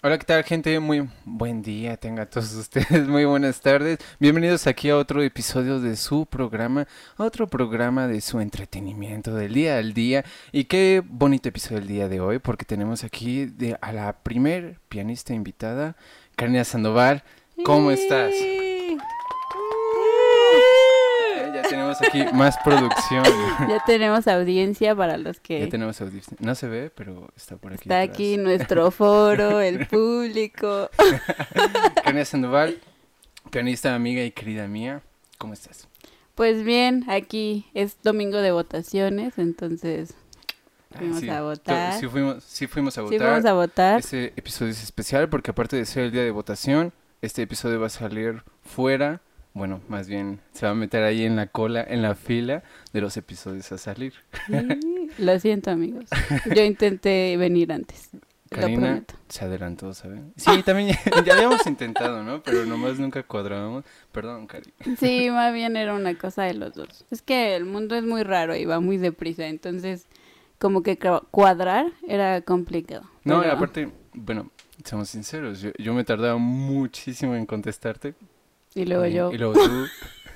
Hola, ¿qué tal, gente? Muy buen día, tenga todos ustedes, muy buenas tardes. Bienvenidos aquí a otro episodio de su programa, otro programa de su entretenimiento del día al día. Y qué bonito episodio el día de hoy, porque tenemos aquí de, a la primer pianista invitada, Karina Sandoval. ¿Cómo estás? Ya tenemos aquí más producción. Ya tenemos audiencia para los que... Ya tenemos audiencia. No se ve, pero está por aquí. Está aquí nuestro foro, el público. Karina Sandoval, pianista amiga y querida mía. ¿Cómo estás? Pues bien, aquí es domingo de votaciones, entonces fuimos Sí, a votar. Sí fuimos, sí fuimos a Sí, votar. fuimos a votar. Este episodio es especial porque aparte de ser el día de votación, este episodio va a salir fuera, bueno, más bien se va a meter ahí en la cola, en la fila de los episodios a salir. Lo siento, amigos. Yo intenté venir antes. Lo Karina prometo. se adelantó, ¿saben? Sí, también ya, ya habíamos intentado, ¿no? Pero nomás nunca cuadrábamos. Perdón, Cari. Sí, más bien era una cosa de los dos. Es que el mundo es muy raro y va muy deprisa, entonces como que cua- cuadrar era complicado. No, y aparte, bueno, seamos sinceros, yo, yo me tardaba muchísimo en contestarte. Y luego yo... Y luego tú.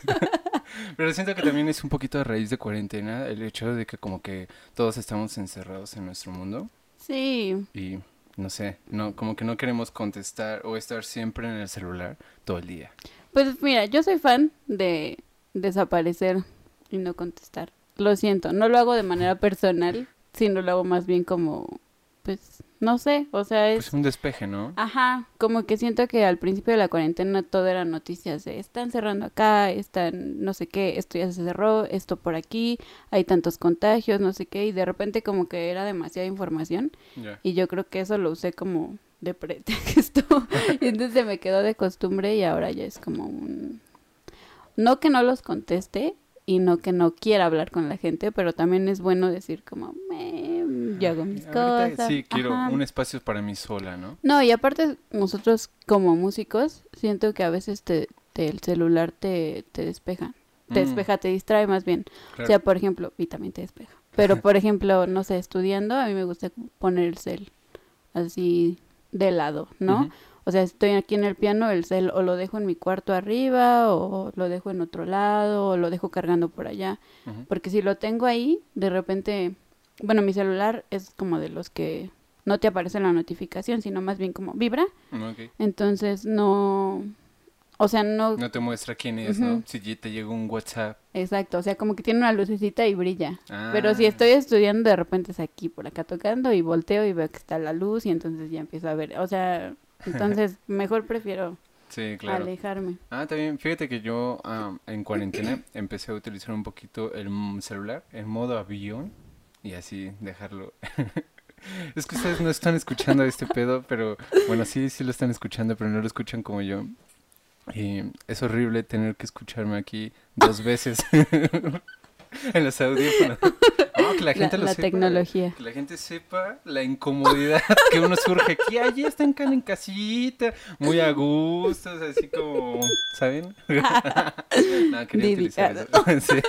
Pero siento que también es un poquito a raíz de cuarentena el hecho de que como que todos estamos encerrados en nuestro mundo Sí, y no sé, no como que no queremos contestar o estar siempre en el celular todo el día. Pues mira, yo soy fan de desaparecer y no contestar. Lo siento, no lo hago de manera personal, sino lo hago más bien como, pues, no sé, o sea, es... Pues un despeje, ¿no? Ajá, como que siento que al principio de la cuarentena todo eran noticias de están cerrando acá, están no sé qué, esto ya se cerró, esto por aquí, hay tantos contagios, no sé qué, y de repente como que era demasiada información y yo creo que eso lo usé como de pretexto. y entonces se me quedó de costumbre y ahora ya es como un... No que no los conteste y no que no quiera hablar con la gente, pero también es bueno decir como, "Me, yo hago mis Ahorita cosas. sí quiero Ajá. un espacio para mí sola, ¿no? No, y aparte nosotros como músicos, siento que a veces te, te- el celular te, te despeja. Te Mm, despeja, te distrae más bien. claro. O sea, por ejemplo, y también te despeja. Pero, por ejemplo, no sé, estudiando, a mí me gusta poner el cel así de lado, ¿no? O sea, estoy aquí en el piano, el cel o lo dejo en mi cuarto arriba, o lo dejo en otro lado, o lo dejo cargando por allá. Porque si lo tengo ahí, de repente, bueno, mi celular es como de los que no te aparece la notificación, sino más bien como vibra. Mm. Entonces no, o sea, no, No te muestra quién es, ¿no? Si te llega un WhatsApp. exacto, o sea, como que tiene una lucecita y brilla. Pero si Ah, estoy estudiando, de repente es aquí por acá tocando y volteo y veo que está la luz y entonces ya empiezo a ver, o sea, entonces mejor prefiero Sí, claro. alejarme. Ah, también, fíjate que yo ah, en cuarentena empecé a utilizar un poquito el celular en modo avión y así dejarlo. es que ustedes no están escuchando este pedo, pero bueno, sí, sí lo están escuchando, pero no lo escuchan como yo. Y es horrible tener que escucharme aquí dos veces en los audífonos. No, que la La, gente lo la sepa. tecnología. Que la gente sepa la incomodidad que uno surge aquí. Allí están en casita, muy a gusto, así como, ¿saben? no, quería Didi, utilizar ah, eso. Sí.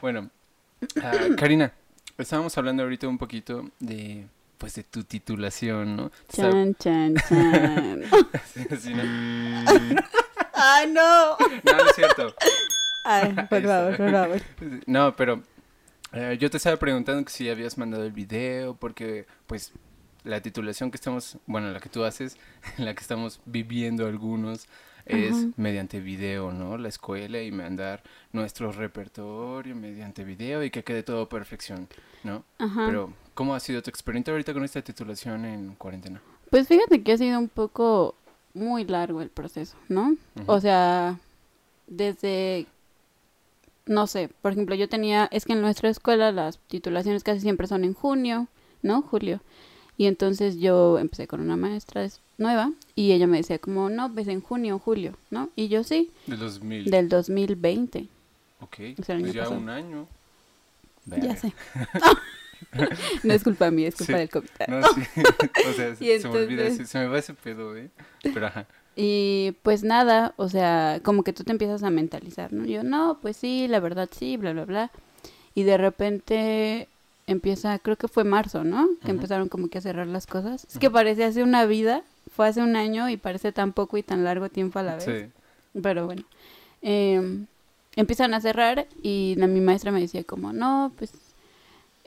Bueno, ah, Karina, estábamos hablando ahorita un poquito de, pues, de tu titulación, ¿no? Chan, chan, chan. así, ¿no? Ay, no. No, no es cierto. Ay, por Ahí favor, por favor. No, pero eh, yo te estaba preguntando que si habías mandado el video, porque pues la titulación que estamos, bueno, la que tú haces, la que estamos viviendo algunos, es Ajá. mediante video, ¿no? La escuela y mandar nuestro repertorio mediante video y que quede todo perfección, ¿no? Ajá. Pero, ¿cómo ha sido tu experiencia ahorita con esta titulación en cuarentena? Pues fíjate que ha sido un poco muy largo el proceso, ¿no? O sea, desde, no sé, por ejemplo, yo tenía, es que en nuestra escuela las titulaciones casi siempre son en junio, ¿no? Julio. Y entonces yo empecé con una maestra es- nueva y ella me decía como, no, pues en junio, julio, ¿no? Y yo sí, De 2000. del 2020, Ok, o sea, pues ya pasado. un año. ya sé. no es culpa mía, es culpa Sí. del COVID. No, sí. o sea, Y se me olvida, ese- se me va ese pedo, ¿eh? Pero ajá. Y pues nada, o sea, como que tú te empiezas a mentalizar, ¿no? Yo, no, pues sí, la verdad sí, bla, bla, bla. Y de repente, empieza, creo que fue marzo, ¿no? Que empezaron como que a cerrar las cosas. Es que parece hace una vida, fue hace un año y parece tan poco y tan largo tiempo a la vez. Sí. Pero bueno, eh, empiezan a cerrar y la, mi maestra me decía como, no, pues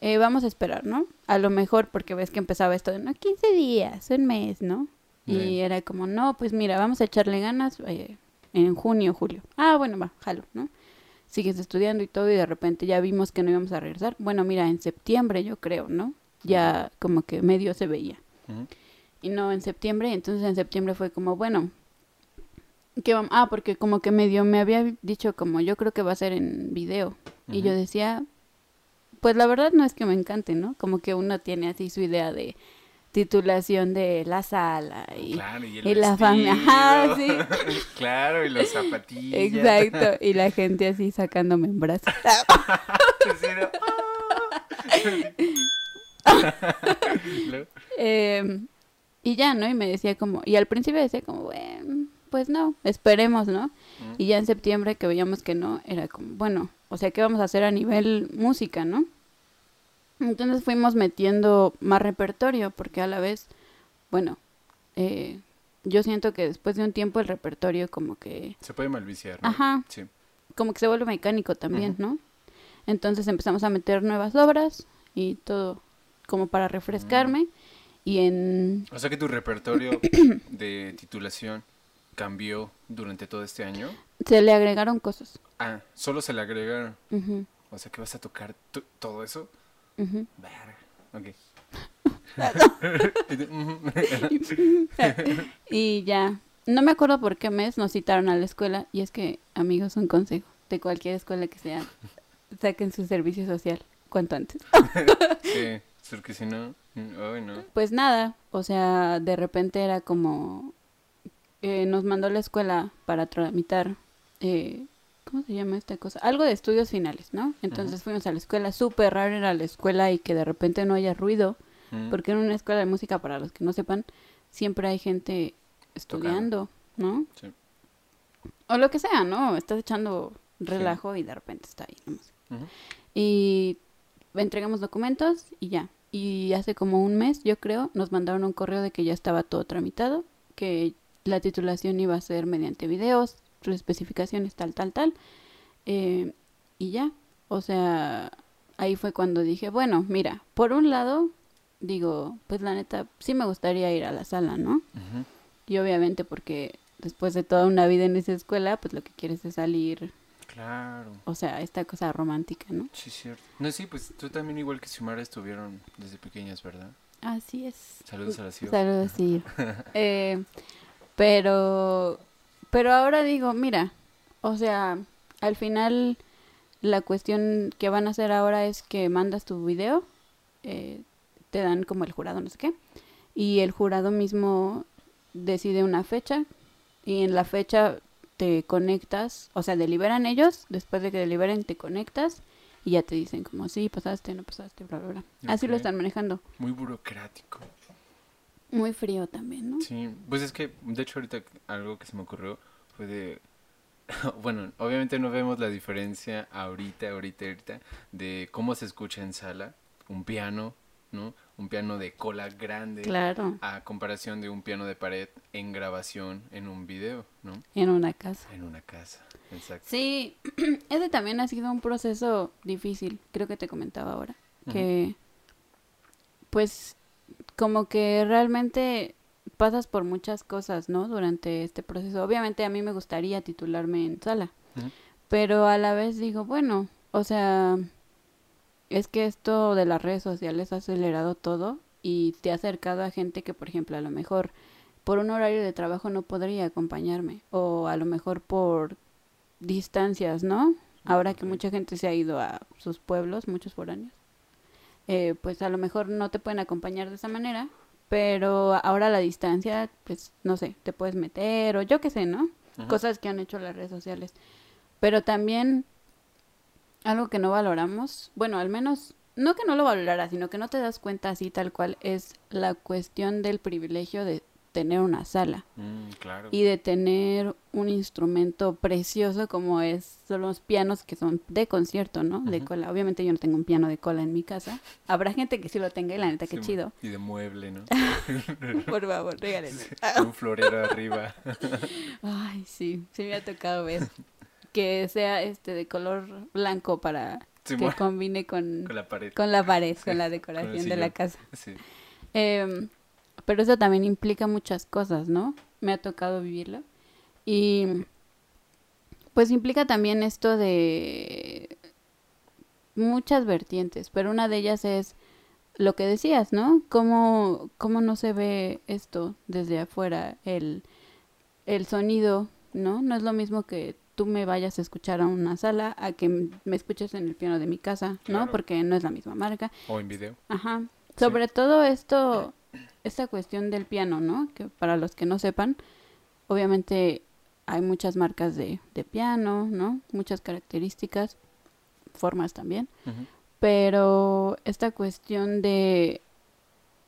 eh, vamos a esperar, ¿no? A lo mejor porque ves que empezaba esto de, no, 15 días, un mes, ¿no? Y era como, no, pues mira, vamos a echarle ganas eh, en junio, julio. Ah, bueno, va, jalo, ¿no? Sigues estudiando y todo y de repente ya vimos que no íbamos a regresar. Bueno, mira, en septiembre yo creo, ¿no? Ya como que medio se veía. Y no en septiembre, entonces en septiembre fue como, bueno, ¿qué vamos? Ah, porque como que medio me había dicho como, yo creo que va a ser en video. Y yo decía, pues la verdad no es que me encante, ¿no? Como que uno tiene así su idea de titulación de la sala y... Claro, y, la familia, ajá, vestido. claro, y los zapatillas. Exacto, y la gente así sacándome en brazos. Eh, y ya, ¿no? Y me decía como, y al principio decía como, bueno, pues no, esperemos, ¿no? Y ya en septiembre que veíamos que no, era como, bueno, o sea, ¿qué vamos a hacer a nivel música, no? Entonces fuimos metiendo más repertorio, porque a la vez, bueno, eh, yo siento que después de un tiempo el repertorio como que, Se puede malviciar, ¿no? ajá, Sí. como que se vuelve mecánico también. ¿no? Entonces empezamos a meter nuevas obras y todo como para refrescarme. Y en... O sea que tu repertorio de titulación cambió durante todo este año. Se le agregaron cosas. Ah, solo se le agregaron. O sea que vas a tocar tu- todo eso. Y ya, no me acuerdo por qué mes nos citaron a la escuela. Y es que, amigos, un consejo de cualquier escuela que sea, saquen su servicio social cuanto antes. sí, porque si no. Ay, no. Pues nada, o sea, de repente era como, eh, nos mandó la escuela para tramitar, eh, ¿cómo se llama esta cosa? Algo de estudios finales, ¿no? Entonces fuimos a la escuela, súper raro era la escuela y que de repente no haya ruido, porque en una escuela de música, para los que no sepan, siempre hay gente estudiando, ¿no? Sí. O lo que sea, ¿no? Estás echando relajo y de repente está ahí la música. Y entregamos documentos y ya. Y hace como un mes, yo creo, nos mandaron un correo de que ya estaba todo tramitado, que la titulación iba a ser mediante videos, sus especificaciones, tal, tal, tal. Eh, y ya. O sea, ahí fue cuando dije, bueno, mira, por un lado, digo, pues la neta, sí me gustaría ir a la sala, ¿no? Y obviamente porque después de toda una vida en esa escuela, pues lo que quieres es salir, Claro. o sea, esta cosa romántica, ¿no? Sí, cierto. No, sí, pues tú también, igual que Xiomara, estuvieron desde pequeñas, ¿verdad? Así es. Saludos a la ciudad. Saludos, sí. Eh, pero, pero ahora digo, mira, o sea, al final la cuestión que van a hacer ahora es que mandas tu video, eh, te dan como el jurado, no sé qué, y el jurado mismo decide una fecha y en la fecha te conectas, o sea, deliberan ellos, después de que deliberen te conectas y ya te dicen como, sí, pasaste, no pasaste, bla, bla, bla. Así lo están manejando. Muy burocrático. Muy frío también, ¿no? Sí, pues es que, de hecho, ahorita algo que se me ocurrió fue de... Bueno, obviamente no vemos la diferencia ahorita, ahorita, ahorita, de cómo se escucha en sala un piano, ¿no? Un piano de cola grande Claro, a comparación de un piano de pared en grabación en un video, ¿no? en una casa. En una casa, exacto. Sí, ese también ha sido un proceso difícil, creo que te comentaba ahora, que pues como que realmente pasas por muchas cosas, ¿no? Durante este proceso. Obviamente a mí me gustaría titularme en sala, pero a la vez digo, bueno, o sea, es que esto de las redes sociales ha acelerado todo y te ha acercado a gente que, por ejemplo, a lo mejor por un horario de trabajo no podría acompañarme o a lo mejor por distancias, ¿no? Ahora que mucha gente se ha ido a sus pueblos, muchos foráneos, eh, pues a lo mejor no te pueden acompañar de esa manera, pero ahora a la distancia, pues no sé, te puedes meter o yo qué sé, ¿no? Cosas que han hecho las redes sociales. Pero también algo que no valoramos, bueno, al menos, no que no lo valorara, sino que no te das cuenta así tal cual, es la cuestión del privilegio de tener una sala Mm, claro. y de tener un instrumento precioso como es son los pianos que son de concierto, ¿no? De cola. Obviamente yo no tengo un piano de cola en mi casa. Habrá gente que sí lo tenga y la neta Sí, mo- chido. Y de mueble, ¿no? Por favor, regálenme. Un florero arriba. Ay, sí, sí me ha tocado ver que sea este de color blanco para Sí, que combine con, con la pared. con la pared, Sí, con la con decoración de la casa. Sí. Em, pero eso también implica muchas cosas, ¿no? Me ha tocado vivirlo. Y pues implica también esto de muchas vertientes, pero una de ellas es lo que decías, ¿no? ¿Cómo, cómo no se ve esto desde afuera? El, el sonido, ¿no? No es lo mismo que tú me vayas a escuchar a una sala a que me escuches en el piano de mi casa, ¿no? Claro. Porque no es la misma marca. O en video. Ajá. Sí. Sobre todo esto, esta cuestión del piano, ¿no? Que para los que no sepan, obviamente hay muchas marcas de, de piano, ¿no? Muchas características, formas también. Pero esta cuestión de...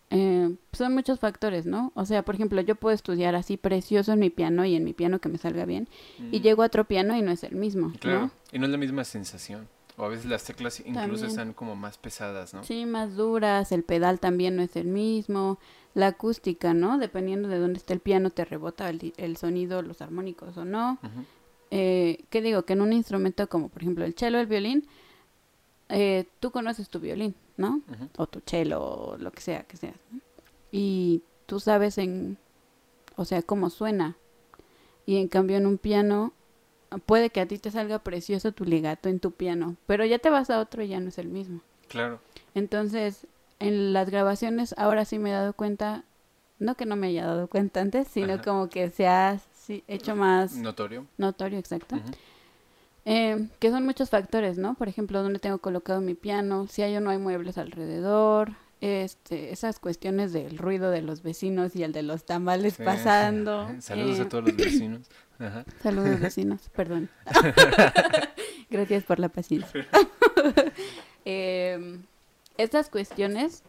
eh, son muchos factores, ¿no? O sea, por ejemplo, yo puedo estudiar así precioso en mi piano y en mi piano que me salga bien, y Mm, llego a otro piano y no es el mismo, Claro. ¿no? Y no es la misma sensación. O a veces las teclas incluso También. están como más pesadas, ¿no? Sí, más duras, el pedal también no es el mismo, la acústica, ¿no? Dependiendo de dónde esté el piano, te rebota el, el sonido, los armónicos o no. Eh, ¿Qué digo? Que en un instrumento como por ejemplo el cello, el violín, eh, tú conoces tu violín, ¿no? O tu cello, o lo que sea que sea. ¿no? Y tú sabes en, o sea, cómo suena. Y en cambio en un piano, puede que a ti te salga precioso tu legato en tu piano, pero ya te vas a otro y ya no es el mismo. Claro. Entonces, en las grabaciones ahora sí me he dado cuenta, no que no me haya dado cuenta antes, sino Ajá. como que se ha sí, hecho más Notorio. notorio, exacto. Eh, que son muchos factores, ¿no? Por ejemplo, dónde tengo colocado mi piano, si hay o no hay muebles alrededor, este, esas cuestiones del ruido de los vecinos y el de los tamales Sí. pasando. Saludos eh, a todos los vecinos. Ajá. Saludos vecinos, perdón. Gracias por la paciencia. Em, estas cuestiones,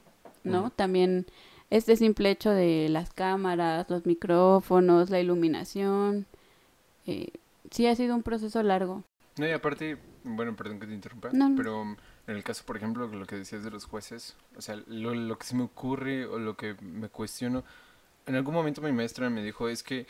¿no? Ujú. También este simple hecho de las cámaras, los micrófonos, la iluminación, eh, sí ha sido un proceso largo. No, y aparte, bueno, perdón que te interrumpa, No, no. pero en el caso, por ejemplo, lo que decías de los jueces, o sea, lo, lo que se me ocurre o lo que me cuestiono, en algún momento mi maestra me dijo es que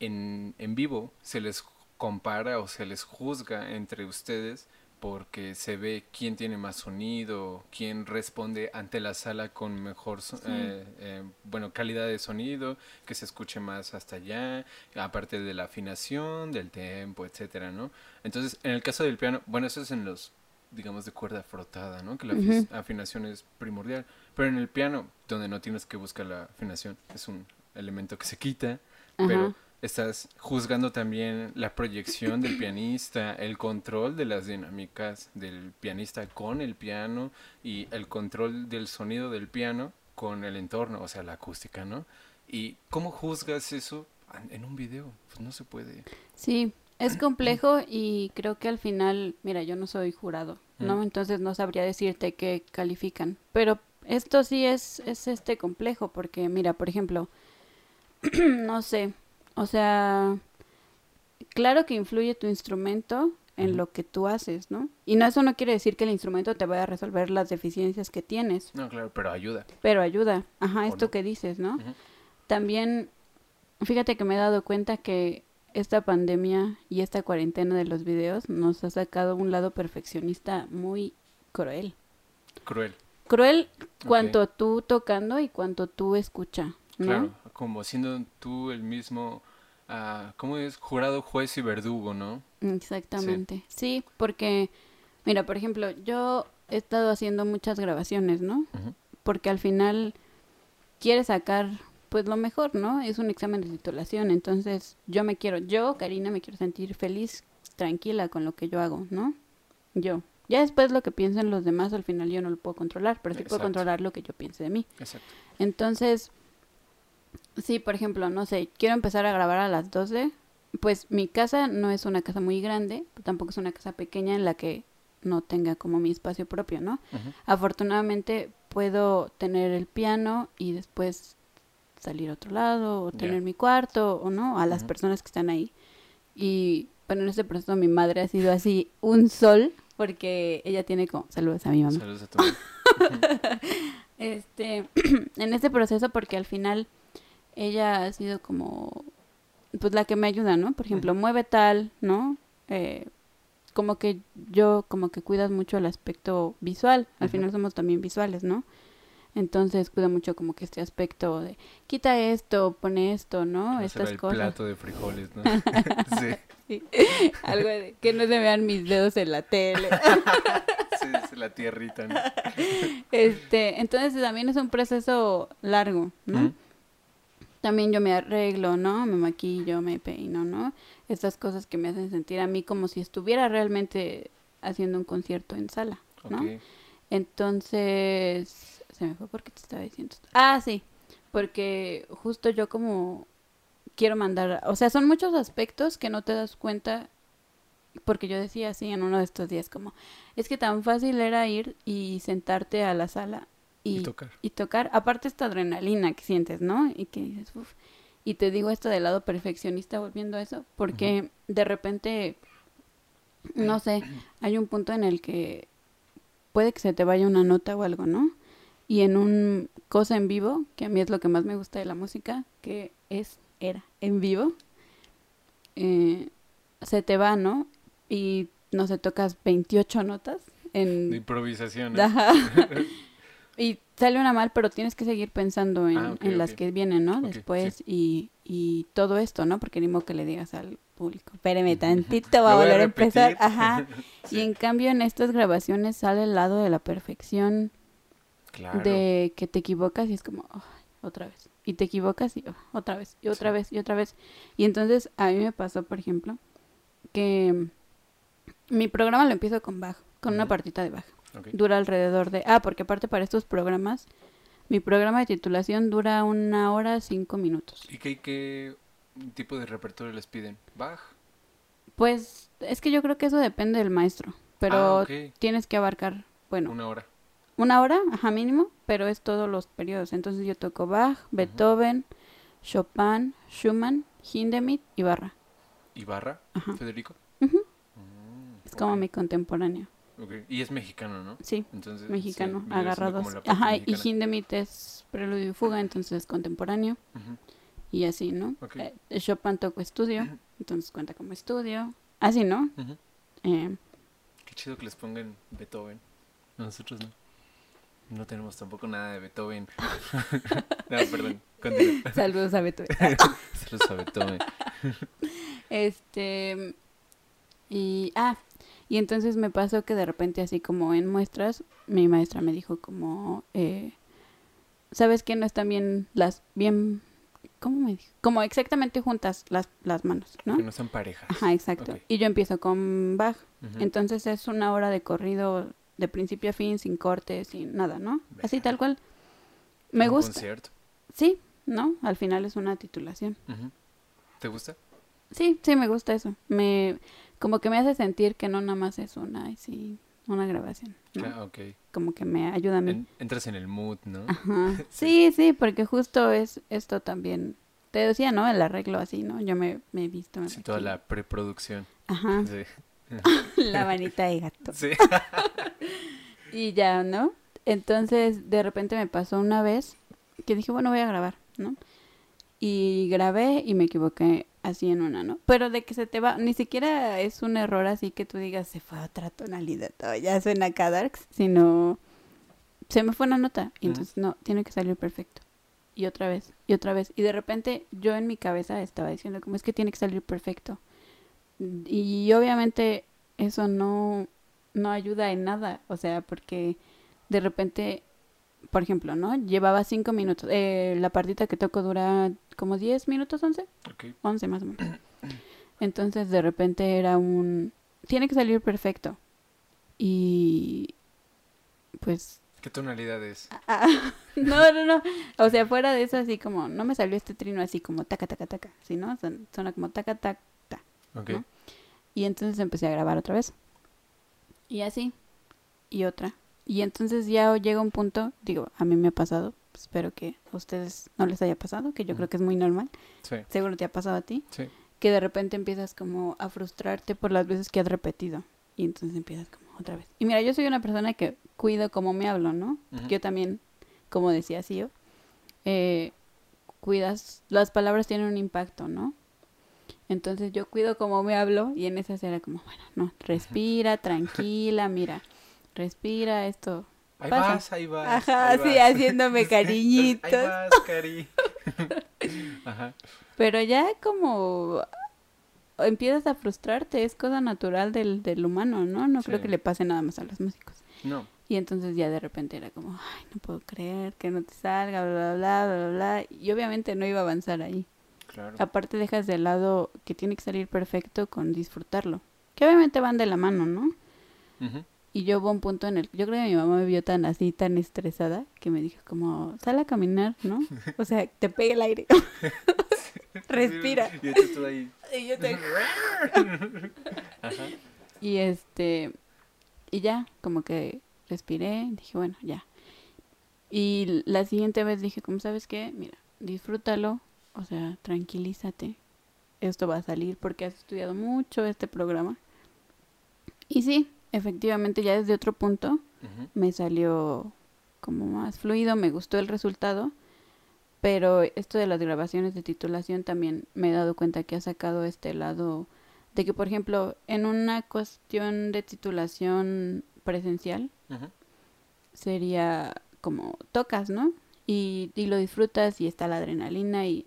en, en vivo se les compara o se les juzga entre ustedes porque se ve quién tiene más sonido, quién responde ante la sala con mejor, Sí. eh, eh, bueno, calidad de sonido, que se escuche más hasta allá, aparte de la afinación, del tempo, etcétera, ¿no? Entonces, en el caso del piano, bueno, eso es en los, digamos, de cuerda frotada, ¿no? Que la afinación es primordial. Pero en el piano, donde no tienes que buscar la afinación, es un elemento que se quita, pero. Estás juzgando también la proyección del pianista, el control de las dinámicas del pianista con el piano y el control del sonido del piano con el entorno, o sea, la acústica, ¿no? ¿Y cómo juzgas eso en un video? Pues no se puede. Sí, es complejo y creo que al final, mira, yo no soy jurado, ¿no? Mm. Entonces no sabría decirte qué califican. Pero esto sí es, es este complejo, porque mira, por ejemplo, no sé, o sea, claro que influye tu instrumento en lo que tú haces, ¿no? Y no eso no quiere decir que el instrumento te vaya a resolver las deficiencias que tienes, No, claro, pero ayuda. pero ayuda. Ajá, ¿O esto no? que dices, ¿no? También, fíjate que me he dado cuenta que esta pandemia y esta cuarentena de los videos nos ha sacado un lado perfeccionista muy cruel. Cruel. Cruel cuanto tú tocando y cuanto tú escucha, ¿no? Claro, como siendo tú el mismo, ah, ¿cómo es? Jurado, juez y verdugo, ¿no? Exactamente. Sí. porque, mira, por ejemplo, yo he estado haciendo muchas grabaciones, ¿no? Porque al final quieres sacar, pues lo mejor, ¿no? Es un examen de titulación, entonces yo me quiero, yo, Karina, me quiero sentir feliz, tranquila con lo que yo hago, ¿no? Yo. Ya después lo que piensen los demás, al final yo no lo puedo controlar, pero sí puedo controlar lo que yo piense de mí. Exacto. Entonces, sí, por ejemplo, no sé, quiero empezar a grabar a las 12, pues mi casa no es una casa muy grande, tampoco es una casa pequeña en la que no tenga como mi espacio propio, ¿no? Afortunadamente puedo tener el piano y después salir a otro lado o tener mi cuarto o no, a las personas que están ahí. Y bueno, en este proceso mi madre ha sido así un sol porque ella tiene como saludos a mi mamá. Saludos a tu mamá. Este, en este proceso porque al final ella ha sido como pues la que me ayuda, ¿no? Por ejemplo, mueve tal, ¿no? Eh, como que yo como que cuidas mucho el aspecto visual, al final somos también visuales, ¿no? Entonces cuida mucho como que este aspecto de quita esto, pone esto, ¿no? Se Estas ve el cosas. plato de frijoles, ¿no? sí, Sí. Algo de que no se vean mis dedos en la tele. sí, es la tierrita, ¿no? Este, entonces también es un proceso largo, ¿no? También yo me arreglo, ¿no? Me maquillo, me peino, ¿no? Estas cosas que me hacen sentir a mí como si estuviera realmente haciendo un concierto en sala, ¿no? Entonces, se me fue porque te estaba diciendo. esto. Ah, sí, porque justo yo como quiero mandar, o sea, son muchos aspectos que no te das cuenta porque yo decía así en uno de estos días como, es que tan fácil era ir y sentarte a la sala Y y, tocar. y tocar, aparte esta adrenalina que sientes, ¿no? Y que dices, uff. Y te digo esto del lado perfeccionista volviendo a eso, porque de repente, no sé, hay un punto en el que puede que se te vaya una nota o algo, ¿no? Y en un cosa en vivo, que a mí es lo que más me gusta de la música, que es, era, en vivo, eh, se te va, ¿no? Y no sé, tocas 28 notas en... De improvisación. y sale una mal, pero tienes que seguir pensando en, Ah, en las que vienen, ¿no? Después sí. y, y todo esto, ¿no? Porque ni modo que le digas al público, espéreme tantito, va a volver a empezar. Ajá. Sí. Y en cambio en estas grabaciones sale el lado de la perfección, Claro. de que te equivocas y es como, "Ay, otra vez. Y te equivocas y "Oh, otra vez, y otra Sí. vez, y otra vez. Y entonces a mí me pasó, por ejemplo, que mi programa lo empiezo con Bach, con una partita de Bach Ok. dura alrededor de... Ah, porque aparte para estos programas, mi programa de titulación dura una hora cinco minutos. ¿Y qué, qué tipo de repertorio les piden? ¿Bach? Pues es que yo creo que eso depende del maestro, pero Ah, ok. tienes que abarcar, bueno, Una hora. una hora, ajá, mínimo, pero es todos los periodos. Entonces yo toco Bach, Beethoven, Chopin, Schumann, Hindemith y Barra. ¿Y Barra? Ajá. ¿Federico? Ujú. Mm, Es como ok, mi contemporáneo. Y es mexicano, ¿no? Sí, Entonces, mexicano, sí, agarrados. Ajá, y. Hindemith es preludio y fuga, entonces es contemporáneo. Y así, ¿no? Ok. Eh, Chopin tocó estudio, entonces cuenta como estudio, así, ¿no? Eh, Qué chido que les pongan Beethoven. Nosotros no. No tenemos tampoco nada de Beethoven. no, perdón. Continúa. saludos a Beto. Saludos a Beethoven. Este, y, ah, y entonces me pasó que de repente así como en muestras, mi maestra me dijo como, eh, ¿sabes que no están bien las, bien, ¿cómo me dijo? Como exactamente juntas las, las manos, ¿no? Que no sean parejas. Ajá, exacto. Y yo empiezo con Bach. Entonces es una hora de corrido de principio a fin, sin corte, sin nada, ¿no? Así tal cual. Me Un gusta. concierto. Sí, ¿no? Al final es una titulación. ¿Te gusta? Sí, sí, me gusta eso. Me, como que me hace sentir que no nada más es una, sí, una grabación, ¿no? Ah, ok. Como que me ayuda a mí. En- entras en el mood, ¿no? Ajá. Sí, sí, porque justo es esto también. Te decía, ¿no? El arreglo así, ¿no? Yo me, me he visto. me Sí, toda la preproducción. Ajá. Sí. La manita de gato. Sí. Y ya, ¿no? Entonces, de repente me pasó una vez que dije, bueno, voy a grabar, ¿no? Y grabé y me equivoqué así en una, ¿no? Pero de que se te va, ni siquiera es un error así que tú digas, se fue a otra tonalidad, o ya suena acá darks, sino se me fue una nota. Y entonces, no, tiene que salir perfecto. Y otra vez, y otra vez. Y de repente yo en mi cabeza estaba diciendo, como es que tiene que salir perfecto. Y obviamente eso no, no ayuda en nada, o sea, porque de repente, por ejemplo, ¿no? Llevaba cinco minutos, eh, la partita que toco dura como 10 minutos, 11, Ok. 11 más o menos. Entonces de repente era un, tiene que salir perfecto. Y pues, ¿Qué tonalidad es? ah, no, no, no, o sea, fuera de eso así como, no me salió este trino así como taca, taca, taca, ¿sí, no? Suena como taca, taca. Ok. ¿no? Y entonces empecé a grabar otra vez. Y así. Y otra. Y entonces ya llega un punto, digo, a mí me ha pasado, espero que a ustedes no les haya pasado, que yo Ujú. creo que es muy normal. Sí, Seguro te ha pasado a ti, sí. que de repente empiezas como a frustrarte por las veces que has repetido y entonces empiezas como otra vez. Y mira, yo soy una persona que cuido cómo me hablo, ¿no? Yo también, como decía Sio, eh, cuidas, las palabras tienen un impacto, ¿no? Entonces yo cuido cómo me hablo y en esa era como, bueno, no, respira, tranquila, mira, respira, esto. Ahí Pasa. vas, ahí vas. Ajá, ahí sí, vas. haciéndome Ahí cariñitos. vas, Cari. Ajá. Pero ya como empiezas a frustrarte, es cosa natural del, del humano, ¿no? No creo que le pase nada más a los músicos. No. Y entonces ya de repente era como, ay, no puedo creer que no te salga, bla, bla, bla, bla, bla. Y obviamente no iba a avanzar ahí. Claro. Aparte dejas de lado que tiene que salir perfecto con disfrutarlo. Que obviamente van de la mano, ¿no? Y yo hubo un punto en el yo creo que mi mamá me vio tan así, tan estresada, que me dijo como, sal a caminar, ¿no? O sea, te pegue el aire. Respira. Y yo estoy ahí. Y yo te- Ajá. Y este, y ya, como que respiré, dije, bueno, ya. Y la siguiente vez dije, como sabes qué, mira, disfrútalo, o sea, tranquilízate. Esto va a salir porque has estudiado mucho este programa. Y sí, efectivamente, ya desde otro punto me salió como más fluido, me gustó el resultado. Pero esto de las grabaciones de titulación también me he dado cuenta que ha sacado este lado de que, por ejemplo, en una cuestión de titulación presencial sería como tocas, ¿no? Y, y lo disfrutas y está la adrenalina y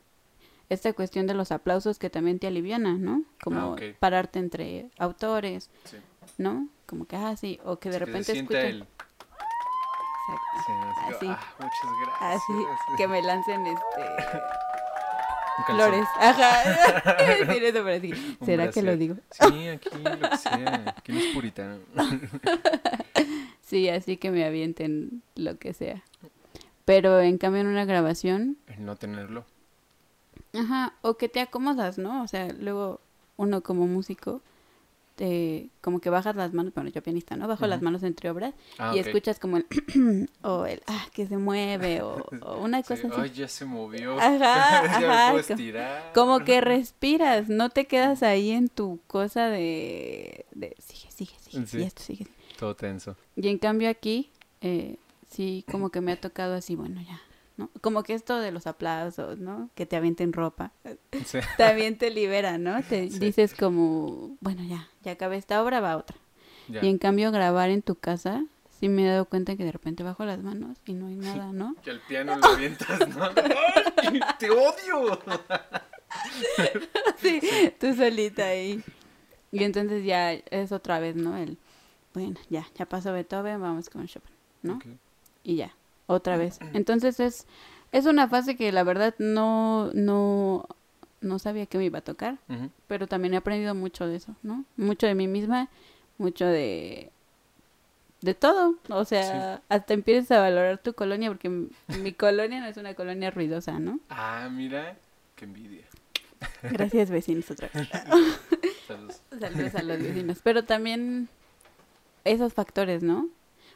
esta cuestión de los aplausos que también te aliviana, ¿no? Como Ah, pararte entre autores, Sí. ¿no? Como que, ah, sí, o que de Sí, repente el... Exacto. Sí, así, Así. ah, muchas gracias. Así, que me lancen este flores. Ajá. Decir eso, sí. Un ¿Será que lo digo? Sí, aquí lo que sea. Aquí no es puritano. Sí, así que me avienten lo que sea. Pero en cambio en una grabación, El no tenerlo. ajá, o que te acomodas, ¿no? O sea, luego uno como músico, te, como que bajas las manos, bueno, yo pianista, ¿no? Bajo las manos entre obras Ah, y escuchas como el, o el, ah, que se mueve, o, o una Sí, cosa así. Ay, ya se movió. Ajá, ajá, puedo estirar. Como que respiras, no te quedas ahí en tu cosa de, de sigue, sigue, sigue, Sí. y esto sigue. Todo tenso. Y en cambio aquí, eh, sí, como que me ha tocado así, bueno, ya, ¿no? Como que esto de los aplausos, ¿no? Que te avienten ropa, Sí. también te libera, ¿no? Te Sí. dices como, bueno, ya, ya acabé esta obra, va otra. Ya. Y en cambio grabar en tu casa, sí me he dado cuenta que de repente bajo las manos y no hay nada, ¿no? Que al piano lo avientas, ¿no? ¡Ay, ¡Te odio! sí, tú solita ahí. Y entonces ya es otra vez, ¿no? El, bueno, ya, ya pasó Beethoven, vamos con Chopin, ¿no? Y ya, otra vez. Entonces es, es una fase que la verdad no, no, no sabía que me iba a tocar, pero también he aprendido mucho de eso, ¿no? Mucho de mí misma, mucho de, de todo. O sea, hasta empiezas a valorar tu colonia, porque mi, colonia no es una colonia ruidosa, ¿no? Ah, mira. Qué envidia. Gracias vecinos otra vez. Saludos. Saludos a los vecinos. Pero también esos factores, ¿no?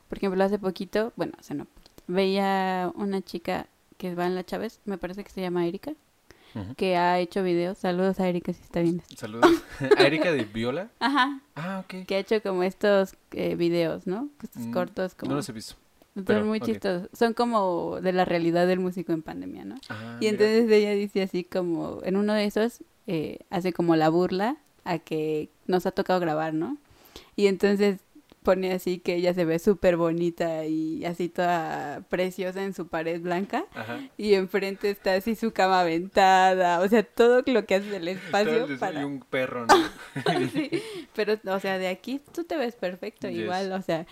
Por ejemplo, hace poquito, bueno, sea, no, veía una chica que va en la Chávez, me parece que se llama Erika, que ha hecho videos. Saludos a Erika si está viendo. Saludos. ¿A Erika de Viola? Ajá, Ah, ok. que ha hecho como estos eh, videos, ¿no? Estos Mm, cortos como... No los he visto. son pero, muy ok. chistosos. Son como de la realidad del músico en pandemia, ¿no? Ah, Y mira. entonces ella dice así como, en uno de esos, eh, hace como la burla a que nos ha tocado grabar, ¿no? Y entonces pone así que ella se ve súper bonita y así toda preciosa en su pared blanca. Ajá. Y enfrente está así su cama aventada, o sea, todo lo que hace Todo espacio el- para... Y un perro, ¿no? Sí, pero, o sea, de aquí tú te ves perfecto Yes. igual, o sea,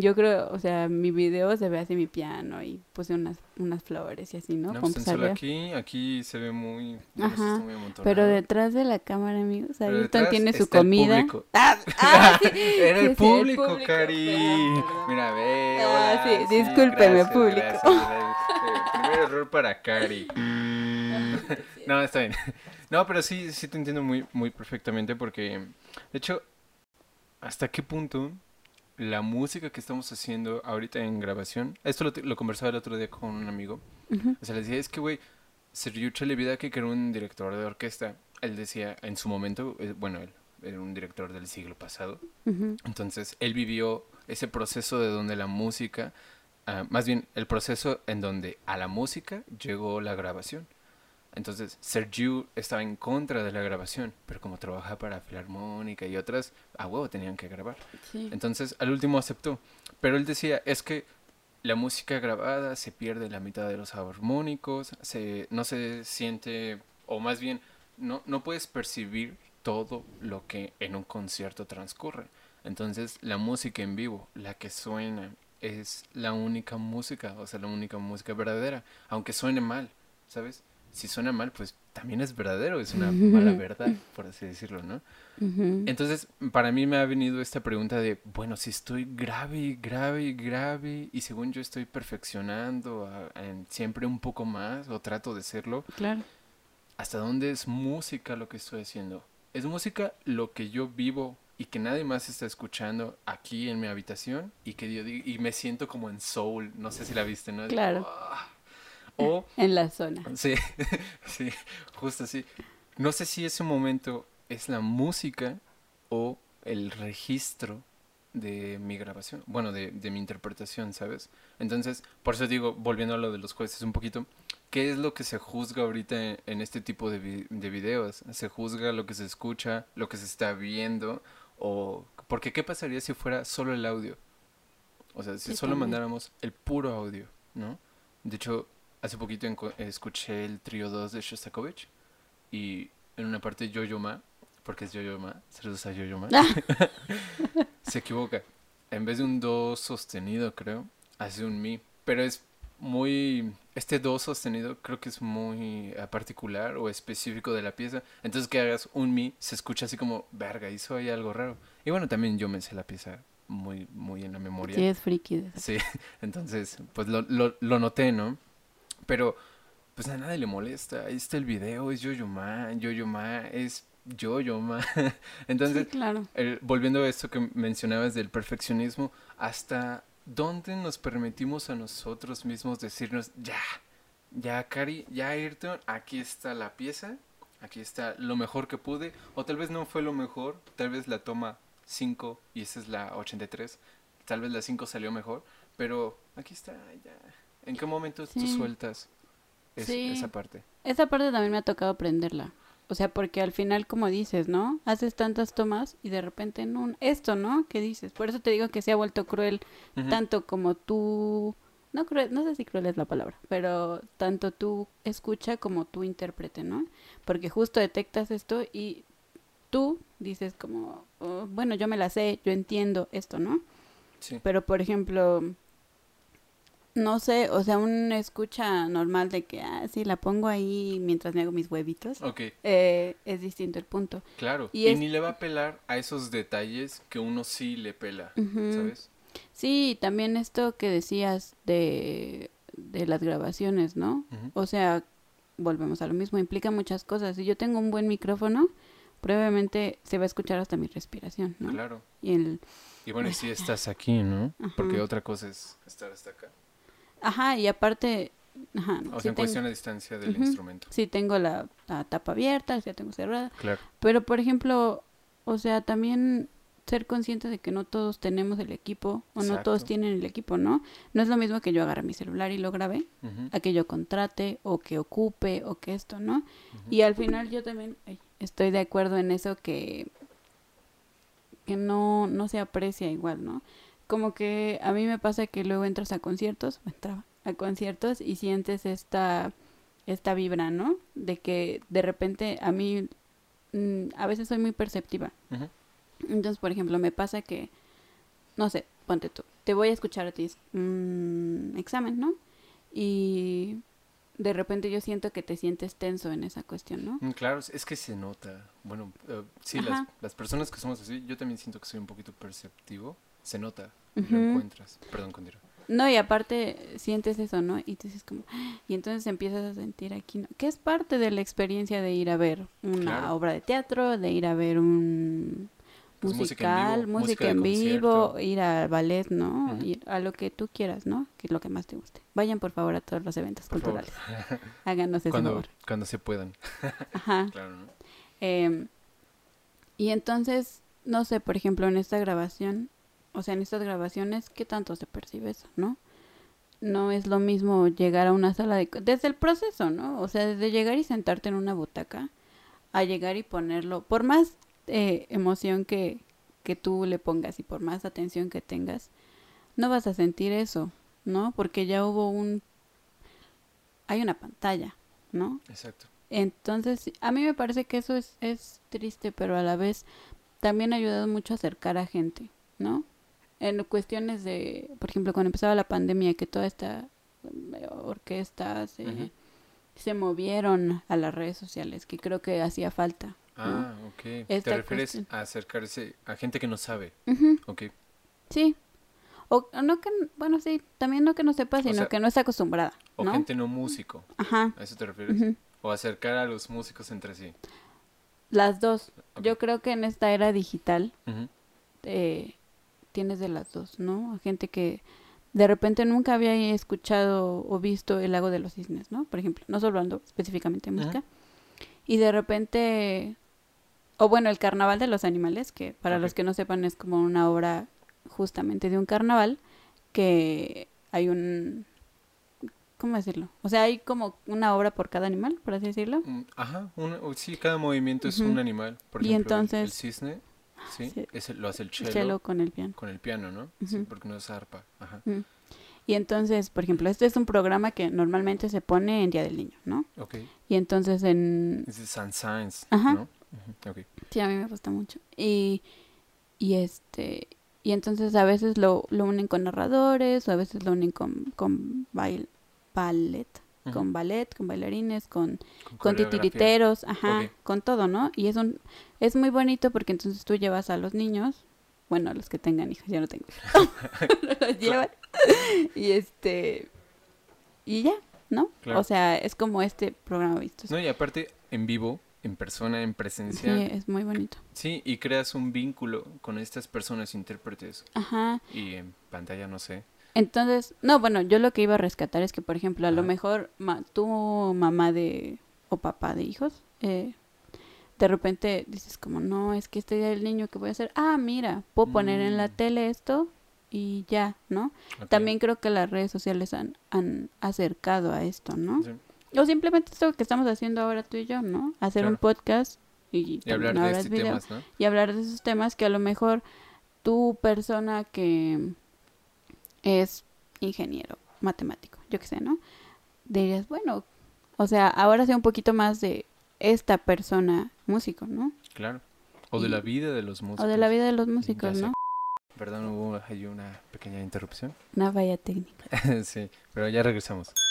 yo creo, o sea, mi video se ve así mi piano y puse unas, unas flores y así, ¿no? No, Como pues solo aquí, aquí se ve muy... Ajá, muy. Pero detrás de la cámara, amigos, Ayrton tiene su está el comida. público. Ah, ah, sí, Era el público, Cari. perdón, perdón. Mira, ve. Ah, hola, sí, discúlpeme, gracias, público. gracias, gracias. Eh, primer error para Cari. No, está bien. No, pero sí, sí te entiendo muy, muy perfectamente porque, de hecho, ¿hasta qué punto la música que estamos haciendo ahorita en grabación, esto lo, lo conversaba el otro día con un amigo, o sea, le decía, es que, güey, Sergio Chalevidaki, que era un director de orquesta, él decía, en su momento, eh, bueno, él era un director del siglo pasado, entonces él vivió ese proceso de donde la música, ah, más bien el proceso en donde a la música llegó la grabación. Entonces Sergio estaba en contra de la grabación, pero como trabajaba para Filarmónica y otras, a huevo tenían que grabar. Sí. Entonces al último aceptó, pero él decía, es que la música grabada se pierde la mitad de los armónicos, se, no se siente, o más bien, no, no puedes percibir todo lo que en un concierto transcurre. Entonces la música en vivo, la que suena, es la única música, o sea, la única música verdadera, aunque suene mal, ¿sabes? Si suena mal, pues también es verdadero, es una mala verdad, por así decirlo, ¿no? Ujú. Entonces, para mí me ha venido esta pregunta de, bueno, si estoy grave grave grave y según yo estoy perfeccionando a- en siempre un poco más o trato de serlo, Claro. ¿hasta dónde es música lo que estoy haciendo? ¿Es música lo que yo vivo y que nadie más está escuchando aquí en mi habitación y que yo digo- y me siento como en soul, no sé si la viste, ¿no? Claro. Ah. O En la zona. Sí, sí, justo así. No sé si ese momento es la música o el registro de mi grabación, bueno, de, de mi interpretación, ¿sabes? Entonces, por eso digo, volviendo a lo de los jueces un poquito, ¿qué es lo que se juzga ahorita en, en este tipo de, vi- de videos? ¿Se juzga lo que se escucha, lo que se está viendo? O, porque ¿qué pasaría si fuera solo el audio? O sea, si Sí, solo también. mandáramos el puro audio, ¿no? De hecho, hace poquito escuché el trío 2 de Shostakovich y en una parte Yo-Yo Ma, porque es Yo-Yo Ma, saludos a Yo-Yo Ma, se equivoca. En vez de un Do sostenido, creo, hace un Mi. Pero es muy... Este Do sostenido creo que es muy eh, particular o específico de la pieza. Entonces que hagas un Mi se escucha así como, verga, hizo ahí algo raro. Y bueno, también yo me sé la pieza muy, muy en la memoria. Sí, es friki. Sí, entonces, pues lo, lo, lo noté, ¿no? Pero, pues a nadie le molesta. Ahí está el video, es Yo-Yo Ma, Yo-Yo Ma, es Yo-Yo Ma. Entonces, Sí, claro. el- volviendo a esto que mencionabas del perfeccionismo, ¿hasta dónde nos permitimos a nosotros mismos decirnos, ya, ya, Cari, ya, Ayrton, aquí está la pieza, aquí está lo mejor que pude, o tal vez no fue lo mejor, tal vez la toma 5 y esa es la 83, tal vez la 5 salió mejor, pero aquí está, ya. ¿En qué momento tú Sí. sueltas es- Sí. esa parte? Esa parte también me ha tocado aprenderla. O sea, porque al final, como dices, ¿no? Haces tantas tomas y de repente no. Esto, ¿no? ¿Qué dices? Por eso te digo que se ha vuelto cruel, tanto como tú. No, cruel, no sé si cruel es la palabra, pero tanto tú escucha como tú intérprete, ¿no? Porque justo detectas esto y tú dices como, "Oh, bueno, yo me la sé, yo entiendo esto, ¿no? Sí. Pero, por ejemplo, no sé, o sea, un escucha normal de que, ah, sí, la pongo ahí mientras me hago mis huevitos, Ok. eh, es distinto el punto. Claro, Y y, es- ni le va a pelar a esos detalles que uno sí le pela. ¿sabes? Sí, también esto que decías de, de las grabaciones, ¿no? O sea, volvemos a lo mismo, implica muchas cosas. Si yo tengo un buen micrófono, probablemente se va a escuchar hasta mi respiración, ¿no? Claro. Y el, Y bueno, y si estás aquí, ¿no? Porque otra cosa es estar hasta acá. Ajá, y aparte, ajá, O sea, sí en tengo- cuestión de distancia del instrumento. sí tengo la, la tapa abierta, la tengo cerrada, Claro. Pero, por ejemplo, o sea, también ser consciente de que no todos tenemos el equipo o no todos tienen el equipo, ¿no? No es lo mismo que yo agarre mi celular y lo grabe, a que yo contrate o que ocupe o que esto, ¿no? Y al final yo también ay, estoy de acuerdo en eso que, que no, no se aprecia igual, ¿no? Como que a mí me pasa que luego entras a conciertos, entraba a conciertos y sientes esta, esta vibra, ¿no? De que de repente a mí mm, a veces soy muy perceptiva. Entonces, por ejemplo, me pasa que, no sé, ponte tú, te voy a escuchar a ti un examen, ¿no? Y de repente yo siento que te sientes tenso en esa cuestión, ¿no? Mm, Claro, es que se nota. Bueno, eh, sí, las, las personas que somos así, yo también siento que soy un poquito perceptivo. Se nota, lo encuentras. Perdón, continúa. No, y aparte sientes eso, ¿no? Y tú dices como, y entonces empiezas a sentir aquí, ¿no? Que es parte de la experiencia de ir a ver una Claro. obra de teatro, de ir a ver un, Pues musical, música en vivo, ir al ballet, ¿no? Ir a lo que tú quieras, ¿no? Que es lo que más te guste. Vayan por favor a todos los eventos Por favor. culturales. Háganos ese Cuando, favor. cuando se puedan. Ajá. Claro, ¿no? Em, y entonces, no sé, por ejemplo, en esta grabación, o sea, en estas grabaciones, ¿qué tanto se percibe eso, no? No es lo mismo llegar a una sala de... Desde el proceso, ¿no? O sea, desde llegar y sentarte en una butaca, a llegar y ponerlo, por más eh, emoción que, que tú le pongas y por más atención que tengas, no vas a sentir eso, ¿no? Porque ya hubo un... Hay una pantalla, ¿no? Exacto. Entonces, a mí me parece que eso es, es triste, pero a la vez también ha ayudado mucho a acercar a gente, ¿no? En cuestiones de, por ejemplo, cuando empezaba la pandemia, que toda esta eh, orquesta se, Ujú. se movieron a las redes sociales, que creo que hacía falta. Ah, ok. ¿Te refieres cuestión. a acercarse a gente que no sabe? Ok. sí. O no que, bueno, sí, también no que no sepa, sino sea, que no está acostumbrada, O gente no músico. Ajá. ¿A eso te refieres? ujú. O acercar a los músicos entre sí. Las dos. Yo creo que en esta era digital eh, tienes de las dos, ¿no? A gente que de repente nunca había escuchado o visto el lago de los cisnes, ¿no? Por ejemplo, no solo hablando específicamente de música. Y de repente, o bueno, el carnaval de los animales, que para los que no sepan es como una obra justamente de un carnaval, que hay un... ¿Cómo decirlo? O sea, hay como una obra por cada animal, por así decirlo. Mm, Ajá, un- o- sí, cada movimiento es un animal. Por Y ejemplo, el- el, entonces- cisne, sí, sí. ese lo hace el El cello, con el piano. con el piano, ¿no? Sí, porque no es arpa. Ajá. Y entonces, por ejemplo, este es un programa que normalmente se pone en Día del Niño, ¿no? Ok. Y entonces en... Es San Science, Ajá. Sí, a mí me gusta mucho. Y, y este... Y entonces a veces lo, lo unen con narradores, o a veces lo unen con, con bail, ballet, Con ballet, con bailarines, con, Con titiriteros, ajá, con todo, ¿no? Y es un, es muy bonito porque entonces tú llevas a los niños, bueno, a los que tengan hijos, yo no tengo, los llevan, y este, y ya, ¿no? Claro. O sea, es como este programa visto. No, y aparte, en vivo, en persona, en sí, presencia. Sí. es muy bonito. y creas un vínculo con estas personas intérpretes. Ajá. Y en pantalla, no sé. Entonces, no, bueno, yo lo que iba a rescatar es que, por ejemplo, a lo mejor ma- tu mamá de o papá de hijos, eh, de repente dices como, no, es que este día del niño, ¿qué voy a hacer? Ah, mira, puedo poner en la Mm. tele esto y ya, ¿no? También creo que las redes sociales han, han acercado a esto, ¿no? Sí. O simplemente esto que estamos haciendo ahora tú y yo, ¿no? Hacer un podcast y, Y hablar de este video temas, ¿no? y hablar de esos temas que a lo mejor tu persona que es ingeniero, matemático, yo qué sé, ¿no? Dirías, bueno, o sea, ahora sé un poquito más de esta persona músico, ¿no? Claro. O de Y- la vida de los músicos. O de la vida de los músicos. ¿no? Perdón, hubo ahí una pequeña interrupción. Una valla técnica. sí, pero ya regresamos.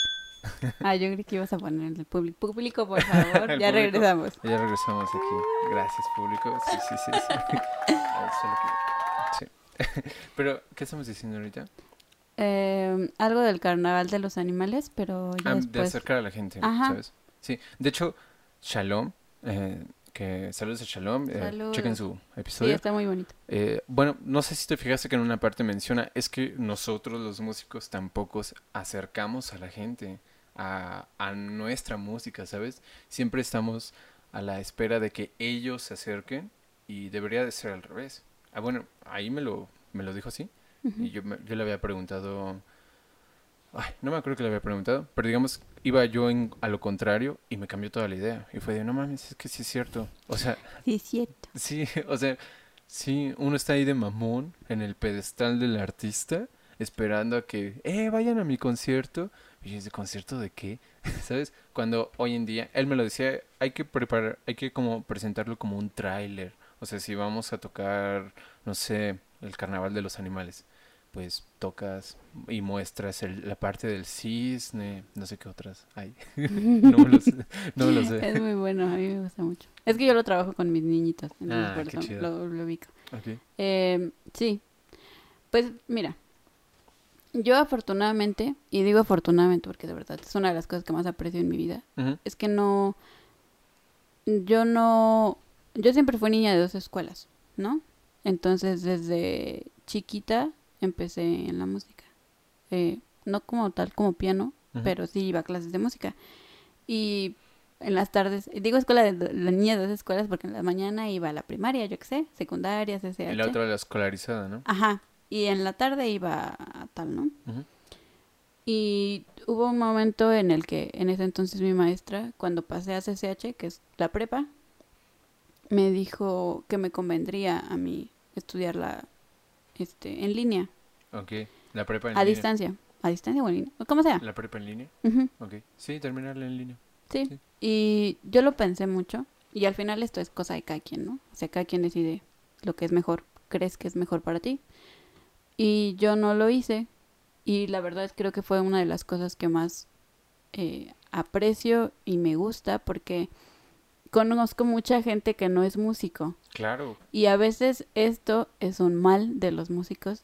Ah, yo creí que ibas a poner el público. Público, por favor, ya público. regresamos. Ya regresamos aquí. Gracias, público. Sí, sí, sí. sí. Sí. pero, ¿qué estamos diciendo ahorita? Eh, algo del carnaval de los animales, pero ya Ah, de después. acercar a la gente, Ajá. ¿sabes? Sí, de hecho, Shalom, eh, que saludos a Shalom, eh, chequen su Sí, episodio. está muy bonito. Eh, bueno, no sé si te fijaste que en una parte menciona, es que nosotros los músicos tampoco acercamos a la gente a, a nuestra música, ¿sabes? Siempre estamos a la espera de que ellos se acerquen y debería de ser al revés. Ah, bueno, ahí me lo, me lo dijo así Y yo, yo le había preguntado, ay, no me acuerdo que le había preguntado, pero digamos, iba yo en- a lo contrario y me cambió toda la idea y fue de, no mames, es que sí es cierto. O sea, Sí, es cierto. Sí, o sea, sí, uno está ahí de mamón en el pedestal del artista, esperando a que, eh, vayan a mi concierto. Y de concierto de qué, ¿sabes? Cuando hoy en día, él me lo decía, hay que preparar, hay que como presentarlo como un tráiler. O sea, si vamos a tocar, no sé, el carnaval de los animales, pues tocas y muestras el- la parte del cisne, no sé qué otras hay. no me lo sé, no me lo sé. Es muy bueno, a mí me gusta mucho. Es que yo lo trabajo con mis niñitos, entonces Ah, por eso lo, lo ubico. Eh, sí, pues mira, yo afortunadamente, y digo afortunadamente porque de verdad es una de las cosas que más aprecio en mi vida, es que no, yo no, yo siempre fui niña de dos escuelas, ¿no? Entonces, desde chiquita empecé en la música. Eh, no como tal como piano, pero sí iba a clases de música. Y en las tardes, digo escuela de de- la niña de dos escuelas porque en la mañana iba a la primaria, yo qué sé, secundaria, CCH. Y la otra la escolarizada, ¿no? Ajá. Y en la tarde iba a tal, ¿no? Y hubo un momento en el que, en ese entonces mi maestra, cuando pasé a CCH, que es la prepa, me dijo que me convendría a mí estudiarla este, en línea, Ok. La prepa en a línea. distancia, a distancia o en línea, como sea. La prepa en línea. Ok. Sí, terminarla en línea. sí. Sí. Y yo lo pensé mucho y al final esto es cosa de cada quien, ¿no? O sea, cada quien decide lo que es mejor, crees que es mejor para ti. Y yo no lo hice y la verdad es creo que fue una de las cosas que más eh, aprecio y me gusta porque conozco mucha gente que no es músico Claro. y a veces esto es un mal de los músicos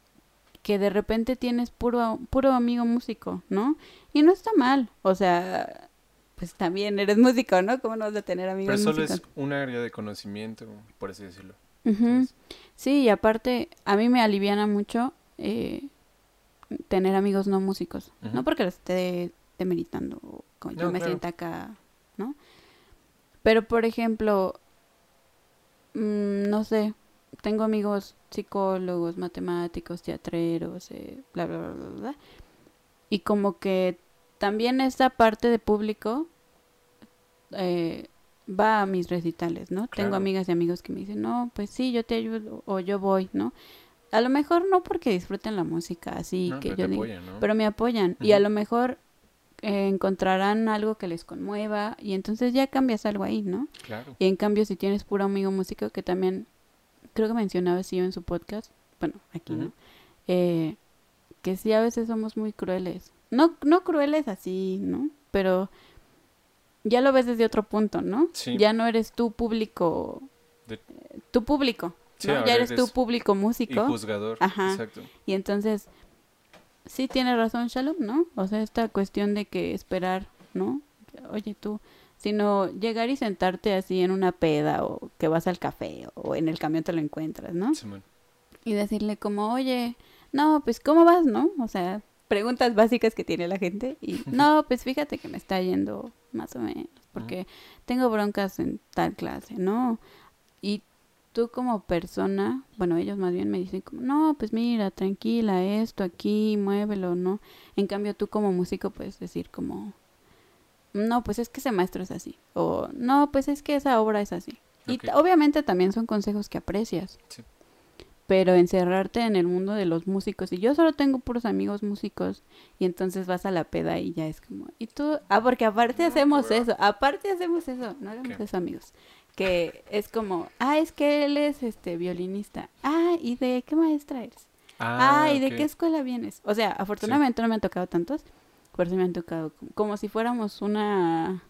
que de repente tienes puro puro amigo músico, ¿no? Y no está mal, o sea, pues también eres músico, ¿no? ¿Cómo no vas a tener amigos Pero solo músicos? es un área de conocimiento, por así decirlo. Sí, y aparte a mí me aliviana mucho eh, tener amigos no músicos, no porque los esté demeritando o como yo me claro. sienta acá, ¿no? Pero por ejemplo, mm, no sé, tengo amigos psicólogos, matemáticos, teatreros, eh, bla, bla, bla, bla, bla. Y como que también esta parte de público eh, va a mis recitales, ¿no? Tengo amigas y amigos que me dicen, no, pues sí, yo te ayudo o yo voy, ¿no? A lo mejor no porque disfruten la música, así No, que yo apoyan, ¿no? pero me apoyan y a lo mejor eh, encontrarán algo que les conmueva y entonces ya cambias algo ahí, ¿no? Claro. Y en cambio si tienes puro amigo músico que también creo que mencionaba sí en su podcast, bueno, aquí no, eh, que sí a veces somos muy crueles, no no crueles así, ¿no? Pero ya lo ves desde otro punto, ¿no? Sí. Ya no eres tu público, De- eh, tu público, Sí, Ya eres, tu eres público Y músico. juzgador. Ajá. Exacto. Y entonces, sí tiene razón Shalom, ¿no? O sea, esta cuestión de que esperar, ¿no? Oye tú, sino llegar y sentarte así en una peda o que vas al café o en el camión te lo encuentras, ¿no? Simón. Y decirle como, oye, no, pues ¿cómo vas, no? O sea, preguntas básicas que tiene la gente y no, pues fíjate que me está yendo más o menos porque tengo broncas en tal clase, ¿no? Tú como persona, bueno, ellos más bien me dicen como, no, pues mira, tranquila, esto aquí, muévelo, ¿no? En cambio tú como músico puedes decir como, no, pues es que ese maestro es así, o no, pues es que esa obra es así. Y obviamente también son consejos que aprecias. Sí. Pero encerrarte en el mundo de los músicos, y yo solo tengo puros amigos músicos, y entonces vas a la peda y ya es como, y tú, ah, porque aparte hacemos eso, aparte hacemos eso, no hagamos ¿Qué? eso amigos, que es como, ah, es que él es este violinista, ah, ¿y de qué maestra eres? Ah, ¿y de qué escuela vienes? O sea, afortunadamente no me han tocado tantos, pero sí me han tocado como, si fuéramos una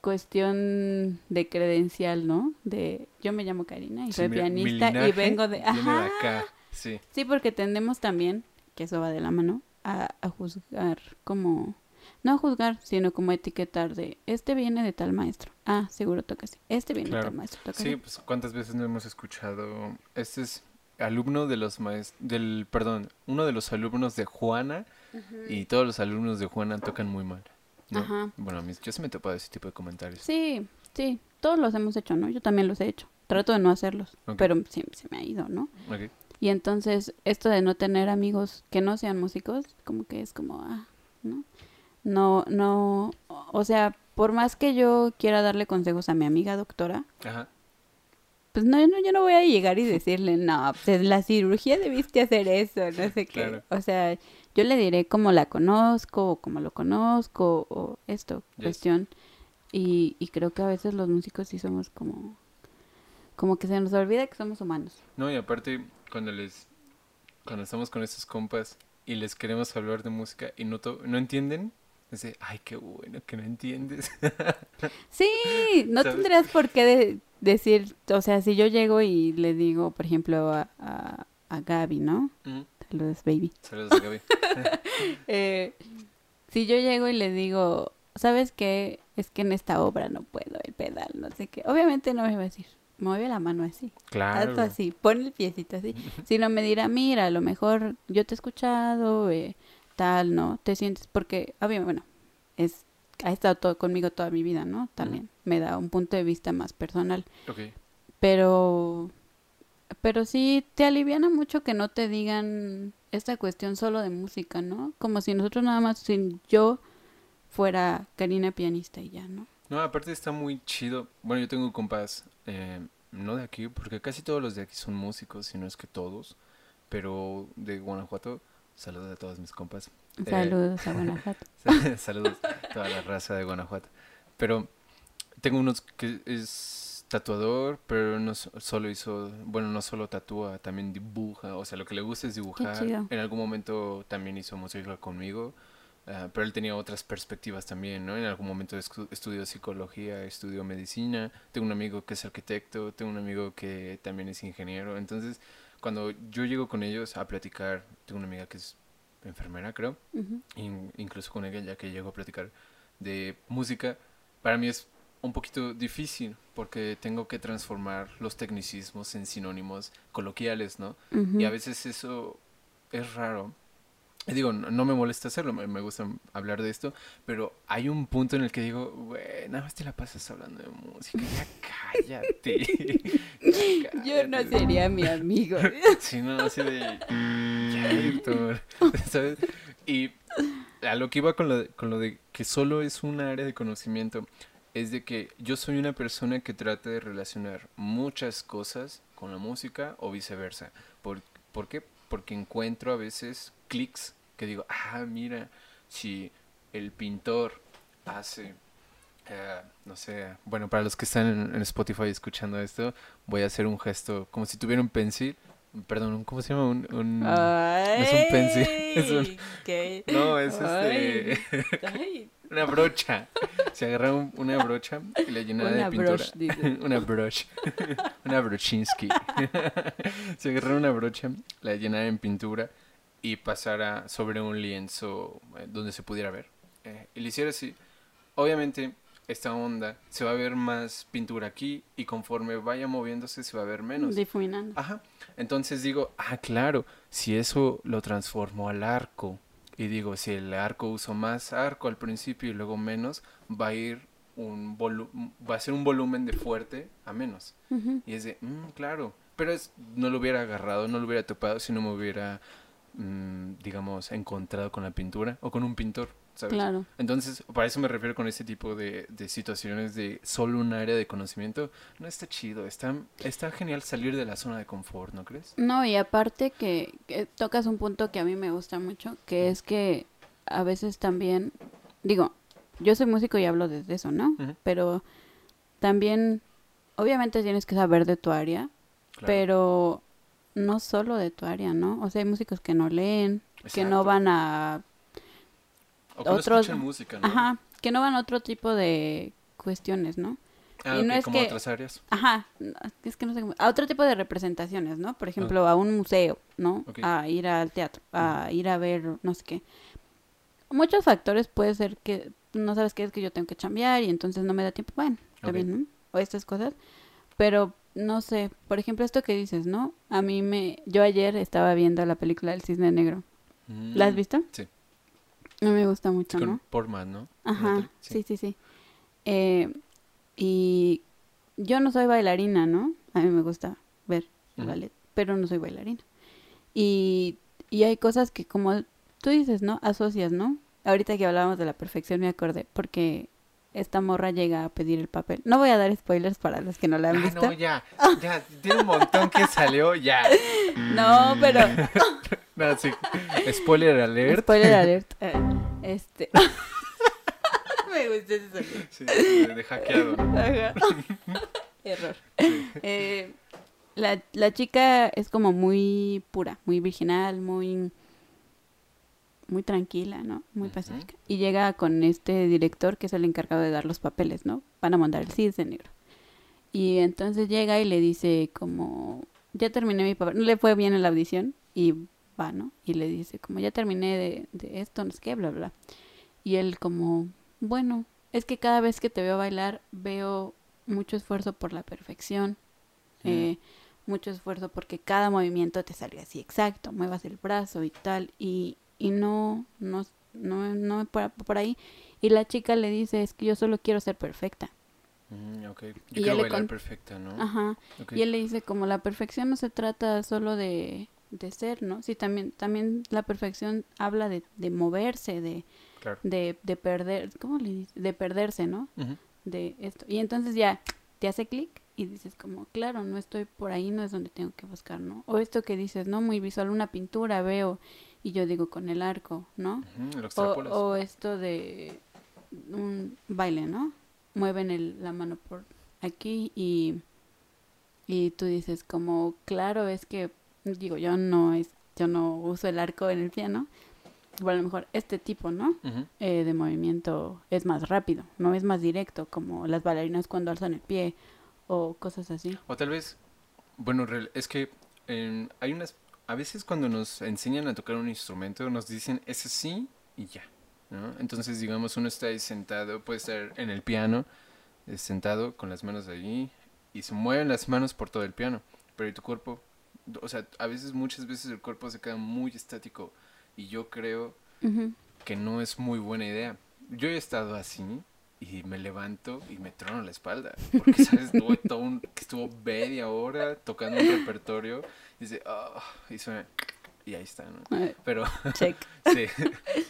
cuestión de credencial, ¿no? De yo me llamo Karina y Sí, soy mi pianista y vengo de... Viene de Ajá. acá. Sí. Sí, porque tendemos también, que eso va de la mano, a, a juzgar como... No juzgar, sino como etiquetar de, este viene de tal maestro. Ah, seguro toca así. Este viene de tal maestro. Toca Sí, así. pues cuántas veces no hemos escuchado. Este es alumno de los maestros. Del, perdón, uno de los alumnos de Juana. Y todos los alumnos de Juana tocan muy mal. ¿no? Ajá. Bueno, a mí yo sí me he topado ese tipo de comentarios. Sí, sí, todos los hemos hecho, ¿no? Yo también los he hecho. Trato de no hacerlos, pero sí, se me ha ido, ¿no? Ok. Y entonces, esto de no tener amigos que no sean músicos, como que es como, ah, ¿no? No, no, o sea, por más que yo quiera darle consejos a mi amiga doctora, Ajá. pues no, no yo no voy a llegar y decirle, no, pues la cirugía debiste hacer eso, no sé qué. Claro. O sea, yo le diré cómo la conozco, o cómo lo conozco, o esto, Yes. cuestión. Y, y creo que a veces los músicos sí somos como, como que se nos olvida que somos humanos. No, y aparte, cuando les. Cuando estamos con estos compas y les queremos hablar de música y no, to- no entienden, de, ay, qué bueno que no entiendes. Sí, no ¿Sabes? tendrías por qué de- decir, o sea, si yo llego y le digo, por ejemplo, a, a, a Gaby, ¿no? Ujú. Saludos, baby. Saludos Gaby. Eh, si yo llego y le digo, ¿sabes qué? Es que en esta obra no puedo el pedal, no sé qué. Obviamente no me va a decir, mueve la mano así. Claro. Hazlo así, pon el piecito así. Si no me dirá, mira, a lo mejor yo te he escuchado, eh, tal, ¿no? Te sientes, porque, obviamente, bueno, es, ha estado todo conmigo toda mi vida, ¿no? También me da un punto de vista más personal. Ok. Pero, pero sí te aliviana mucho que no te digan esta cuestión solo de música, ¿no? Como si nosotros nada más, si yo fuera Karina pianista y ya, ¿no? No, aparte está muy chido. Bueno, yo tengo compas, eh, no de aquí, porque casi todos los de aquí son músicos, si no es que todos, pero de Guanajuato. Saludos a todos mis compas. Eh, Saludos a Guanajuato. Saludos a toda la raza de Guanajuato. Pero tengo unos que es tatuador, pero no so- solo hizo, bueno, no solo tatúa, también dibuja, o sea, lo que le gusta es dibujar. chido. En algún momento también hizo música conmigo, ah, pero él tenía otras perspectivas también, ¿no? En algún momento estudió psicología, estudió medicina, tengo un amigo que es arquitecto, tengo un amigo que también es ingeniero, entonces cuando yo llego con ellos a platicar, tengo una amiga que es enfermera, creo, in- incluso con ella, ya que llego a platicar de música, para mí es un poquito difícil porque tengo que transformar los tecnicismos en sinónimos coloquiales, ¿no? Y a veces eso es raro. Digo, no, me molesta hacerlo, me, me gusta hablar de esto, pero hay un punto en el que digo, güey, nada más te la pasas hablando de música, ya cállate. Ya Yo no cállate". sería mi amigo. Sí, no, así de. Ya, Héctor", ¿Sabes? Y a lo que iba con lo, de, con lo de que solo es un área de conocimiento, es de que yo soy una persona que trata de relacionar muchas cosas con la música o viceversa. ¿Por, ¿por qué? Porque encuentro a veces clics que digo, ah, mira, si el pintor hace. eh, no sé, bueno, para los que están en, en Spotify escuchando esto, voy a hacer un gesto como si tuviera un pencil. Perdón, ¿cómo se llama? Un, un- es un pencil, es. No, es este, Ay, una brocha. Se agarra un- una brocha y la llenaba de pintura. brush, dice. una brush. una brochinsky. Se agarra una brocha, la llenara en pintura y pasara sobre un lienzo eh, donde se pudiera ver. Eh, y le hiciera así. Obviamente, esta onda se va a ver más pintura aquí y conforme vaya moviéndose se va a ver menos. Difuminando. Ajá. Entonces digo, ah, claro, si eso lo transformo al arco y digo, si el arco uso más arco al principio y luego menos, va a ir un volu- va a ser un volumen de fuerte a menos. Y es de, "Mm, claro, pero es, no lo hubiera agarrado, no lo hubiera topado si no me hubiera, mm, digamos, encontrado con la pintura o con un pintor, ¿sabes? Claro. Entonces, para eso me refiero con ese tipo de, de situaciones de solo un área de conocimiento. No está chido, está, está genial salir de la zona de confort, ¿no crees? No, y aparte que, que tocas un punto que a mí me gusta mucho, que es que a veces también, digo, yo soy músico y hablo desde eso, ¿no? Pero también, obviamente tienes que saber de tu área, Claro. pero no solo de tu área, ¿no? O sea, hay músicos que no leen, que no van a, O que otros- música, ¿no? ajá, que no van a otro tipo de cuestiones, ¿no? Ah, y no es como que- otras áreas. Ajá, es que no sé cómo, a otro tipo de representaciones, ¿no? Por ejemplo, a un museo, ¿no? A ir al teatro, a ir a ver no sé qué. Muchos factores puede ser que no sabes qué es que yo tengo que chambear y entonces no me da tiempo. Bueno, está Ok. bien, ¿no? O estas cosas. Pero no sé, por ejemplo, esto que dices, ¿no? A mí me yo ayer estaba viendo la película del Cisne Negro. ¿La has Mm, visto? Sí. Mí me gusta mucho, con ¿no? Portman, ¿no? Ajá, sí, sí, sí. Eh, y yo no soy bailarina, ¿no? A mí me gusta ver el Ujú. ballet, pero no soy bailarina. Y, y hay cosas que como tú dices, ¿no? Asocias, ¿no? Ahorita que hablábamos de la perfección me acordé, porque esta morra llega a pedir el papel. No voy a dar spoilers para los que no la han Ah, visto. no, ya, ya, tiene un montón que salió, ya. No, pero... No, sí. Spoiler alert. Spoiler alert. eh, este... me gusta ese sonido. Sí, de, hackeado. Error. Eh, la, la chica es como muy pura, muy virginal, muy muy tranquila, ¿no? Muy pacífica. Y llega con este director que es el encargado de dar los papeles, ¿no? Van a mandar el CIS de negro. Y entonces llega y le dice como, ya terminé mi papel, no le fue bien en la audición y va, ¿no? Y le dice como, ya terminé de, de esto, no sé qué, bla, bla. Y él como, bueno, es que cada vez que te veo bailar veo mucho esfuerzo por la perfección. eh, mucho esfuerzo porque cada movimiento te salga así exacto, muevas el brazo y tal, y, y no, no, no, no por, por ahí. Y la chica le dice, es que yo solo quiero ser perfecta. Mm. Yo Y quiero bailar con- perfecta, ¿no? Ajá. Y él le dice como la perfección no se trata solo de, de ser, ¿no? Sí, también, también la perfección habla de, de moverse, de, Claro. de, de perder, ¿cómo le dice? De perderse, ¿no? De esto. Y entonces ya te hace clic y dices como, claro, no estoy por ahí, no es donde tengo que buscar, ¿no? O esto que dices, ¿no? Muy visual, una pintura veo y yo digo con el arco, ¿no? O esto de un baile, ¿no? Mueven el, la mano por aquí y, y tú dices como, claro, es que, digo, yo no es, yo no uso el arco en el piano, o a lo mejor este tipo, ¿no? Eh, de movimiento es más rápido, no es más directo, como las bailarinas cuando alzan el pie o cosas así. O tal vez, bueno, es que em, hay unas, a veces cuando nos enseñan a tocar un instrumento nos dicen es así y ya, ¿no? Entonces, digamos, uno está ahí sentado, puede estar en el piano, eh, sentado con las manos ahí y se mueven las manos por todo el piano, pero ¿y tu cuerpo? O sea, a veces, muchas veces el cuerpo se queda muy estático y yo creo que no es muy buena idea. Yo he estado así y me levanto y me trono la espalda. Porque, ¿sabes? Tuve todo un, estuvo media hora tocando un repertorio y dice, "Ah", y suena, y ahí está, ¿no? Pero, check. sí.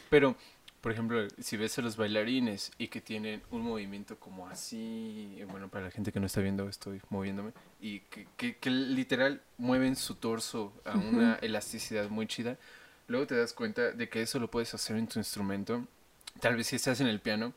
Pero, por ejemplo, si ves a los bailarines y que tienen un movimiento como así, bueno, para la gente que no está viendo, estoy moviéndome, y que, que, que literal mueven su torso a una elasticidad muy chida, luego te das cuenta de que eso lo puedes hacer en tu instrumento. Tal vez si estás en el piano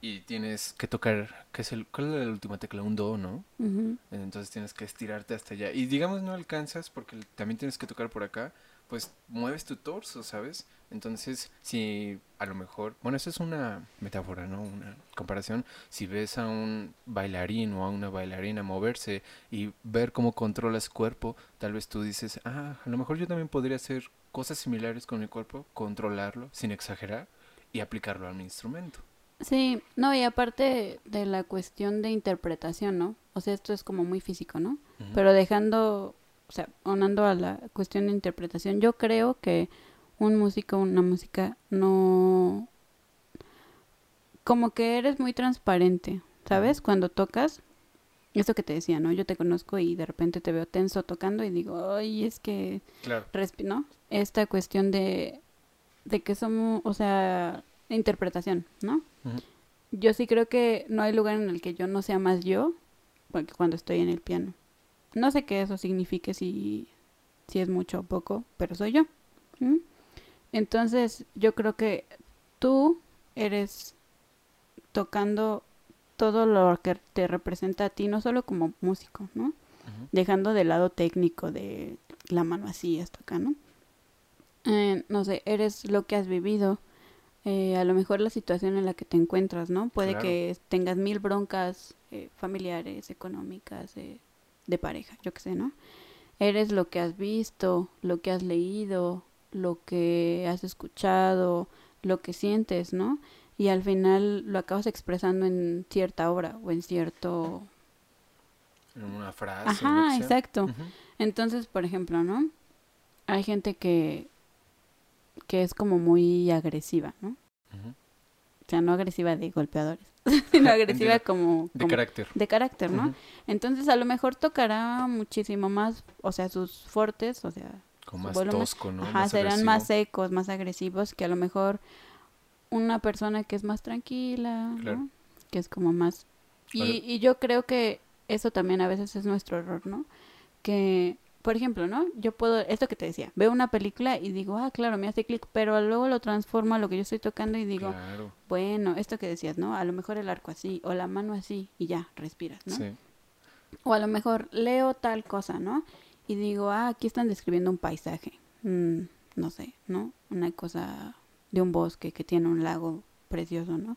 y tienes que tocar, ¿qué es el, ¿cuál es la última tecla? Un do, ¿no? Ujú. Entonces tienes que estirarte hasta allá. Y digamos no alcanzas porque también tienes que tocar por acá, pues mueves tu torso, ¿sabes? Entonces, si a lo mejor, bueno, eso es una metáfora, ¿no? Una comparación. Si ves a un bailarín o a una bailarina moverse y ver cómo controla su cuerpo, tal vez tú dices, ah, a lo mejor yo también podría hacer cosas similares con mi cuerpo, controlarlo sin exagerar y aplicarlo a mi instrumento. Sí, no, y aparte de la cuestión de interpretación, ¿no? O sea, esto es como muy físico, ¿no? Pero dejando, o sea, aunando a la cuestión de interpretación, yo creo que un músico, una música, no... Como que eres muy transparente, ¿sabes? Cuando tocas, esto que te decía, ¿no? Yo te conozco y de repente te veo tenso tocando y digo, ay, es que Claro. ¿no? Esta cuestión de, de que somos, o sea, interpretación, ¿no? Yo sí creo que no hay lugar en el que yo no sea más yo porque cuando estoy en el piano. No sé qué eso signifique, si, si es mucho o poco, pero soy yo. Entonces, yo creo que tú eres tocando todo lo que te representa a ti, no solo como músico, ¿no? Dejando de lado técnico de la mano así hasta acá, ¿no? Eh, no sé, eres lo que has vivido, eh, a lo mejor la situación en la que te encuentras, ¿no? Puede Claro. que tengas mil broncas eh, familiares, económicas, eh, de pareja, yo qué sé, ¿no? Eres lo que has visto, lo que has leído, lo que has escuchado, lo que sientes, ¿no? Y al final lo acabas expresando en cierta obra o en cierto En una frase. Ajá, exacto. Entonces, por ejemplo, ¿no? Hay gente que, que es como muy agresiva, ¿no? O sea, no agresiva de golpeadores, sino agresiva Entiendo. como, De carácter. de carácter, ¿no? Entonces, a lo mejor tocará muchísimo más, o sea, sus fuertes, o sea, Como más volumen. tosco, ¿no? ajá, serán agresivo. más secos, más agresivos que a lo mejor una persona que es más tranquila, ¿no? Claro. Que es como más... Y, y yo creo que eso también a veces es nuestro error, ¿no? Que, por ejemplo, ¿no? Yo puedo, esto que te decía, veo una película y digo, ah, claro, me hace clic, pero luego lo transformo a lo que yo estoy tocando y digo, Claro, bueno, esto que decías, ¿no? A lo mejor el arco así, o la mano así, y ya, respiras, ¿no? sí. O a lo mejor leo tal cosa, ¿no? Y digo, ah, aquí están describiendo un paisaje. Mm, no sé, ¿no? Una cosa de un bosque que tiene un lago precioso, ¿no?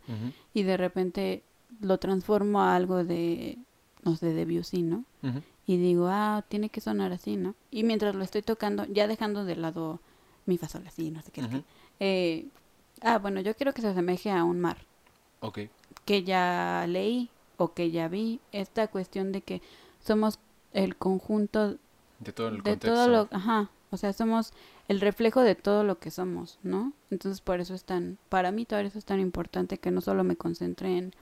Y de repente lo transformo a algo de, no sé, de Debussy, ¿no? ujú. Y digo, ah, tiene que sonar así, ¿no? Y mientras lo estoy tocando, ya dejando de lado mi fa sol así, no sé qué, eh, ah, bueno, yo quiero que se asemeje a un mar Ok. que ya leí o que ya vi, esta cuestión de que somos el conjunto De todo el de contexto. todo lo, ajá, o sea, somos el reflejo de todo lo que somos, ¿no? Entonces por eso es tan, para mí todo eso es tan importante que no solo me concentre en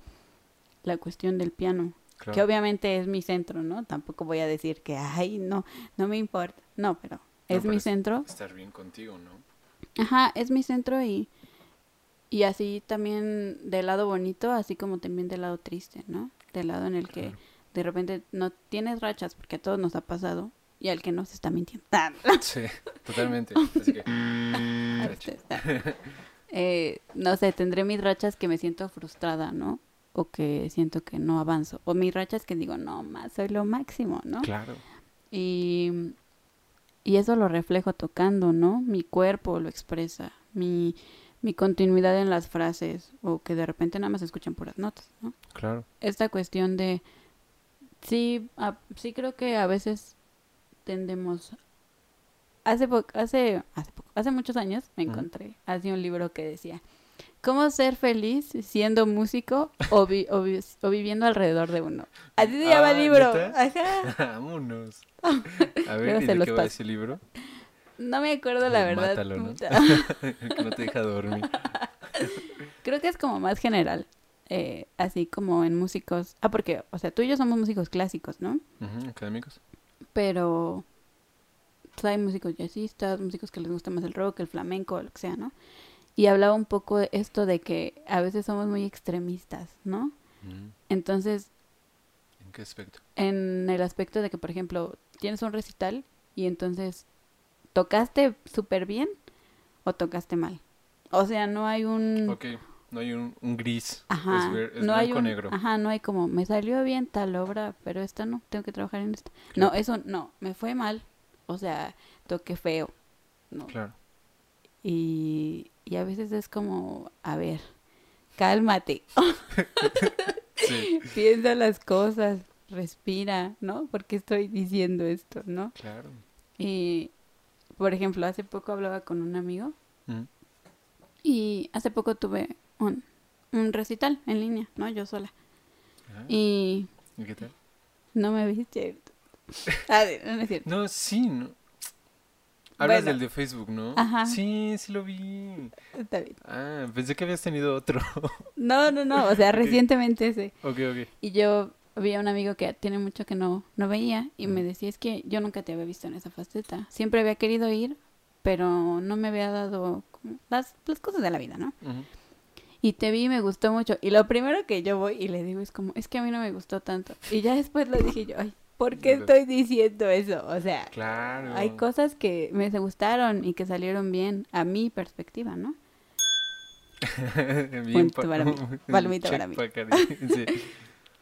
la cuestión del piano, Claro. que obviamente es mi centro, ¿no? Tampoco voy a decir que, ay, no, no me importa, no, pero es mi centro, Estar bien contigo, ¿no? ajá, es mi centro y, y así también del lado bonito, así como también del lado triste, ¿no? Del lado en el que de repente no tienes rachas, porque a todos nos ha pasado, y al que no se está mintiendo. Sí, totalmente. Así que. Racha. este, eh, no sé, tendré mis rachas que me siento frustrada, ¿no? O que siento que no avanzo. O mis rachas que digo, no, más, soy lo máximo, ¿no? Claro. Y, y eso lo reflejo tocando, ¿no? Mi cuerpo lo expresa, mi, mi continuidad en las frases, o que de repente nada más se escuchan puras notas, ¿no? Claro. Esta cuestión de, sí, a- sí creo que a veces tendemos hace poco, hace, hace poco, hace muchos años me encontré así un libro que decía cómo ser feliz siendo músico o, vi- o, vi- o viviendo alrededor de uno. Así se llama Ah, el libro. Ajá. Vámonos. A ver, ¿y de qué va ese libro? No me acuerdo la verdad. mátalo, ¿no? que no te deja dormir. Creo que es como más general. eh, así como en músicos. Ah, porque, o sea, tú y yo somos músicos clásicos, ¿no? Ujú, Académicos. pero pues, hay músicos jazzistas, músicos que les gusta más el rock, el flamenco, lo que sea, ¿no? Y hablaba un poco de esto de que a veces somos muy extremistas, ¿no? Mm, Entonces, ¿En qué aspecto? en el aspecto de que, por ejemplo, tienes un recital y entonces tocaste súper bien o tocaste mal. O sea, no hay un... Ok, no hay un, un gris. Ajá, es ver- es no hay blanco un, negro. ajá, no hay como, me salió bien tal obra, pero esta no, tengo que trabajar en esta. Claro. No, eso no, me fue mal, o sea, toqué feo, no. Claro. Y, y a veces es como, a ver, cálmate, Sí, piensa las cosas, respira, ¿no? Porque estoy diciendo esto, ¿no? claro. Y, por ejemplo, hace poco hablaba con un amigo Mm, y hace poco tuve un, un recital en línea, ¿no? Yo sola. ah, Y ¿Y qué tal? no me viste. A ver, no es cierto. No, sí, ¿no? Hablas Bueno. del de Facebook, ¿no? Ajá. Sí, sí lo vi. Está bien. Ah, pensé que habías tenido otro. No, no, no, o sea, recientemente ese. ok, ok. Y yo vi a un amigo que tiene mucho que no, no veía y me decía, es que yo nunca te había visto en esa faceta. Siempre había querido ir, pero no me había dado las, las cosas de la vida, ¿no? Ujú. Y te vi y me gustó mucho. Y lo primero que yo voy y le digo es como, es que a mí no me gustó tanto. Y ya después lo dije yo, ay, ¿por qué estoy diciendo eso? O sea, Claro. hay cosas que me gustaron y que salieron bien a mi perspectiva, ¿no? Bien Punto para mí. Palomita para mí. Sí.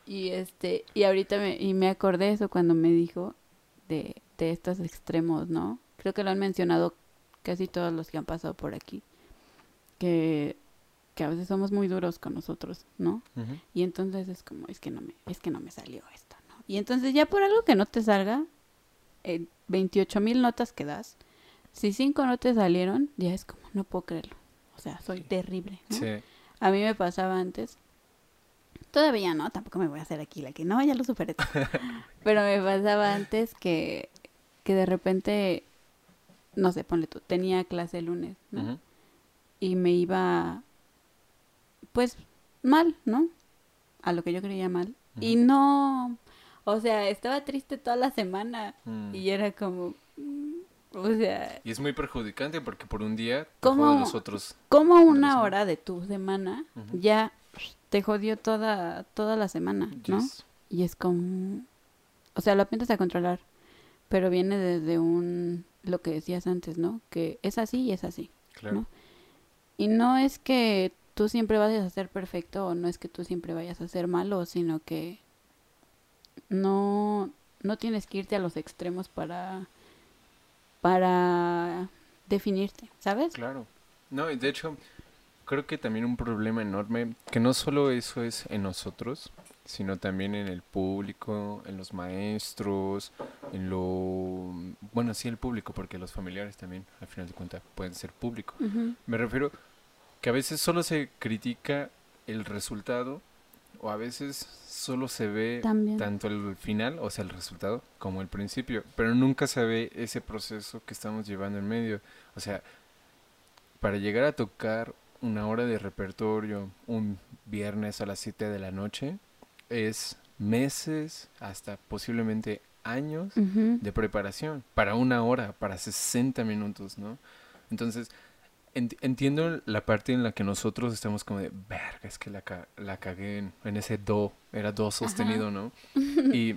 Y este, y ahorita me, y me acordé eso cuando me dijo de, de estos extremos, ¿no? Creo que lo han mencionado casi todos los que han pasado por aquí. Que, que a veces somos muy duros con nosotros, ¿no? Y entonces es como, es que no me, es que no me salió esto. Y entonces ya por algo que no te salga, eh, 28 mil notas que das, si cinco no te salieron, ya es como, no puedo creerlo. O sea, soy terrible, ¿no? Sí. A mí me pasaba antes. Todavía no, tampoco me voy a hacer aquí la que no, ya lo superé. Pero me pasaba antes que, que de repente, no sé, ponle tú, tenía clase el lunes, ¿no? Y me iba, pues, mal, ¿no? A lo que yo creía mal. Y no, o sea, estaba triste toda la semana. Mm. Y era como, mm, o sea, Y es muy perjudicante porque por un día ¿Cómo? joden los otros. como una hora de tu semana ya te jodió toda, toda la semana, ¿no? Yes. Y es como, o sea, lo aprendes a controlar, pero viene desde un, lo que decías antes, ¿no? Que es así y es así. Claro. ¿no? Y no es que tú siempre vayas a ser perfecto o no es que tú siempre vayas a ser malo, sino que no, no tienes que irte a los extremos para, para definirte, ¿sabes? Claro. No, y de hecho, creo que también un problema enorme, que no solo eso es en nosotros, sino también en el público, en los maestros, en lo... Bueno, sí, el público, porque los familiares también, al final de cuentas, pueden ser público. Me refiero que a veces solo se critica el resultado o a veces solo se ve También. tanto el final, o sea, el resultado, como el principio, pero nunca se ve ese proceso que estamos llevando en medio. O sea, para llegar a tocar una hora de repertorio un viernes a las 7 de la noche es meses, hasta posiblemente años de preparación para una hora, para 60 minutos, ¿no? Entonces, ent- entiendo la parte en la que nosotros estamos como de, verga, es que la, ca- la cagué en, en ese do, era do sostenido, ¿no? Y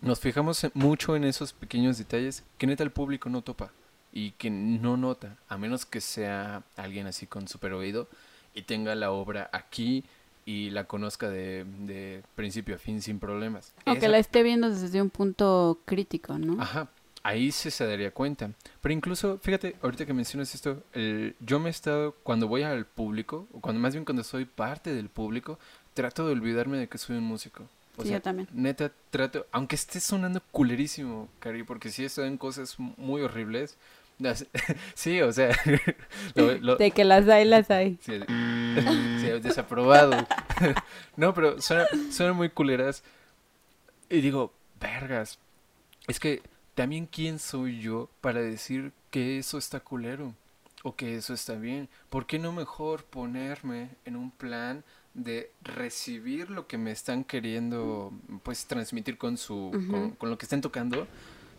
nos fijamos mucho en esos pequeños detalles que neta el público no topa y que no nota, a menos que sea alguien así con super oído y tenga la obra aquí y la conozca de, de principio a fin sin problemas. O que Esa- la esté viendo desde un punto crítico, ¿no? Ajá, ahí sí se daría cuenta. Pero incluso, fíjate, ahorita que mencionas esto, el- yo me he estado, cuando voy al público, o cuando más bien cuando soy parte del público, trato de olvidarme de que soy un músico. O Sí, sea, yo también. neta, trato, aunque esté sonando culerísimo, Cari, porque sí están cosas muy horribles. Las- Sí, o sea, lo- lo- De que las hay, las hay. Sí, sí, desaprobado. no, pero suenan, suenan muy culeras. Y digo, vergas. Es que también quién soy yo para decir que eso está culero o que eso está bien. ¿Por qué no mejor ponerme en un plan de recibir lo que me están queriendo pues transmitir con su con, con lo que estén tocando?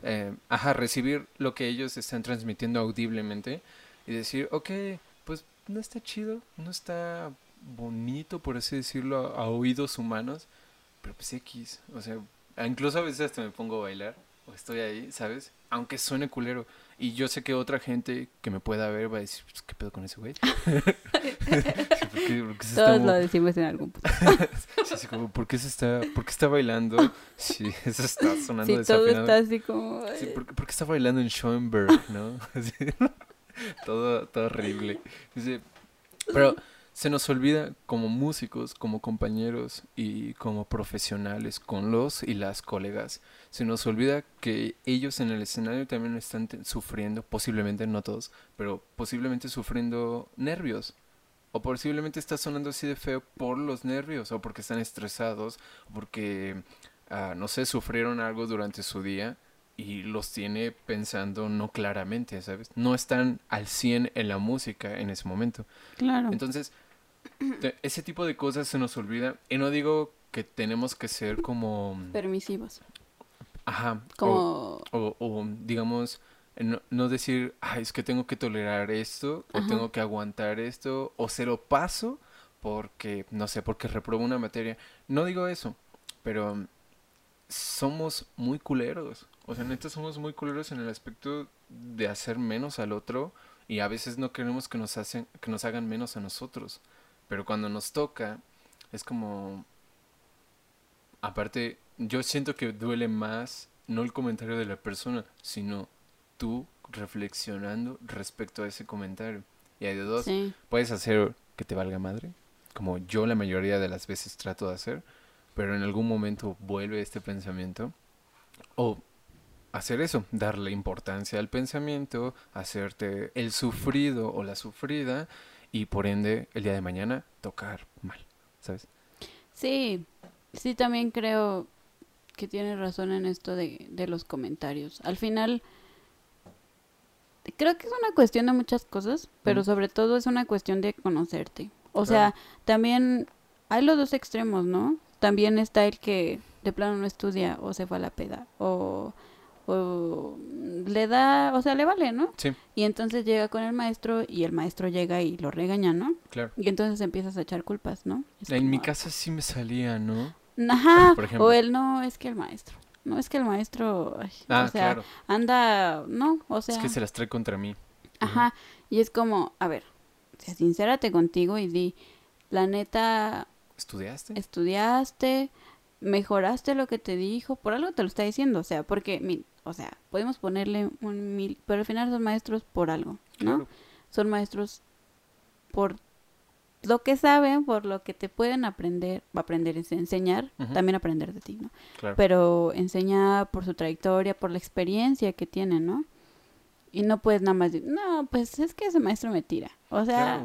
Eh, ajá, recibir lo que ellos están transmitiendo audiblemente y decir, ok, pues no está chido, no está bonito, por así decirlo, a, a oídos humanos, pero pues X, o sea, incluso a veces hasta me pongo a bailar, estoy ahí, ¿sabes? Aunque suene culero, y yo sé que otra gente que me pueda ver va a decir, pues, ¿qué pedo con ese güey? Sí, ¿por qué- por qué se está Todos mo- lo decimos en algún punto. sí, sí, como, ¿por qué se está, por qué está bailando? Sí, eso está sonando Sí, todo está así como... Sí, ¿por, por qué está bailando en Schoenberg, no? Todo, todo horrible. Dice, pero se nos olvida como músicos, como compañeros y como profesionales con los y las colegas, se nos olvida que ellos en el escenario también están sufriendo, posiblemente no todos, pero posiblemente sufriendo nervios. O posiblemente está sonando así de feo por los nervios, o porque están estresados, o porque, ah, no sé, sufrieron algo durante su día y los tiene pensando no claramente, ¿sabes? No están al 100 en la música en ese momento. Claro. Entonces, ese tipo de cosas se nos olvida. Y no digo que tenemos que ser como... Permisivos. Ajá. o- Como... o, o, digamos, no, no decir, ay, es que tengo que tolerar esto, o tengo que aguantar esto, o se lo paso porque, no sé, porque repruebo una materia. No digo eso, pero somos muy culeros. O sea, neta somos muy culeros en el aspecto de hacer menos al otro y a veces no queremos que nos, hacen, que nos hagan menos a nosotros. Pero cuando nos toca, es como... Aparte, yo siento que duele más no el comentario de la persona, sino tú reflexionando respecto a ese comentario. Y hay de dos, Sí. puedes hacer que te valga madre, como yo la mayoría de las veces trato de hacer, pero en algún momento vuelve este pensamiento. O hacer eso, darle importancia al pensamiento, hacerte el sufrido o la sufrida y por ende el día de mañana tocar mal, ¿sabes? Sí, sí, también creo que tienes razón en esto de, de los comentarios. Al final, creo que es una cuestión de muchas cosas, pero Mm. sobre todo es una cuestión de conocerte. O Claro. sea, también hay los dos extremos, ¿no? También está el que de plano no estudia o se fue a la peda o, o le da, o sea, le vale, ¿no? Sí, Y entonces llega con el maestro y el maestro llega y lo regaña, ¿no? claro. Y entonces empiezas a echar culpas, ¿no? Es En mi casa sí me salía, ¿no? Ajá, o el no, es que el maestro. No, es que el maestro, ay, Ah, o sea, claro. anda, no, o sea, Es que se las trae contra mí. ajá, y es como, a ver, sea, sincérate contigo y di, la neta, ¿Estudiaste? estudiaste, mejoraste lo que te dijo, por algo te lo está diciendo, o sea, porque, mi- o sea, podemos ponerle un mil, pero al final son maestros por algo, ¿no? Claro. Son maestros por lo que saben, por lo que te pueden aprender, aprender enseñar, también aprender de ti, ¿no? Claro. Pero enseña por su trayectoria, por la experiencia que tiene, ¿no? Y no puedes nada más decir, no, pues es que ese maestro me tira. O sea,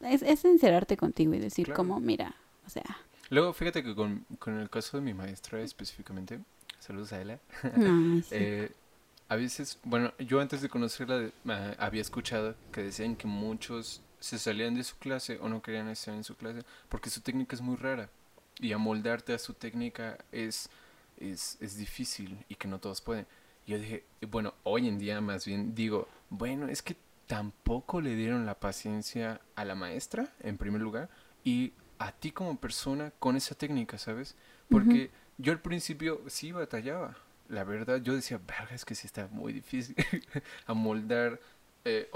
Claro. es, es sincerarte contigo y decir Claro. como, mira, o sea, Luego, fíjate que con, con el caso de mi maestra específicamente, saludos a ella, Ay, sí. eh, a veces, bueno, yo antes de conocerla eh, había escuchado que decían que muchos se salían de su clase o no querían estar en su clase porque su técnica es muy rara y amoldarte a su técnica es, es, es difícil y que no todos pueden. Yo dije, bueno, hoy en día más bien digo, bueno, es que tampoco le dieron la paciencia a la maestra, en primer lugar, y a ti como persona con esa técnica, ¿sabes? Porque yo al principio sí batallaba. La verdad, yo decía, verga, es que sí está muy difícil amoldar eh,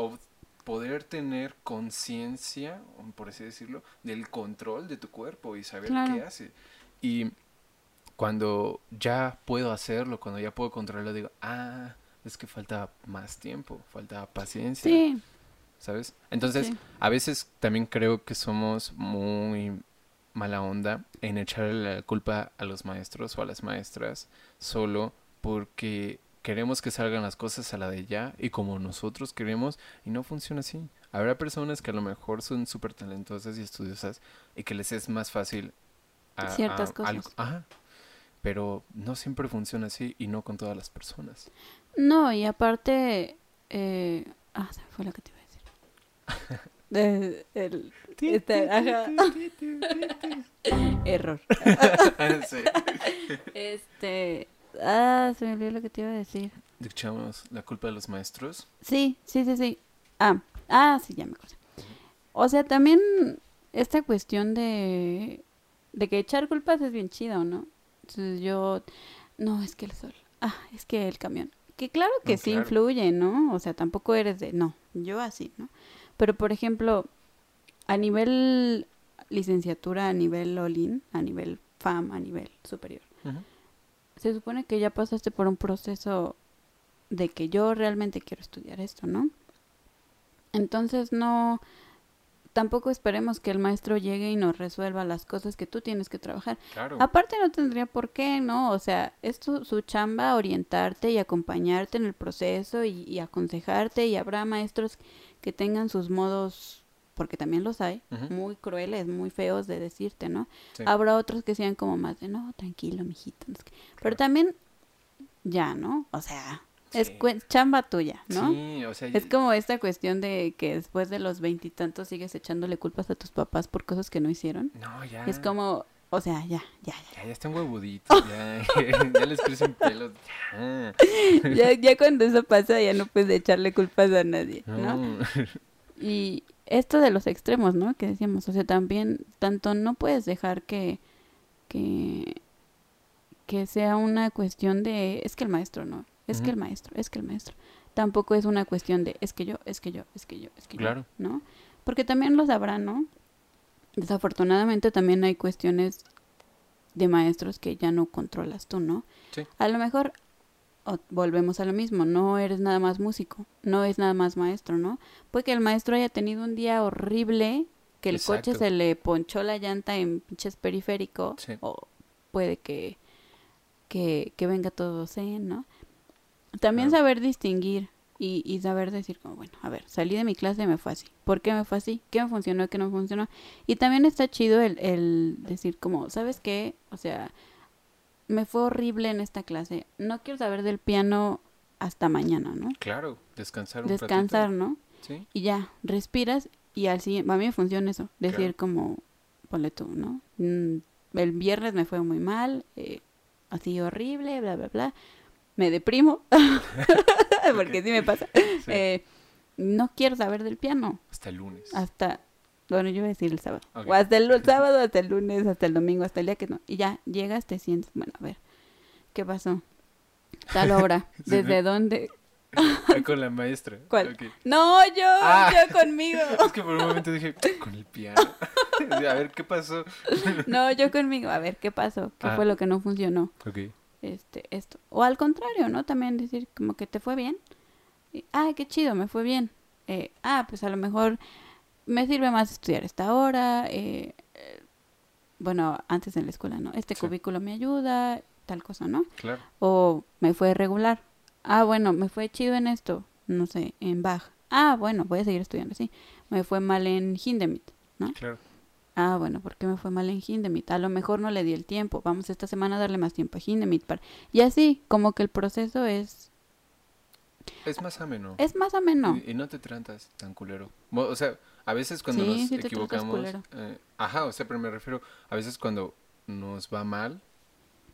poder tener conciencia, por así decirlo, del control de tu cuerpo y saber Claro. qué hace. Y cuando ya puedo hacerlo, cuando ya puedo controlarlo, digo, ah, es que falta más tiempo, falta paciencia, Sí, ¿sabes? Entonces, sí. a veces también creo que somos muy mala onda en echarle la culpa a los maestros o a las maestras solo porque queremos que salgan las cosas a la de ya y como nosotros queremos y no funciona así. Habrá personas que a lo mejor son súper talentosas y estudiosas y que les es más fácil a- Ciertas a- cosas. algo- ajá, pero no siempre funciona así y no con todas las personas. No, y aparte, eh... ah, fue lo que te iba a decir. De- el, este, ajá. Error. Este, ah, se me olvidó lo que te iba a decir. Echamos la culpa a los maestros. Sí, sí, sí, sí. Ah, ah, sí, ya me acordé. O sea, también esta cuestión de, de que echar culpas es bien chido, ¿no? Entonces yo, no, es que el sol, ah, es que el camión. Que claro que No, sí claro. influye, ¿no? O sea, tampoco eres de, no, yo así, ¿no? Pero, por ejemplo, a nivel licenciatura, a nivel OLIN, a nivel FAM, a nivel superior, Ujú. Se supone que ya pasaste por un proceso de que yo realmente quiero estudiar esto, ¿no? Entonces no, tampoco esperemos que el maestro llegue y nos resuelva las cosas que tú tienes que trabajar. Claro. Aparte no tendría por qué, ¿no? O sea, es tu- su chamba orientarte y acompañarte en el proceso y, y aconsejarte y habrá maestros que tengan sus modos, porque también los hay, muy crueles, muy feos de decirte, ¿no? Sí. Habrá otros que sean como más de, no, tranquilo, mijito. no sé qué. Pero también, ya, ¿no? O sea, es Sí. chamba tuya, ¿no? Sí, o sea, Es como esta cuestión de que después de los veintitantos sigues echándole culpas a tus papás por cosas que no hicieron. no, ya. Es como, o sea, ya, ya, Ya, ya están huevuditos, ya, ya les crecen pelos, ya. ya. ya. Ya cuando eso pasa ya no puedes echarle culpas a nadie, ¿no? No. Y esto de los extremos, ¿no? Que decíamos, o sea, también, tanto no puedes dejar que, que, que sea una cuestión de, es que el maestro, no, es que el maestro, es que el maestro. Tampoco es una cuestión de, es que yo, es que yo, es que yo, es que Claro. yo, ¿no? Porque también lo sabrá, ¿no? Desafortunadamente también hay cuestiones de maestros que ya no controlas tú, ¿no? Sí. A lo mejor volvemos a lo mismo, no eres nada más músico, no es nada más maestro, ¿no? Puede que el maestro haya tenido un día horrible, que el coche se le ponchó la llanta en pinches periférico, Sí. o puede que, que, que venga todo zen, ¿no? También Claro. saber distinguir y, y saber decir como, bueno, a ver, salí de mi clase y me fue así. ¿Por qué me fue así? ¿Qué me funcionó? ¿Qué no me funcionó? Y también está chido el, el decir como, ¿sabes qué? O sea, me fue horrible en esta clase. No quiero saber del piano hasta mañana, ¿no? Claro, descansar un Descansar, ratito. ¿no? Sí, Y ya, respiras y al siguiente, a mí me funciona eso, decir Claro. como, ponle tú, ¿no? Mm, el viernes me fue muy mal, eh, así horrible, bla, bla, bla. Me deprimo, porque sí me pasa. sí. Eh, no quiero saber del piano Hasta el lunes. hasta, bueno, yo voy a decir el sábado. O hasta el sábado, hasta el lunes, hasta el domingo, hasta el día que no. Y ya, llegas, te sientes, bueno, a ver, ¿qué pasó? Tal hora, Sí, ¿desde ¿no? dónde? Con la maestra. ¿Cuál? No, yo, Ah. yo conmigo. Es que por un momento dije, con el piano. a ver, ¿qué pasó? No, yo conmigo. A ver, ¿qué pasó? ¿Qué Ah. fue lo que no funcionó? Ok. Este, esto. O al contrario, ¿no? También decir como que te fue bien. Y, ah, qué chido, me fue bien. Eh, ah, pues a lo mejor me sirve más estudiar esta hora. eh, bueno, antes en la escuela, ¿no? Este Sí. cubículo me ayuda, tal cosa, ¿no? Claro. O me fue regular. Ah, bueno, me fue chido en esto, no sé, en Bach. Ah, bueno, voy a seguir estudiando así. Me fue mal en Hindemith. Claro. Ah, bueno, ¿por qué me fue mal en Hindemith? A lo mejor no le di el tiempo. Vamos esta semana a darle más tiempo a Hindemith. Para... Y así, como que el proceso es... Es más ameno. Es más ameno. Y, y no te tratas tan culero. O sea, a veces cuando Sí, nos equivocamos... eh, ajá, o sea, pero me refiero... A veces cuando nos va mal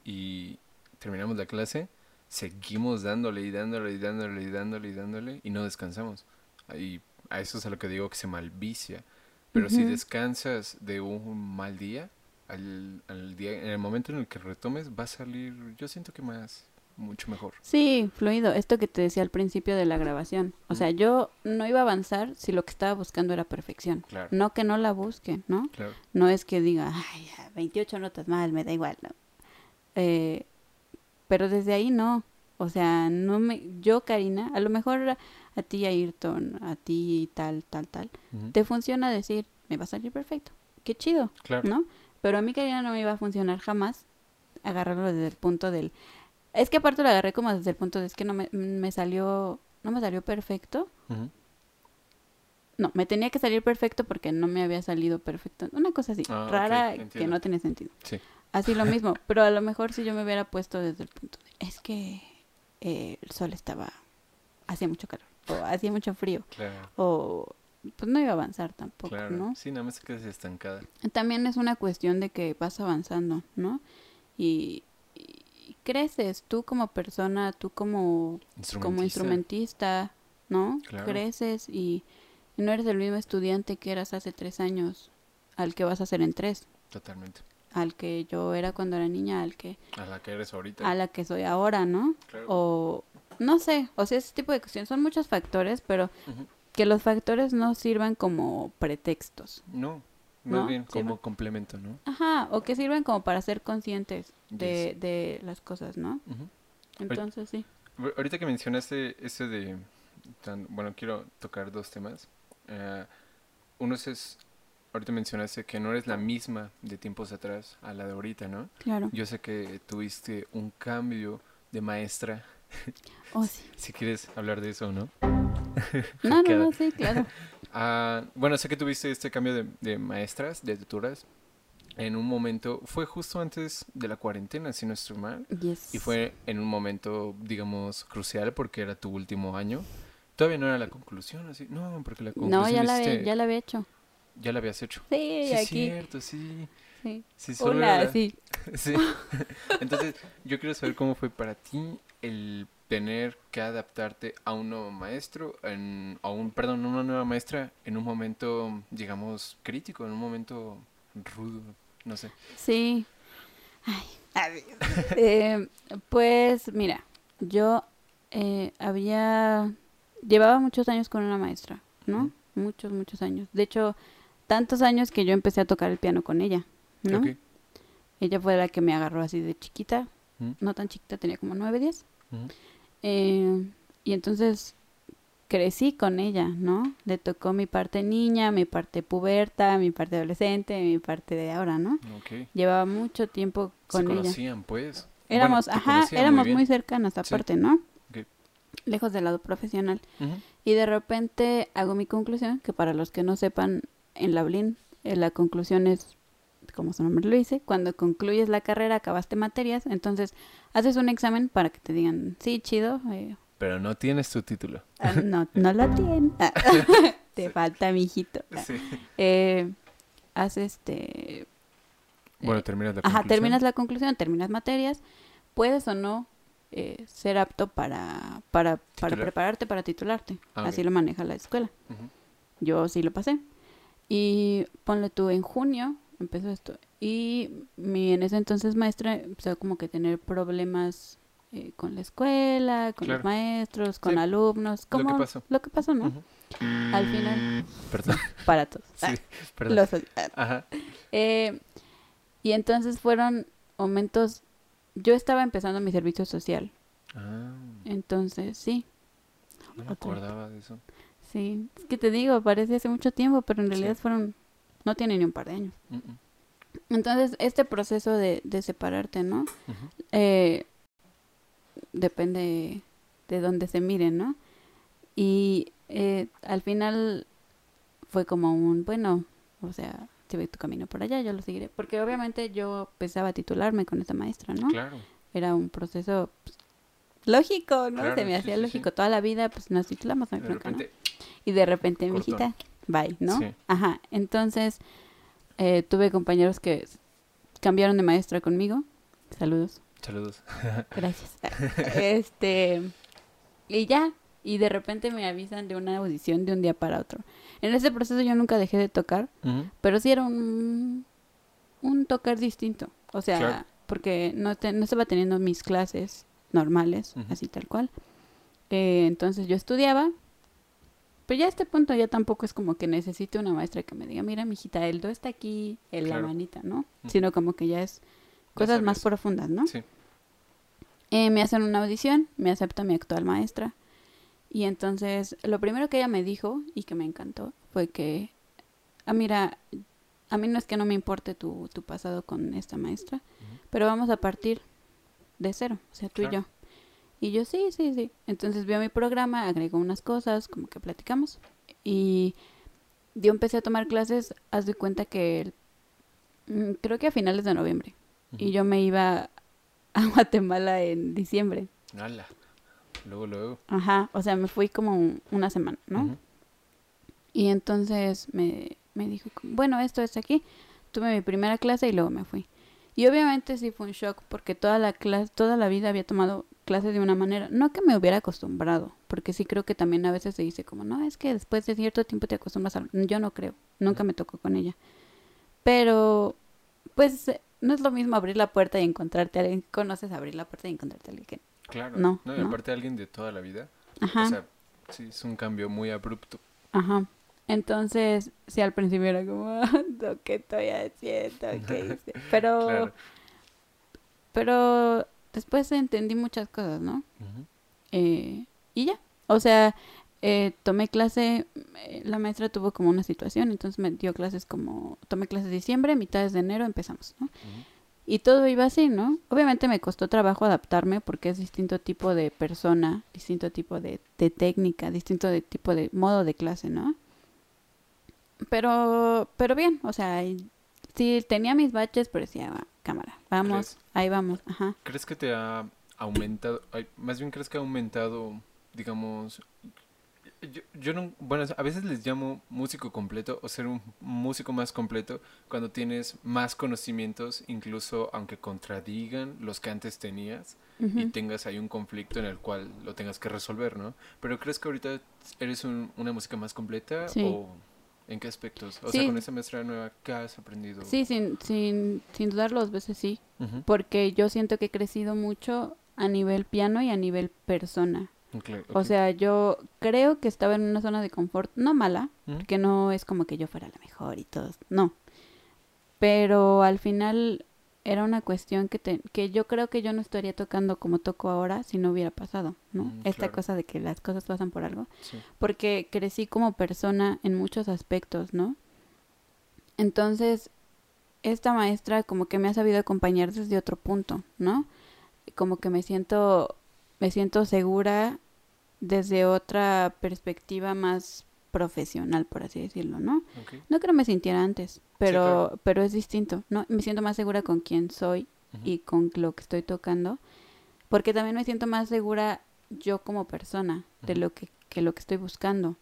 y terminamos la clase, seguimos dándole y dándole y dándole y dándole y dándole y no descansamos. Y a eso es a lo que digo que se malvicia. Pero si descansas de un mal día, al, al día, en el momento en el que retomes, va a salir, yo siento que más, mucho mejor. Sí, fluido. Esto que te decía al principio de la grabación. O Mm. sea, yo no iba a avanzar si lo que estaba buscando era perfección. Claro, No que no la busque, ¿no? claro. No es que diga, ay, ya, 28 notas mal, me da igual, ¿no? Eh, pero desde ahí no. O sea, no me, yo, Karina, a lo mejor a, a ti, Ayrton, a ti, tal, tal, tal, te funciona decir, me va a salir perfecto. Qué chido, Claro. ¿no? Pero a mí, Karina, no me iba a funcionar jamás agarrarlo desde el punto del... Es que aparte lo agarré como desde el punto de es que no me, me salió, no me salió perfecto. No, me tenía que salir perfecto porque no me había salido perfecto. Una cosa así, Ah, rara que no tiene sentido. Sí. Así lo mismo, pero a lo mejor si yo me hubiera puesto desde el punto de, es que eh, el sol estaba, hacía mucho calor, o hacía mucho frío, Claro, o pues no iba a avanzar tampoco, claro. ¿no? Sí, nada más quedas estancada. También es una cuestión de que vas avanzando, ¿no? Y creces tú como persona, tú como como instrumentista, ¿no? Claro. Creces y, no eres el mismo estudiante que eras hace tres años al que vas a ser en tres, Totalmente. al que yo era cuando era niña, al que A la que eres ahorita. a la que soy ahora, ¿no? Claro. O no sé, o sea, ese tipo de cuestiones son muchos factores, pero que los factores no sirvan como pretextos. No, más ¿No? bien como complemento, ¿no? Ajá, o que sirvan como para ser conscientes de, Yes. de las cosas, ¿no? Entonces sí. Ahor- Ahorita que mencionaste ese de... tan- bueno, quiero tocar dos temas. Eh, uno es. Ahorita mencionaste que no eres la misma de tiempos atrás a la de ahorita, ¿no? Claro. Yo sé que tuviste un cambio de maestra. Oh, sí. Si quieres hablar de eso, ¿no? No, no, no, sí, claro. Ah, bueno, sé que tuviste este cambio de, de maestras, de tutoras, en un momento, fue justo antes de la cuarentena, si no estoy mal, Yes. y fue en un momento, digamos, crucial porque era tu último año. Todavía no era la conclusión, así, no, porque la conclusión No, ya la, había, ya la había hecho. ya la habías hecho. Sí, Sí, aquí. cierto, sí. Sí. sí solo Hola, sí. Sí. Entonces, yo quiero saber cómo fue para ti el tener que adaptarte a un nuevo maestro, en, a un, perdón, una nueva maestra en un momento, digamos, crítico, en un momento rudo, no sé. Sí. Ay. Eh, pues mira, yo eh, había... Llevaba muchos años con una maestra, ¿no? Muchos, muchos años. De hecho, tantos años que yo empecé a tocar el piano con ella, ¿no? Ok. Ella fue la que me agarró así de chiquita, no tan chiquita, tenía como nueve, diez. ujú. Eh, y entonces crecí con ella, ¿no? Le tocó mi parte niña, mi parte puberta, mi parte adolescente, mi parte de ahora, ¿no? Llevaba mucho tiempo Se con ella. conocían, pues. Éramos, Bueno, ajá, éramos bien. muy, cercanas Sí. aparte, ¿no? Ok. Lejos del lado profesional. Y de repente hago mi conclusión, que para los que no sepan, en la ULIN, eh, la conclusión es, como su nombre lo dice, cuando concluyes la carrera, acabaste materias, entonces haces un examen para que te digan, sí, chido, eh, Pero no tienes tu título. ah, no, no lo tienen. Ah, te falta, mijito. Ah, Sí. Eh, haz este... Bueno, terminas la Ajá, conclusión. terminas la conclusión, terminas materias, puedes o no eh, ser apto para, para, para prepararte para titularte. Ah, Así lo maneja la escuela. Yo sí lo pasé. Y ponle tú, en junio empezó esto. Y mi en ese entonces maestra empezó como que a tener problemas eh, con la escuela, con los maestros, con Sí, alumnos. lo que Como pasó. Lo que pasó, ¿no? Al final, Perdón. para todos. Sí, Ah, perdón. los. Ah. Ajá. Eh, y entonces fueron momentos, yo estaba empezando mi servicio social, Ah, entonces sí, no me Otra vez. acordaba de eso. sí, es que te digo, parece hace mucho tiempo, pero en Sí. realidad fueron, no tiene ni un par de años. Entonces, este proceso de, de separarte, ¿no? Eh, depende de dónde se miren, ¿no? Y eh, al final fue como un, bueno, o sea, si ve tu camino por allá, yo lo seguiré. Porque obviamente yo pensaba titularme con esa maestra, ¿no? Claro. Era un proceso pues, lógico, ¿no? Claro, Se me sí, hacía sí, sí. lógico. Toda la vida, pues nos titulamos, no De ¿no? Y de repente, Cortó. mijita, bye, ¿no? Sí. Ajá. Entonces, eh, tuve compañeros que cambiaron de maestra conmigo. Saludos. saludos. Gracias. este. Y ya. Y de repente me avisan de una audición de un día para otro. En ese proceso yo nunca dejé de tocar, pero sí era un, un tocar distinto. O sea, porque no, te- no estaba teniendo mis clases normales, así tal cual. Eh, entonces yo estudiaba, pero ya a este punto ya tampoco es como que necesite una maestra que me diga, mira, mijita, el do está aquí en Claro. la manita, ¿no? Sino como que ya es cosas más profundas, ¿no? Sí. Eh, me hacen una audición, me acepta mi actual maestra. Y entonces, lo primero que ella me dijo y que me encantó fue que, ah, mira, a mí no es que no me importe tu, tu pasado con esta maestra, pero vamos a partir de cero, o sea, tú y yo. Y yo, sí, sí, sí. Entonces vio mi programa, agregó unas cosas, como que platicamos. Y yo empecé a tomar clases, haz de cuenta que mm, creo que a finales de noviembre. Y yo me iba a Guatemala en diciembre. Ala. Luego, luego. Ajá, o sea, me fui como un- una semana, ¿no? Y entonces me, me dijo, bueno, esto es aquí. Tuve mi primera clase y luego me fui. Y obviamente sí fue un shock porque toda la clase, toda la vida había tomado clases de una manera, no que me hubiera acostumbrado, porque sí creo que también a veces se dice como, no, es que después de cierto tiempo te acostumbras a... Yo no creo, nunca me tocó con ella. Pero, pues, no es lo mismo abrir la puerta y encontrarte a alguien que conoces, abrir la puerta y encontrarte a alguien que... Claro. No, y no. aparte alguien de toda la vida. Ajá. O sea, sí, es un cambio muy abrupto. Ajá. Entonces, sí, al principio era como, "Ah, no, ¿qué estoy haciendo? ¿Qué hice? Pero, Claro. pero después entendí muchas cosas, ¿no? Eh, y ya. O sea, eh, tomé clase, eh, la maestra tuvo como una situación, entonces me dio clases como, tomé clases diciembre, mitades de enero empezamos, ¿no? Y todo iba así, ¿no? Obviamente me costó trabajo adaptarme porque es distinto tipo de persona, distinto tipo de, de técnica, distinto de tipo de modo de clase, ¿no? Pero, pero bien, o sea, sí tenía mis baches, pero decía, "Va, cámara, vamos, ¿Crees? ahí vamos, ajá. ¿Crees que te ha aumentado, ay, más bien crees que ha aumentado, digamos, yo, yo no, bueno, a veces les llamo músico completo o ser un músico más completo cuando tienes más conocimientos, incluso aunque contradigan los que antes tenías y tengas ahí un conflicto en el cual lo tengas que resolver, ¿no? Pero ¿crees que ahorita eres un- una música más completa Sí. o en qué aspectos? O sea, con esa maestra nueva, ¿qué has aprendido? Sí, sin, sin, sin dudarlo dos veces sí, porque yo siento que he crecido mucho a nivel piano y a nivel persona. ok, O sea, yo creo que estaba en una zona de confort, no mala, Ujú, porque no es como que yo fuera la mejor y todo, no. Pero al final era una cuestión que, te- que yo creo que yo no estaría tocando como toco ahora si no hubiera pasado, ¿no? Mm, Esta claro. cosa de que las cosas pasan por algo. sí. Porque crecí como persona en muchos aspectos, ¿no? Entonces, esta maestra como que me ha sabido acompañar desde otro punto, ¿no? Como que me siento, me siento segura desde otra perspectiva más profesional, por así decirlo, ¿no? ok, No que no me sintiera antes, pero, claro. pero es distinto, ¿no? Me siento más segura con quién soy y con lo que estoy tocando, porque también me siento más segura yo como persona de lo que, que lo que estoy buscando.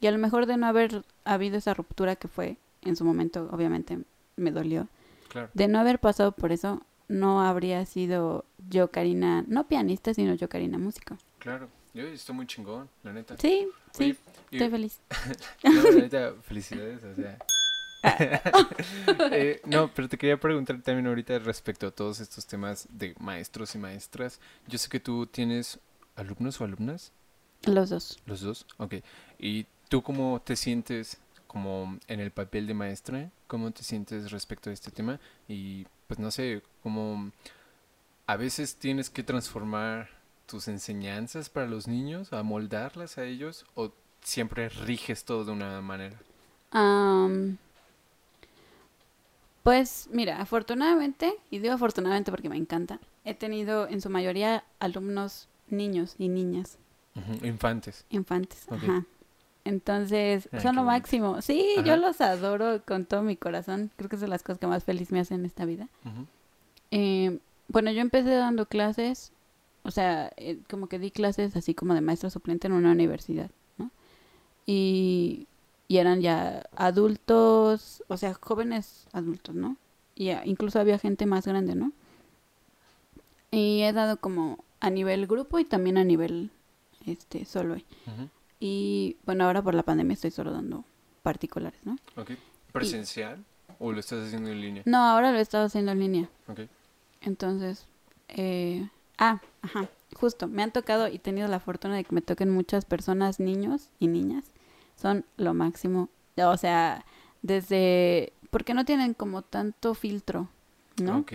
Y a lo mejor de no haber habido esa ruptura que fue, en su momento obviamente me dolió, claro. de no haber pasado por eso, no habría sido yo Karina, no pianista, sino yo Karina músico. Claro, yo estoy muy chingón, la neta. Sí, sí, estoy feliz. no, neta, felicidades, o sea. Eh, no, pero te quería preguntar también ahorita respecto a todos estos temas de maestros y maestras. Yo sé que tú tienes alumnos o alumnas, Los dos. los dos, ok. ¿Y tú cómo te sientes como en el papel de maestra? ¿Cómo te sientes respecto a este tema? Y pues no sé, como a veces tienes que transformar tus enseñanzas para los niños, amoldarlas a ellos, o siempre riges todo de una manera. Am, pues mira, afortunadamente, y digo afortunadamente porque me encanta, he tenido en su mayoría alumnos niños y niñas, Infantes. infantes. Ajá. Entonces, Ay, son lo máximo. Sí, Ajá. yo los adoro con todo mi corazón. Creo que son las cosas que más feliz me hacen en esta vida. Eh, bueno, yo empecé dando clases, o sea, eh, como que di clases así como de maestro suplente en una universidad, ¿no? Y, y eran ya adultos, o sea, jóvenes adultos, ¿no? Y incluso había gente más grande, ¿no? Y he dado como a nivel grupo y también a nivel este solo. Ujú. Y bueno, ahora por la pandemia estoy solo dando particulares, ¿no? Ok. ¿Presencial o lo estás haciendo en línea? No, ahora lo he estado haciendo en línea. Ok. Entonces, eh, ah, ajá, justo, me han tocado y tenido la fortuna de que me toquen muchas personas, niños y niñas. Son lo máximo. O sea, desde, porque no tienen como tanto filtro, ¿no? Ok.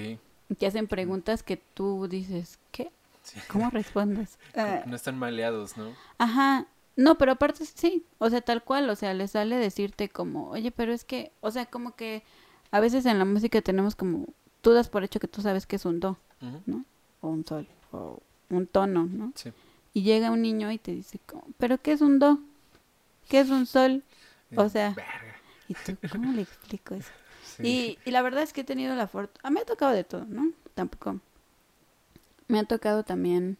Que hacen preguntas que tú dices, ¿qué? Sí. ¿Cómo respondes? No están maleados, ¿no? Ajá. No, pero aparte sí, o sea, tal cual, o sea, le sale decirte como, oye, pero es que, o sea, como que a veces en la música tenemos como, tú das por hecho que tú sabes que es un do. ¿no? O un sol, o un tono, ¿no? Sí. Y llega un niño y te dice, ¿pero qué es un do? ¿Qué es un sol? O sea. ¿y tú cómo le explico eso? Sí. Y, y la verdad es que he tenido la fortuna, me ha tocado de todo, ¿no? Tampoco. Me ha tocado también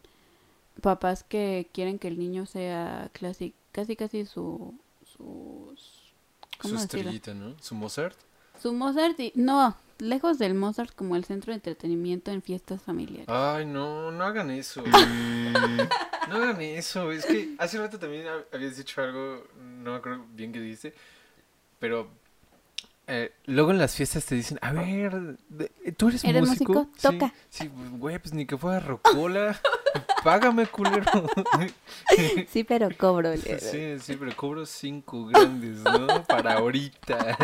papás que quieren que el niño sea casi, casi, casi su, sus, Su ¿cómo decirlo? estrellita, ¿no? Su Mozart. Su Mozart, y, no, lejos del Mozart como el centro de entretenimiento en fiestas familiares. Ay, no, no hagan eso. no hagan eso. Es que hace rato también hab- habías dicho algo, no me acuerdo bien qué dijiste, pero eh, luego en las fiestas te dicen, a ver, ¿tú eres, ¿Eres músico? músico? Sí, Toca. Sí, pues, güey, pues ni que fuera rocola. Págame, culero. Sí, pero cobro. sí, sí, pero cobro cinco grandes, ¿no? Para ahorita.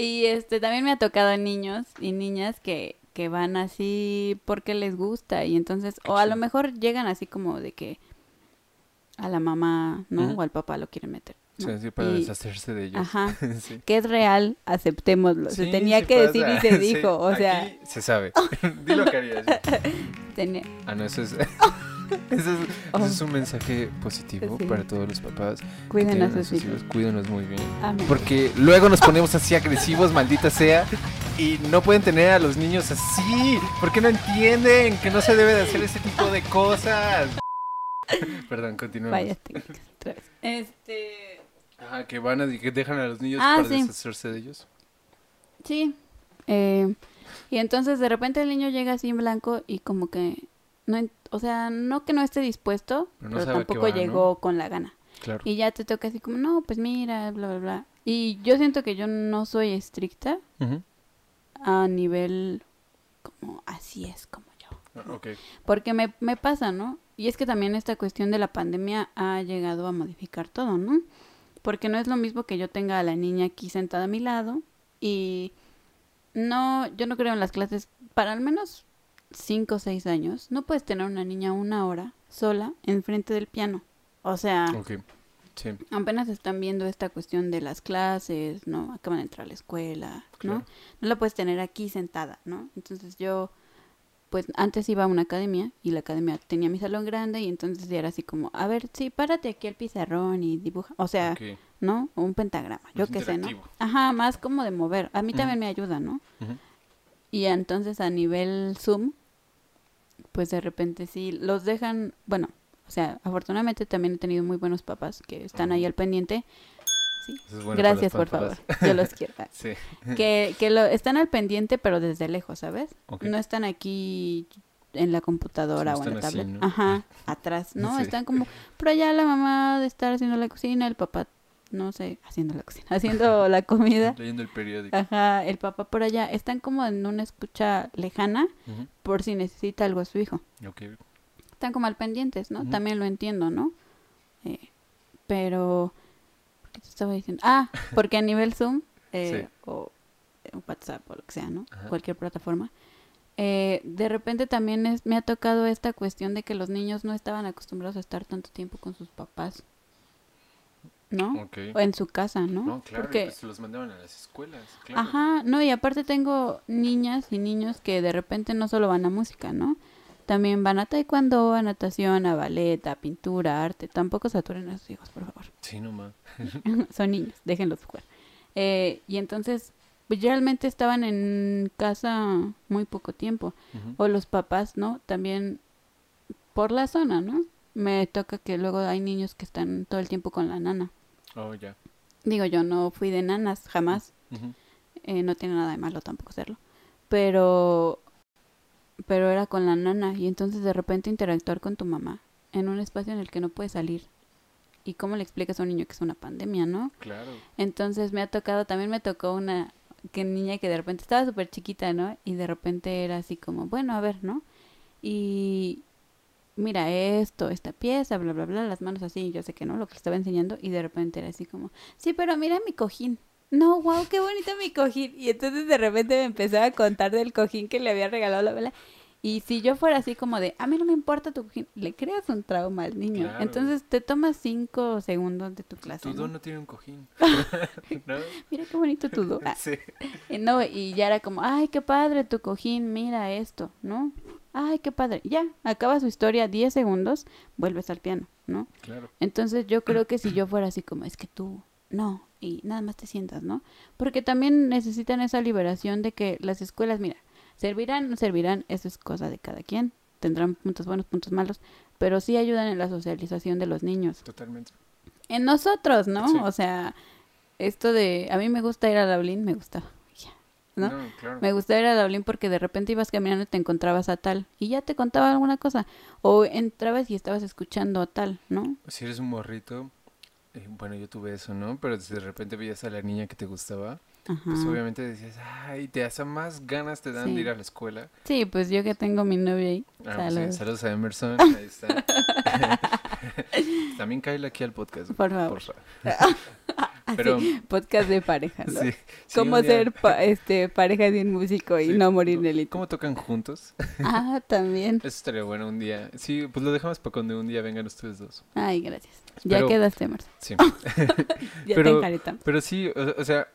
Y este también me ha tocado niños y niñas que, que van así porque les gusta y entonces o a lo mejor llegan así como de que a la mamá, ¿no? O al papá lo quieren meter. ¿no? Sí, sí, para Y- deshacerse de ellos. Ajá. Sí. Que es real, aceptémoslo. se tenía que decir y se dijo, o sea, aquí se sabe. Dilo que tenía- Ah, no, eso es. Eso es, un mensaje positivo. Sí. para todos los papás. cuiden a tienen sus hijos. Cuídenos muy bien. Amén. Porque luego nos ponemos así agresivos, maldita sea. Y no pueden tener a los niños así. Porque no entienden que no se debe de hacer ese tipo de cosas. Perdón, continuemos. Vaya técnicas, otra vez. Este, Ajá, que van a que dejan a los niños Ah, para sí. deshacerse de ellos. sí. Eh, y entonces de repente el niño llega así en blanco y como que no, o sea, no que no esté dispuesto, Pero no tampoco va, ¿no? llegó con la gana. Claro. Y ya te toca así como, no, pues mira, bla, bla, bla. Y yo siento que yo no soy estricta a nivel como así es como yo. Ah. Porque me, me pasa, ¿no? Y es que también esta cuestión de la pandemia ha llegado a modificar todo, ¿no? Porque no es lo mismo que yo tenga a la niña aquí sentada a mi lado y no, yo no creo en las clases para al menos cinco o seis años. No puedes tener una niña una hora sola enfrente del piano. O sea. Sí. apenas están viendo esta cuestión de las clases, ¿no? Acaban de entrar a la escuela, ¿no? Claro. No la puedes tener aquí sentada, ¿no? Entonces yo, pues antes iba a una academia y la academia tenía mi salón grande y entonces ya era así como, a ver, sí, párate aquí al pizarrón y dibuja, o sea. ¿no? O un pentagrama, yo qué sé, ¿no? Ajá, más como de mover. A mí también me ayuda, ¿no? Y entonces a nivel Zoom, pues de repente sí, los dejan, bueno, o sea, afortunadamente también he tenido muy buenos papás que están ahí al pendiente. Sí. Eso es bueno para Gracias, por favor. Yo los quiero. Sí. que, que lo están al pendiente, pero desde lejos, ¿sabes? No están aquí en la computadora Sí, o en la así, tablet. ¿no? Ajá, atrás, ¿no? Están como por allá la mamá de estar haciendo la cocina, el papá, no sé, haciendo la cocina, haciendo la comida. Leyendo el periódico. Ajá, el papá por allá. Están como en una escucha lejana por si necesita algo a su hijo. Ok. Están como al pendientes, ¿no? También lo entiendo, ¿no? Eh, pero, ¿qué te estaba diciendo? Ah, porque a nivel Zoom eh, Sí. o eh, WhatsApp o lo que sea, ¿no? Ajá. Cualquier plataforma. eh, de repente también es, me ha tocado esta cuestión de que los niños no estaban acostumbrados a estar tanto tiempo con sus papás, ¿no? O en su casa, ¿no? No, claro, Porque, pues los mandaban a las escuelas, claro. Ajá, no, y aparte tengo niñas y niños que de repente no solo van a música, ¿no? también van a taekwondo, a natación, a ballet, a pintura, arte. Tampoco saturen a sus hijos, por favor. Sí, nomás. Son niños, déjenlos jugar. Eh, y entonces, pues realmente estaban en casa muy poco tiempo. O los papás, ¿no? También por la zona, ¿no? Me toca que luego hay niños que están todo el tiempo con la nana. Oh, ya. Digo, yo no fui de nanas, jamás. Eh, no tiene nada de malo tampoco serlo. Pero, pero era con la nana y entonces de repente interactuar con tu mamá en un espacio en el que no puedes salir. ¿Y cómo le explicas a un niño que es una pandemia, no? Claro. Entonces me ha tocado, también me tocó una que niña que de repente estaba súper chiquita, ¿no? Y de repente era así como, bueno, a ver, ¿no? Y mira esto, esta pieza, bla, bla, bla, las manos así, yo sé que no, lo que le estaba enseñando, y de repente era así como, sí, pero mira mi cojín. No, wow, qué bonito mi cojín. Y entonces de repente me empezaba a contar del cojín que le había regalado la vela. Y si yo fuera así como de, a mí no me importa tu cojín, le creas un trauma al niño. Claro. Entonces te tomas cinco segundos de tu clase. Tu ¿no? no tiene un cojín. ¿No? Mira qué bonito tu do. Ah, Sí. y no, y ya era como, ay, qué padre tu cojín, mira esto, ¿no? Ay, qué padre. Ya, acaba su historia 10 segundos, vuelves al piano, ¿no? Claro. Entonces yo creo que si yo fuera así como, es que tú, no, y nada más te sientas, ¿no? Porque también necesitan esa liberación de que las escuelas, mira, servirán, no servirán, eso es cosa de cada quien, tendrán puntos buenos, puntos malos, pero sí ayudan en la socialización de los niños. Totalmente. En nosotros, ¿no? Sí. O sea, esto de, a mí me gusta ir a Dublín, me gustaba. Ya, ¿no? claro. Me gustaba ir a Dublín porque de repente ibas caminando y te encontrabas a tal y ya te contaba alguna cosa. O entrabas y estabas escuchando a tal, ¿no? Si eres un morrito, eh, bueno, yo tuve eso, ¿no? Pero si de repente veías a la niña que te gustaba, Ajá. pues obviamente decías, ay, te hace más ganas te dan Sí. de ir a la escuela. Sí, pues yo que tengo mi novio ahí. Ah, pues sí, Saludos. saludos a Emerson, ahí está. También cáele aquí al podcast. Por favor. porfa. Así, Pero, podcast de pareja, ¿no? sí, sí, Cómo día- ser pa- este pareja de un músico y Sí, no morir en el ¿Cómo tocan juntos? Ah, también. Eso estaría bueno un día. Sí, pues lo dejamos para cuando un día vengan ustedes dos. Ay, gracias. Ya quedaste, Marcia. Sí. Ya te Pero- enjaretamos. Pero sí, o, o sea,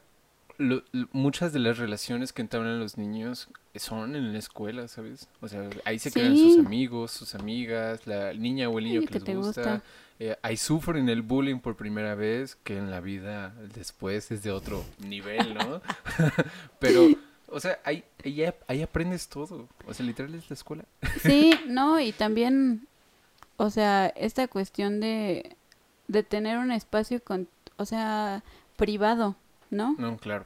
lo- lo- muchas de las relaciones que entablan los niños son en la escuela, ¿sabes? O sea, ahí se Sí. sus amigos, sus amigas, la niña o el niño Sí, que, que les te gusta. gusta. Eh, ahí sufren el bullying por primera vez, que en la vida después es de otro nivel, ¿no? Pero, o sea, ahí, ahí, ahí aprendes todo. O sea, literal es la escuela. Sí, no, y también, o sea, esta cuestión de, de tener un espacio con, o sea, privado, ¿no? No, claro.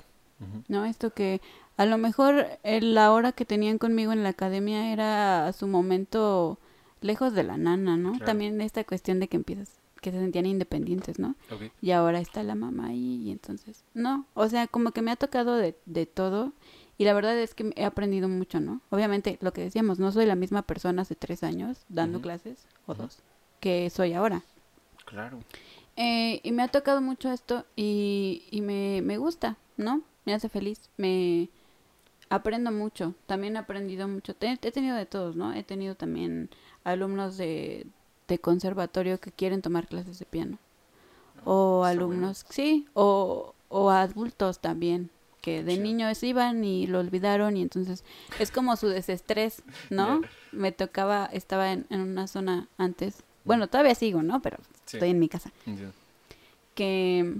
¿No? Esto que a lo mejor el- la hora que tenían conmigo en la academia era su momento lejos de la nana, ¿no? Claro. También esta cuestión de que empiezas, que se sentían independientes, ¿no? Y ahora está la mamá ahí y entonces, no, o sea, como que me ha tocado de, de todo y la verdad es que he aprendido mucho, ¿no? Obviamente, lo que decíamos, no soy la misma persona hace tres años dando clases, o dos, que soy ahora. Claro. Eh, y me ha tocado mucho esto y, y me, me gusta, ¿no? Me hace feliz, me aprendo mucho, también he aprendido mucho, he tenido de todos, ¿no? He tenido también alumnos de, de conservatorio que quieren tomar clases de piano. O alumnos, sí, o, o adultos también, que de niños iban y lo olvidaron y entonces es como su desestrés, ¿no? Me tocaba, estaba en, en una zona antes, bueno, todavía sigo, ¿no? Pero Sí. estoy en mi casa que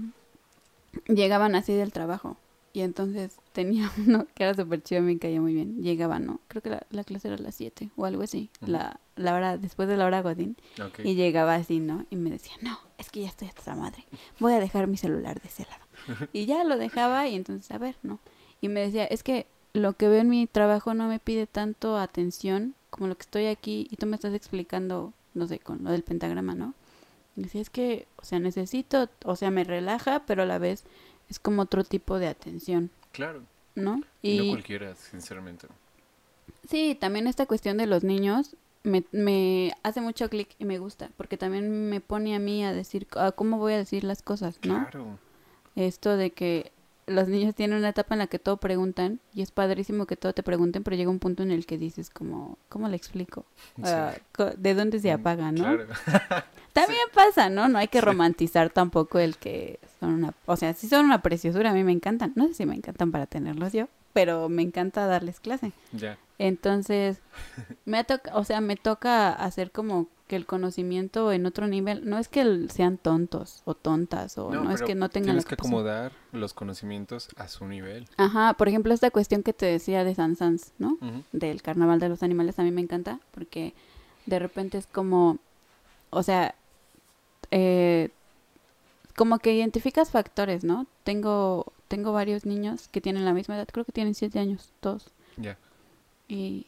llegaban así del trabajo. Y entonces tenía uno que era súper chido, me caía muy bien. Llegaba, ¿no? Creo que la, la clase era a las 7 o algo así. La, la hora, después de la hora Godín. Y llegaba así, ¿no? Y me decía, no, es que ya estoy hasta la madre. Voy a dejar mi celular de ese lado. Y ya lo dejaba y entonces, a ver, ¿no? Y me decía, es que lo que veo en mi trabajo no me pide tanto atención como lo que estoy aquí y tú me estás explicando, no sé, con lo del pentagrama, ¿no? Y decía, es que, o sea, necesito, o sea, me relaja, pero a la vez es como otro tipo de atención, Claro. ¿no? No Y cualquiera, sinceramente. sí, también esta cuestión de los niños me, me hace mucho clic y me gusta, porque también me pone a mí a decir, a cómo voy a decir las cosas, ¿no? Claro. Esto de que los niños tienen una etapa en la que todo preguntan y es padrísimo que todo te pregunten, pero llega un punto en el que dices como, ¿cómo le explico? Sí. ¿De dónde se Mm, apaga, no? Claro. También pasa, ¿no? No hay que romantizar tampoco el que son una... O sea, sí son una preciosura, a mí me encantan. No sé si me encantan para tenerlos yo, pero me encanta darles clase. Ya. Entonces, me toca, o sea, me toca hacer como que el conocimiento en otro nivel, no es que sean tontos o tontas o no, es que no tengan Tienes que acomodar los conocimientos a su nivel. Ajá, por ejemplo, esta cuestión que te decía de San Sans, ¿no? Del carnaval de los animales a mí me encanta porque de repente es como, o sea, eh, como que identificas factores, ¿no? Tengo, tengo varios niños que tienen la misma edad, creo que tienen siete años, todos. Ya. Y,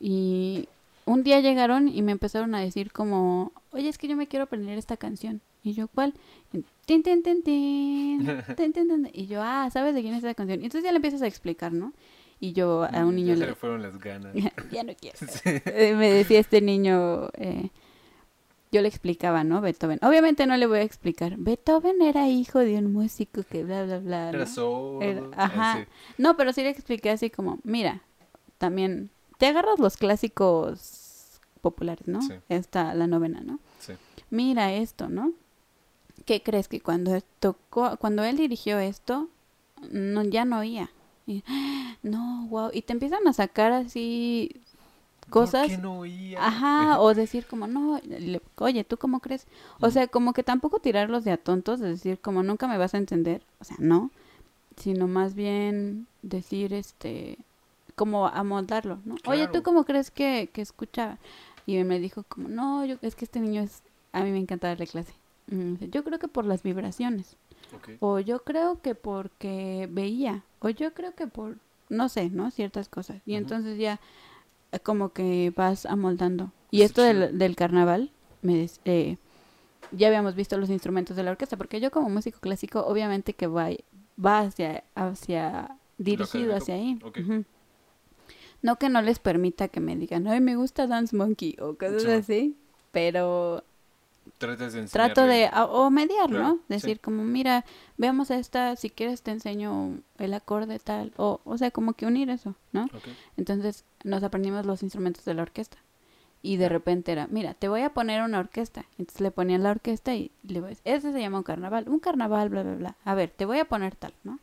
y un día llegaron y me empezaron a decir como, oye, es que yo me quiero aprender esta canción. Y yo, ¿cuál? Tin, tin, tin, tin, tin, tin, tin. Y yo, ah, ¿sabes de quién es esa canción? Y entonces ya le empiezas a explicar, ¿no? Y yo a un niño Ya se le... fueron las ganas. ya no quiero. Sí. Eh, me decía este niño, eh, yo le explicaba, ¿no? Beethoven. Obviamente no le voy a explicar. Beethoven era hijo de un músico que bla, bla, bla. Era ¿no? Era- ajá. así. No, pero sí le expliqué así como, mira, también te agarras los clásicos populares, ¿no? Sí. Esta, la novena, ¿no? Sí. Mira esto, ¿no? ¿Qué crees que cuando tocó, cuando él dirigió esto, no, ya no oía? Y, no, wow. Y te empiezan a sacar así cosas. ¿Por qué no oía? Ajá, o decir como, no, le- oye, ¿tú cómo crees? O sea, como que tampoco tirarlos de a tontos, es decir, como nunca me vas a entender, o sea, no, sino más bien decir, este, como amoldarlo, ¿no? Oye, ¿tú cómo crees que, que escuchaba? Y me dijo como, no, yo, es que este niño es, a mí me encanta darle clase. Yo creo que por las vibraciones, Ok. o yo creo que porque veía, o yo creo que por, no sé, ¿no? Ciertas cosas. Y entonces ya como que vas amoldando. Y esto del, del carnaval, me eh, ya habíamos visto los instrumentos de la orquesta, porque yo como músico clásico, obviamente que va, va hacia, hacia dirigido hacia ahí. No que no les permita que me digan, ay, me gusta Dance Monkey o cosas Sí. así, pero Tratas de trato de, o mediar, Claro, ¿no? sí. Decir como, mira, veamos esta, si quieres te enseño el acorde tal, o, o sea, como que unir eso, ¿no? Ok. Entonces nos aprendimos los instrumentos de la orquesta. Y de repente era, mira, te voy a poner una orquesta. Entonces le ponían la orquesta y le voy a decir, ese se llama un carnaval, un carnaval, bla, bla, bla. A ver, te voy a poner tal, ¿no?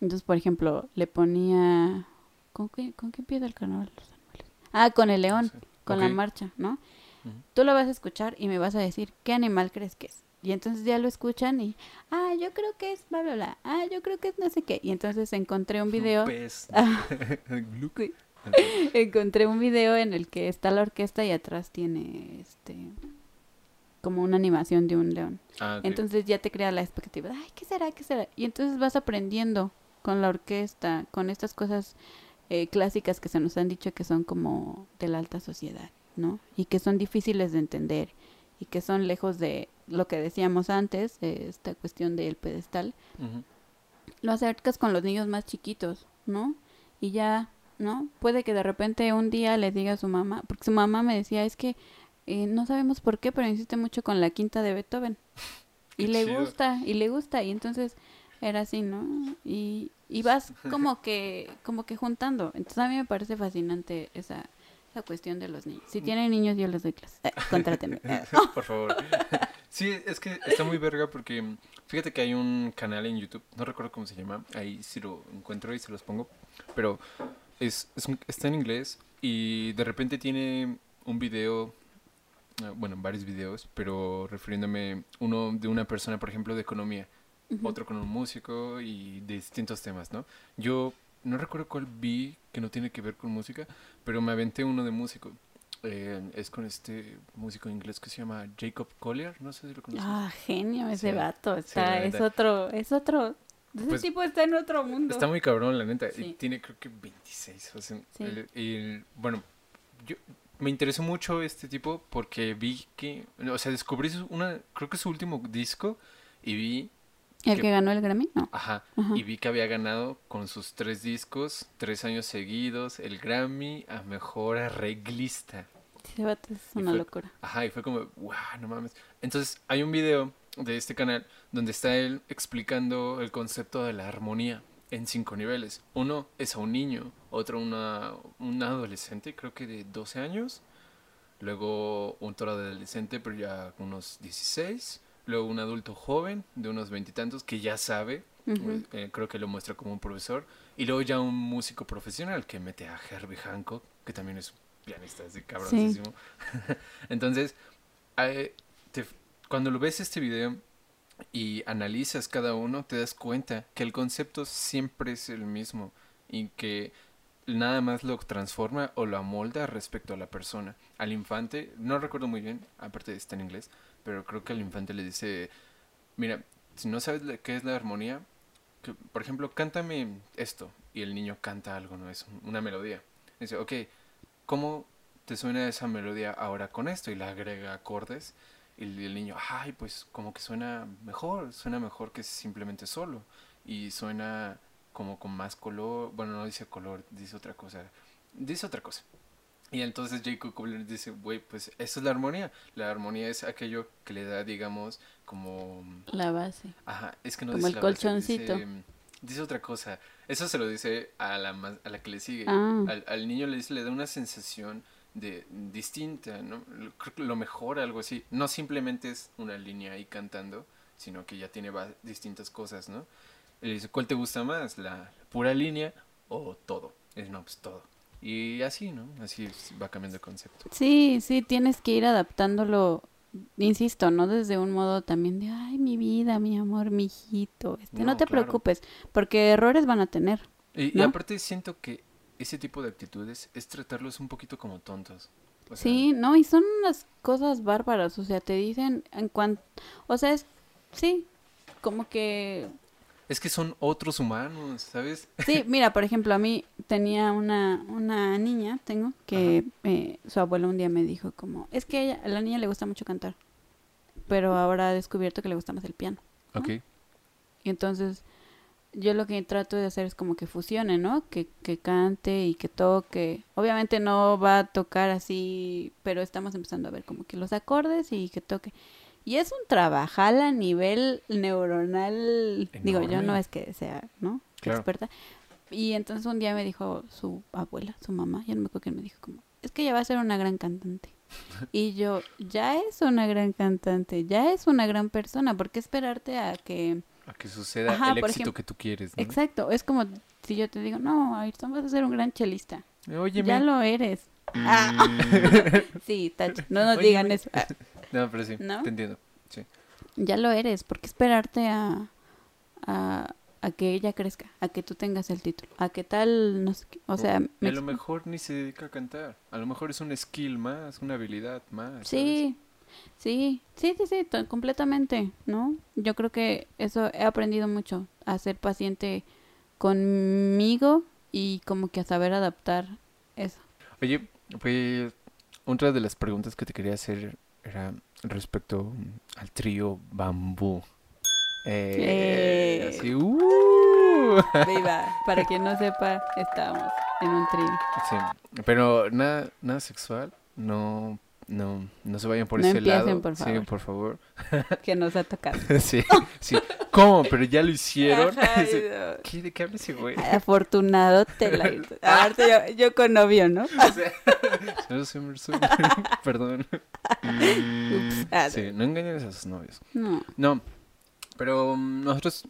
Entonces, por ejemplo, le ponía... ¿Con qué, con qué empieza el carnaval? Ah, con el león, Sí. con Ok. la marcha, ¿no? Tú lo vas a escuchar y me vas a decir, ¿qué animal crees que es? Y entonces ya lo escuchan y, ah, yo creo que es bla, bla, bla. Ah, yo creo que es no sé qué. Y entonces encontré un video... Un pez. Ah. Entonces, Encontré un video en el que está la orquesta y atrás tiene este como una animación de un león. ah. Entonces ya te crea la expectativa. Ay, ¿qué será? ¿Qué será? Y entonces vas aprendiendo con la orquesta, con estas cosas eh, clásicas que se nos han dicho que son como de la alta sociedad, ¿no? Y que son difíciles de entender y que son lejos de lo que decíamos antes, de esta cuestión del pedestal lo acercas con los niños más chiquitos, ¿no? Y ya, ¿no? Puede que de repente un día le diga a su mamá, porque su mamá me decía, es que eh, no sabemos por qué, pero insiste mucho con la quinta de Beethoven. Y le chido. gusta, y le gusta, y entonces era así, ¿no? Y, y vas como que, como que juntando. Entonces a mí me parece fascinante esa, esa cuestión de los niños. Si tienen niños, yo les doy clases. Eh. Eh, Por favor. Sí, es que está muy verga porque mm, fíjate que hay un canal en YouTube, no recuerdo cómo se llama, ahí si lo encuentro y se los pongo, pero es, es un- está en inglés y de repente tiene un video, ah, bueno, varios videos, pero refiriéndome uno de una persona, por ejemplo, de economía, Ujú. otro con un músico y de distintos temas, ¿no? Yo no recuerdo cuál vi que no tiene que ver con música, pero me aventé uno de músico. Eh, es con este músico inglés que se llama Jacob Collier, no sé si lo conoces. Ah, genio ese Sí, vato. Está, es otro, es otro. Ese Pues, tipo está en otro mundo. Está muy cabrón, la neta. Y tiene creo que 26. O sea, Sí. el- el- bueno, yo me interesó mucho este tipo porque vi que, o sea, descubrí su- una, creo que su último disco y vi, ¿El que- que ganó el Grammy? No. ajá, Ajá. y vi que había ganado con sus tres discos, tres años seguidos, el Grammy a mejor arreglista. Vato es una fue- locura. Ajá, y fue como, wow, no mames. Entonces, hay un video de este canal donde está él explicando el concepto de la armonía en cinco niveles. Uno es a un niño, otro una, un adolescente, creo que de 12 años, luego un toro adolescente, pero ya unos 16, luego un adulto joven de unos veintitantos que ya sabe eh, creo que lo muestra como un profesor. Y luego ya un músico profesional que mete a Herbie Hancock, que también es un pianista así cabroncísimo. Entonces, eh, te- cuando lo ves este video y analizas cada uno, te das cuenta que el concepto siempre es el mismo y que nada más lo transforma o lo amolda respecto a la persona. Al infante, no recuerdo muy bien, aparte está en inglés, pero creo que al infante le dice, mira, si no sabes qué es la armonía, que, por ejemplo, cántame esto, y el niño canta algo, ¿no? Es un- una melodía. Dice, ok, ¿cómo te suena esa melodía ahora con esto? Y le agrega acordes, y el, el niño, ay, pues como que suena mejor, suena mejor que simplemente solo, y suena como con más color, bueno, no dice color, dice otra cosa, dice otra cosa. Y entonces Jacob Kubler dice, güey, pues eso es la armonía. La armonía es aquello que le da, digamos, como... La base. Ajá, es que no Como dice el la base, colchoncito. Dice, dice otra cosa. Eso se lo dice a la, a la que le sigue. Ah. Al, al niño le, dice, le da una sensación de distinta, ¿no? Lo- Creo que lo mejora, algo así. No simplemente es una línea ahí cantando, sino que ya tiene distintas cosas, ¿no? Y le dice, ¿cuál te gusta más? ¿La pura línea o todo? Dice, no, pues todo. Y así, ¿no? Así va cambiando el concepto. Sí, sí, tienes que ir adaptándolo, insisto, no desde un modo también de, ay, mi vida, mi amor, mi hijito, este, no, No, te claro. preocupes, porque errores van a tener. Y, aparte siento que ese tipo de actitudes es tratarlos un poquito como tontos. O sea, Sí, no, y son unas cosas bárbaras, o sea, te dicen en cuanto, o sea, es, sí, como que, Es que son otros humanos, ¿sabes? sí, mira, por ejemplo, a mí tenía una, una niña, tengo, que eh, su abuelo un día me dijo como, es que ella- a la niña le gusta mucho cantar, pero ahora ha descubierto que le gusta más el piano. ¿no? Ok. Y entonces yo lo que trato de hacer es como que fusione, ¿no? Que, que cante y que toque. Obviamente no va a tocar así, pero estamos empezando a ver como que los acordes y que toque. Y es un trabajal a nivel neuronal. Digo, yo no es que sea, ¿no? Claro. Experta. Y entonces un día me dijo su abuela, su mamá, ya no me acuerdo quién me dijo como, es que ella va a ser una gran cantante. Y yo, ya es una gran cantante, ya es una gran persona, ¿por qué esperarte a que... A que suceda Ajá, el éxito ejemplo- que tú quieres, ¿no? Exacto, es como si yo te digo, no, Ayrton, vas a ser un gran chelista. Oye, ya lo eres. Ah. sí, tach, no nos Óyeme. digan eso. Ah, No, pero sí, ¿No? te entiendo. Sí. ya lo eres, ¿por qué esperarte a, a, a que ella crezca? A que tú tengas el título, a que tal, no sé qué. O sea, me a lo mejor ni se dedica a cantar. A lo mejor es un skill más, una habilidad más. ¿sabes? Sí, sí, sí, sí, sí, completamente, ¿no? Yo creo que eso he aprendido mucho, a ser paciente conmigo y como que a saber adaptar eso. Oye, pues otra de las preguntas que te quería hacer era respecto al trío Bambú. Eh, Eh. Así, uh. Viva, para quien no sepa, estábamos en un trío. Sí, pero nada, nada sexual, no, no, no se vayan por No ese lado. por Sí, favor. por favor. que nos ha tocado. sí, sí. ¿Cómo? Pero ya lo hicieron. Ay, Sí. no. ¿Qué, ¿De qué habla ese güey? Afortunado te la Aparte yo, yo con novio, ¿no? Perdón. Ups. Ah, Sí, no engañes a sus novios. No. No, pero nosotros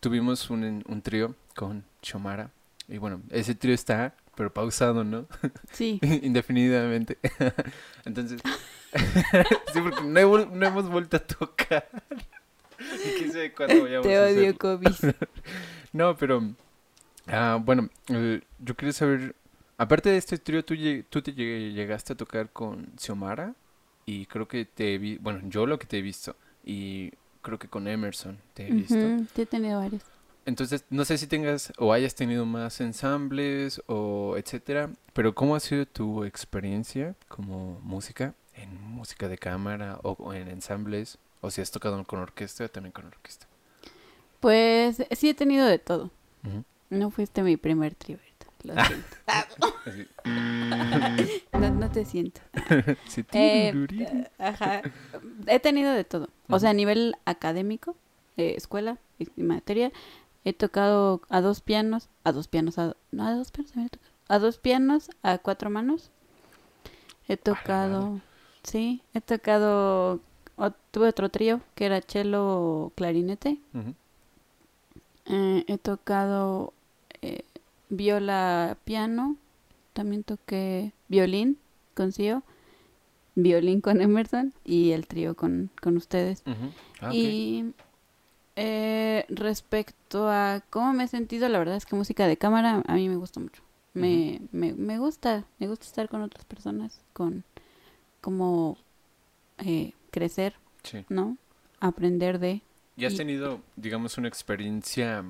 tuvimos un, un trío con Chomara. Y bueno, ese trío está, pero pausado, ¿no? Sí. Indefinidamente. Entonces, sí, porque no, he no hemos vuelto a tocar. Y quién sabe cuándo vayamos Te odio. COVID. No, pero, ah, bueno, eh, yo quería saber, aparte de este trío, tú, tú te llegaste a tocar con Xiomara y creo que te vi, bueno, yo lo que te he visto y creo que con Emerson te he visto. Ujú, Sí, he tenido varios. Entonces, no sé si tengas o hayas tenido más ensambles o etcétera, pero ¿cómo ha sido tu experiencia como música en música de cámara o, o en ensambles? O si has tocado con orquesta, también con orquesta. Pues sí he tenido de todo. No fuiste mi primer Berta, lo siento. Así. No, no te siento. Eh, ajá. He tenido de todo. O sea, a nivel académico, eh, escuela y materia, he tocado a dos pianos, a dos pianos, a, no, a dos pianos, tocado. a dos pianos, a cuatro manos. He tocado, sí, he tocado, o- tuve otro trío que era cello clarinete. Eh, he tocado eh, viola, piano. También toqué violín con Cío, violín con Emerson y el trío con, con ustedes. Ujú. Ah. Y eh, respecto a cómo me he sentido, la verdad es que música de cámara a mí me gusta mucho. Me, me, me gusta, me gusta estar con otras personas, con como eh, crecer, Sí. ¿no? Aprender de... ¿Y has Y- tenido, digamos, una experiencia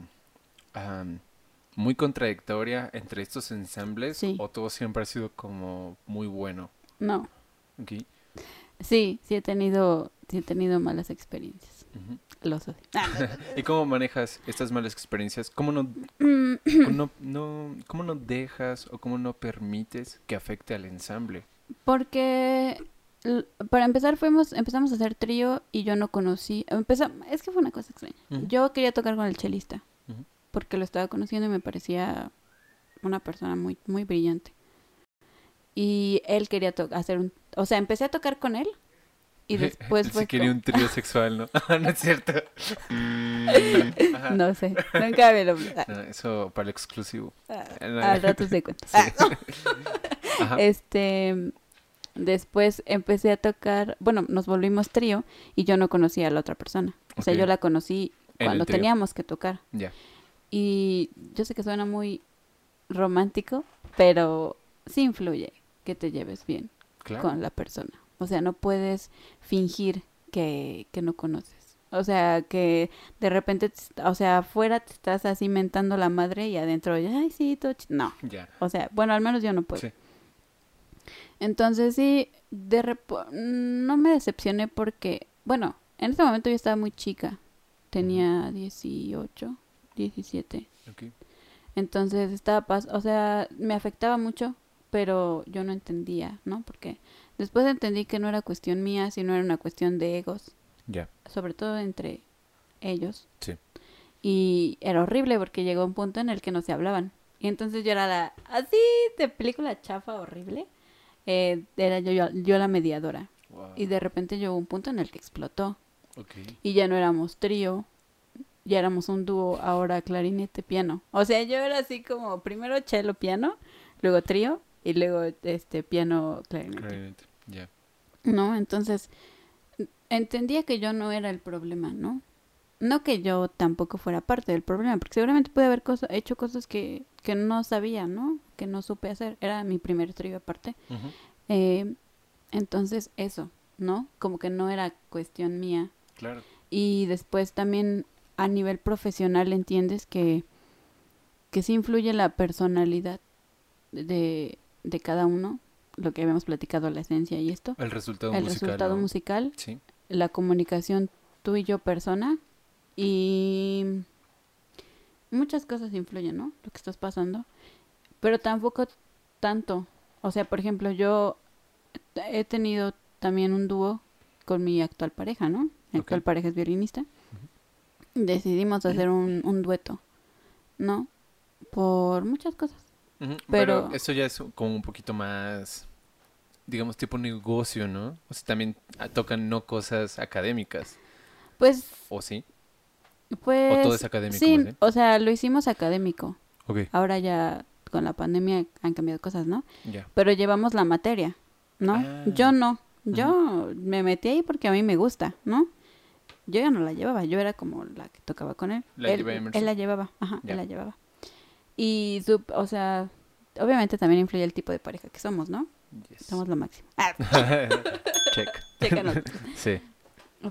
muy contradictoria entre estos ensambles? Sí. ¿O todo siempre ha sido como muy bueno? No, sí, sí he tenido, sí he tenido malas experiencias. Lo sé. ¿Y cómo manejas estas malas experiencias? ¿Cómo no, no, no- cómo no dejas o cómo no permites que afecte al ensamble? Porque para empezar fuimos, empezamos a hacer trío y yo no conocí, empeza- es que fue una cosa extraña. Yo quería tocar con el chelista porque lo estaba conociendo y me parecía una persona muy muy brillante. Y él quería to- hacer un, o sea, empecé a tocar con él y después fue sí quería como- un trío sexual, ¿no? no es cierto. No sé, nunca me lo No, eso para el exclusivo. Ah, No. al rato. Sí. Ajá. Este, después empecé a tocar, bueno, nos volvimos trío y yo no conocía a la otra persona. O sea, yo la conocí cuando teníamos que tocar. Ya. Y yo sé que suena muy romántico, pero sí influye que te lleves bien Claro. con la persona. O sea, no puedes fingir que, que no conoces. O sea, que de repente, te- o sea, afuera te estás así mentando la madre y adentro, ay, sí, todo ch-". No, o sea, bueno, al menos yo no puedo. Sí. Entonces sí, de repo- no me decepcioné porque, bueno, en ese momento yo estaba muy chica. Tenía 18, 17. Ok. Entonces estaba, pas o sea, me afectaba mucho, pero yo no entendía, ¿no? Porque después entendí que no era cuestión mía, sino era una cuestión de egos, Ya. sobre todo entre ellos. Sí. Y era horrible porque llegó un punto en el que no se hablaban. Y entonces yo era la, así de película chafa horrible, eh, era yo, yo, yo la mediadora. Wow. Y de repente llegó un punto en el que explotó. Ok. Y ya no éramos trío, ya éramos un dúo, ahora clarinete, piano. O sea, yo era así como primero cello, piano, luego trío y luego este piano, clarinete. Clarinete. ¿No? Entonces, entendía que yo no era el problema, ¿no? No que yo tampoco fuera parte del problema, porque seguramente pude haber cosa- hecho cosas que, que no sabía, ¿no? Que no supe hacer. Era mi primer trío aparte. Eh, entonces, eso, ¿no? Como que no era cuestión mía. Claro. Y después también a nivel profesional entiendes que, que sí influye la personalidad de, de cada uno, lo que habíamos platicado, la esencia y esto, El resultado el musical. resultado ¿no? musical, Sí. la comunicación tú y yo persona y muchas cosas influyen, ¿no? Lo que estás pasando, pero tampoco tanto. O sea, por ejemplo, yo he tenido también un dúo con mi actual pareja, ¿no? Mi actual pareja es violinista. Decidimos hacer un, un dueto, ¿no? por muchas cosas. Pero- Pero eso ya es como un poquito más, digamos, tipo negocio, ¿no? O sea, también ah, tocan no cosas académicas, Pues, ¿o sí? pues... ¿O todo es académico? Sí, o sea, lo hicimos académico. Ok, Ahora ya con la pandemia han cambiado cosas, ¿no? ya. Pero llevamos la materia, ¿no? Ah. Yo no. Yo me metí ahí porque a mí me gusta, ¿no? Yo ya no la llevaba, yo era como la que tocaba con él. La él, él la llevaba, ajá, él la llevaba. Y, su, o sea, obviamente también influye el tipo de pareja que somos, ¿no? Yes. Somos lo máximo. Ah, Check. chécanos. Sí.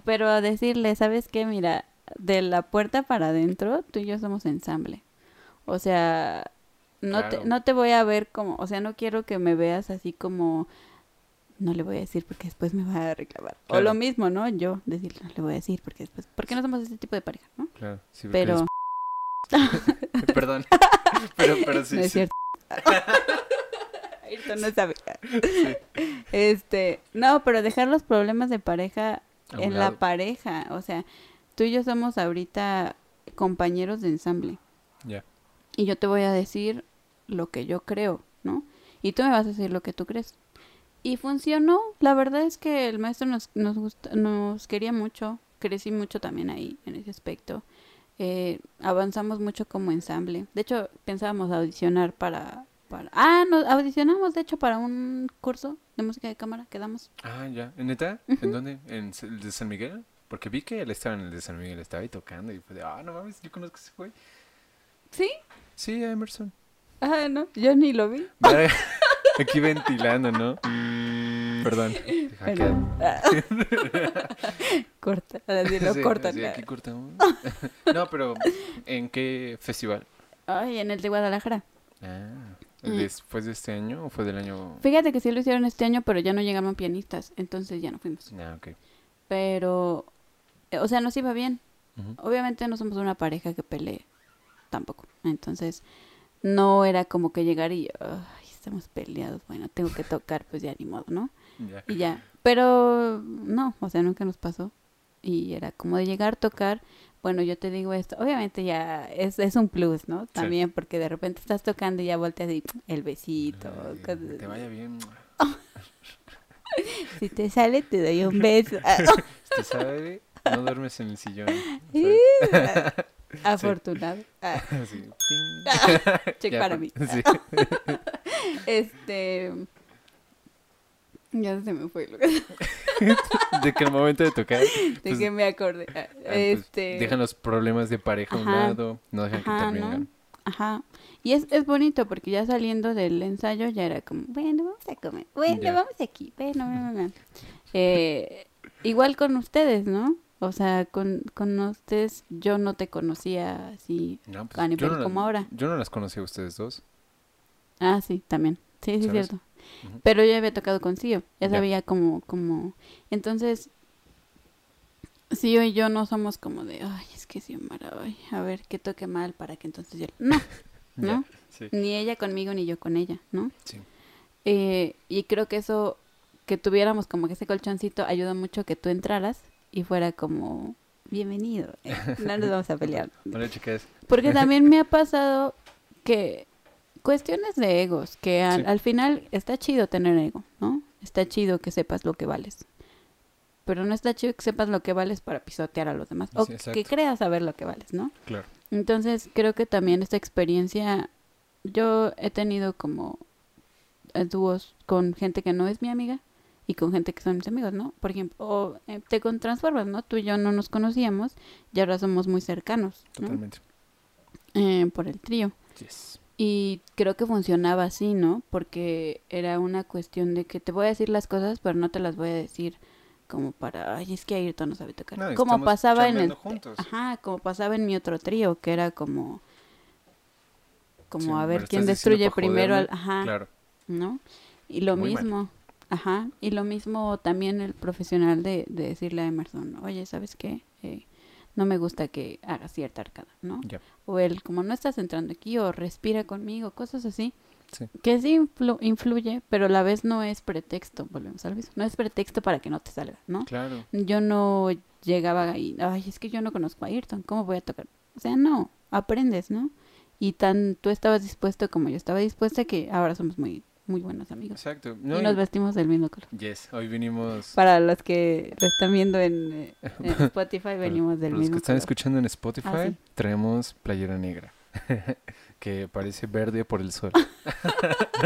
Pero decirle, ¿sabes qué? Mira, de la puerta para adentro, tú y yo somos ensamble. O sea, no, Claro. te, no te voy a ver como, o sea, no quiero que me veas así como, no le voy a decir porque después me va a reclamar. O lo mismo, ¿no? Yo decirle, no le voy a decir porque después, porque no somos ese tipo de pareja, ¿no? Claro. sí, Pero, es- Perdón. Pero, pero sí. no es sí. cierto. Ayrton no sabe. Este, no, pero dejar los problemas de pareja en la pareja, o sea, tú y yo somos ahorita compañeros de ensamble Ya. y yo te voy a decir lo que yo creo, ¿no? Y tú me vas a decir lo que tú crees. Y funcionó, la verdad es que el maestro nos, nos, gusta, nos quería mucho, crecí mucho también ahí en ese aspecto. Eh, avanzamos mucho como ensamble. De hecho, pensábamos audicionar para, para... Ah, no, audicionamos de hecho para un curso de música de cámara que damos. Ah, ya. ¿En neta? ¿En dónde? ¿En el de San Miguel? Porque vi que él estaba en el de San Miguel, estaba ahí tocando y fue de, ah, no mames, yo conozco a ese güey. ¿Sí? Sí, Emerson. Ah, no, yo ni lo vi. Aquí ventilando, ¿no? Perdón. Bueno, ah. Corta, así lo Sí, cortan. así, aquí cortamos. No, pero ¿en qué festival? Ay, en el de Guadalajara. Ah, Mm. ¿después de este año o fue del año? Fíjate que sí lo hicieron este año, pero ya no llegaron pianistas, entonces ya no fuimos. Ah, ok. Pero, eh, o sea, nos iba bien. Obviamente no somos una pareja que pelee, tampoco. Entonces, no era como que llegar y, ay, estamos peleados, bueno, tengo que tocar, pues ya ni modo, ¿no? Y ya. Pero, no, o sea, nunca nos pasó. Y era como de llegar, tocar, bueno, yo te digo esto, obviamente ya es, es un plus, ¿no? También porque de repente estás tocando y ya volteas y el besito. Ay, cosas que te vaya bien. Si te sale, te doy un beso. ¿Te sabe? No duermes en el sillón. Afortunado. Ah, check Ya, para mí. Sí. Este. Ya se me fue que De que el momento de tocar. de pues, que me acordé. Ah, ah, pues, Este. Dejan los problemas de pareja a un Ajá. lado. No dejan que Ajá, terminen. ¿no? Ajá. Y es, es bonito porque ya saliendo del ensayo ya era como, bueno, vamos a comer, bueno, Ya. vamos aquí, bueno, bueno, bueno. Eh, igual con ustedes, ¿no? O sea, con, con ustedes yo no te conocía así No, pues, a nivel no la- como ahora. Yo no las conocí a ustedes dos. Ah, sí, también. Sí, sí, es ¿Sabes? Pero yo ya había tocado con Sio. Ya sabía como, como... Entonces, Sio y yo no somos como de, ay, es que Xiomara, ay, a ver, que toque mal para que entonces yo... No, ¿no? Sí. Ni ella conmigo ni yo con ella, ¿no? Sí. Eh, y creo que eso, que tuviéramos como que ese colchoncito, ayuda mucho que tú entraras y fuera como, bienvenido, eh, no nos vamos a pelear. Porque también me ha pasado que cuestiones de egos, que al, Sí. al final está chido tener ego, ¿no? Está chido que sepas lo que vales. Pero no está chido que sepas lo que vales para pisotear a los demás. O exacto. que creas saber lo que vales, ¿no? Claro. Entonces creo que también esta experiencia, yo he tenido como eh, dúos con gente que no es mi amiga y con gente que son mis amigos, ¿no? Por ejemplo, o eh, te con Transformers, ¿no? Tú y yo no nos conocíamos y ahora somos muy cercanos, ¿no? Totalmente. Eh, por el trío. Yes. Y creo que funcionaba así, ¿no? Porque era una cuestión de que te voy a decir las cosas, pero no te las voy a decir como para, ay, es que Ayrton no sabe tocar. No, como pasaba en el... juntos. Ajá, como pasaba en mi otro trío, que era como... Como Sí, a ver quién destruye primero al... Ajá, Claro. ¿no? Y lo Muy mal. mismo, ajá, y lo mismo también el profesional de, de decirle a Emerson, oye, ¿sabes qué? Eh, no me gusta que hagas cierta arcada, ¿no? O él, como no estás entrando aquí, o respira conmigo, cosas así. Sí. Que sí influ- influye, pero a la vez no es pretexto, volvemos al mismo. No es pretexto para que no te salga, ¿no? Claro. Yo no llegaba ahí, ay, es que yo no conozco a Ayrton, ¿cómo voy a tocar? O sea, no, aprendes, ¿no? Y tan tú estabas dispuesto como yo estaba dispuesta que ahora somos muy muy buenos amigos. Exacto. No, y nos vestimos del mismo color. Yes, hoy venimos. Para los que lo están viendo en, en Spotify, venimos del Para los mismo que están color. escuchando en Spotify, Ah, sí. traemos playera negra. que parece verde por el sol.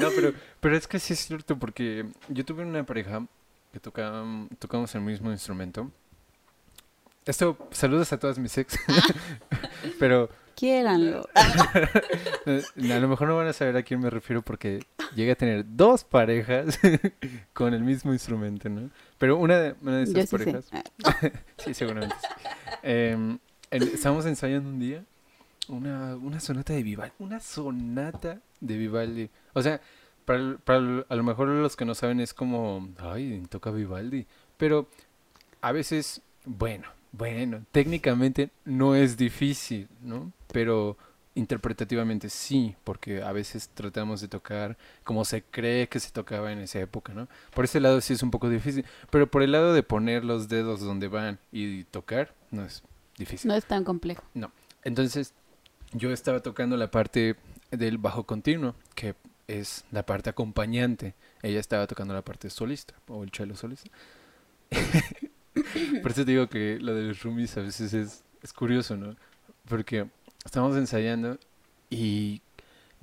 no, pero, pero es que sí es cierto, porque yo tuve una pareja que toca, tocamos el mismo instrumento. Esto, saludos a todas mis ex. pero Quiéranlo. eh, a lo mejor no van a saber a quién me refiero porque llegué a tener dos parejas con el mismo instrumento, ¿no? Pero una de, una de esas sí parejas... Ah, Sí, seguramente. sí. Em, en- estábamos ensayando un día una, una sonata de Vivaldi. Una sonata de Vivaldi. O sea, para, para a lo mejor los que no saben es como, ay, toca Vivaldi. Pero a veces, bueno, bueno, técnicamente no es difícil, ¿no? Pero interpretativamente sí, porque a veces tratamos de tocar como se cree que se tocaba en esa época, ¿no? Por ese lado sí es un poco difícil, pero por el lado de poner los dedos donde van y tocar, no es difícil. no es tan complejo. Entonces, yo estaba tocando la parte del bajo continuo, que es la parte acompañante. Ella estaba tocando la parte solista, o el cello solista. Por eso digo que lo de los roomies a veces es, es curioso, ¿no? Porque estamos ensayando y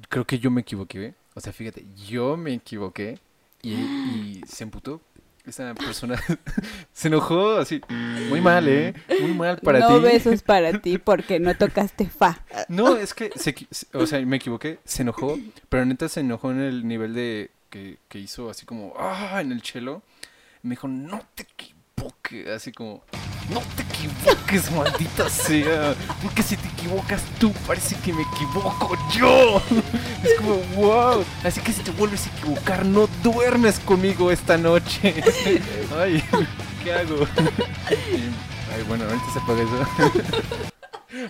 creo que yo me equivoqué. O sea, fíjate, yo me equivoqué y, y se emputó. Esa persona se enojó así, muy mal, ¿eh? Muy mal para no ti. besos para ti porque no tocaste fa. No, es que, se o sea, me equivoqué, se enojó, pero neta se enojó en el nivel de que, que hizo así como, ah, en el chelo. Me dijo, no te equivoques, así como, no te equivoques, maldita sea, porque si te equivocas tú, parece que me equivoco yo. Es como, wow, así que si te vuelves a equivocar, no duermes conmigo esta noche. Ay, ¿qué hago? Ay, bueno, ahorita se apaga eso.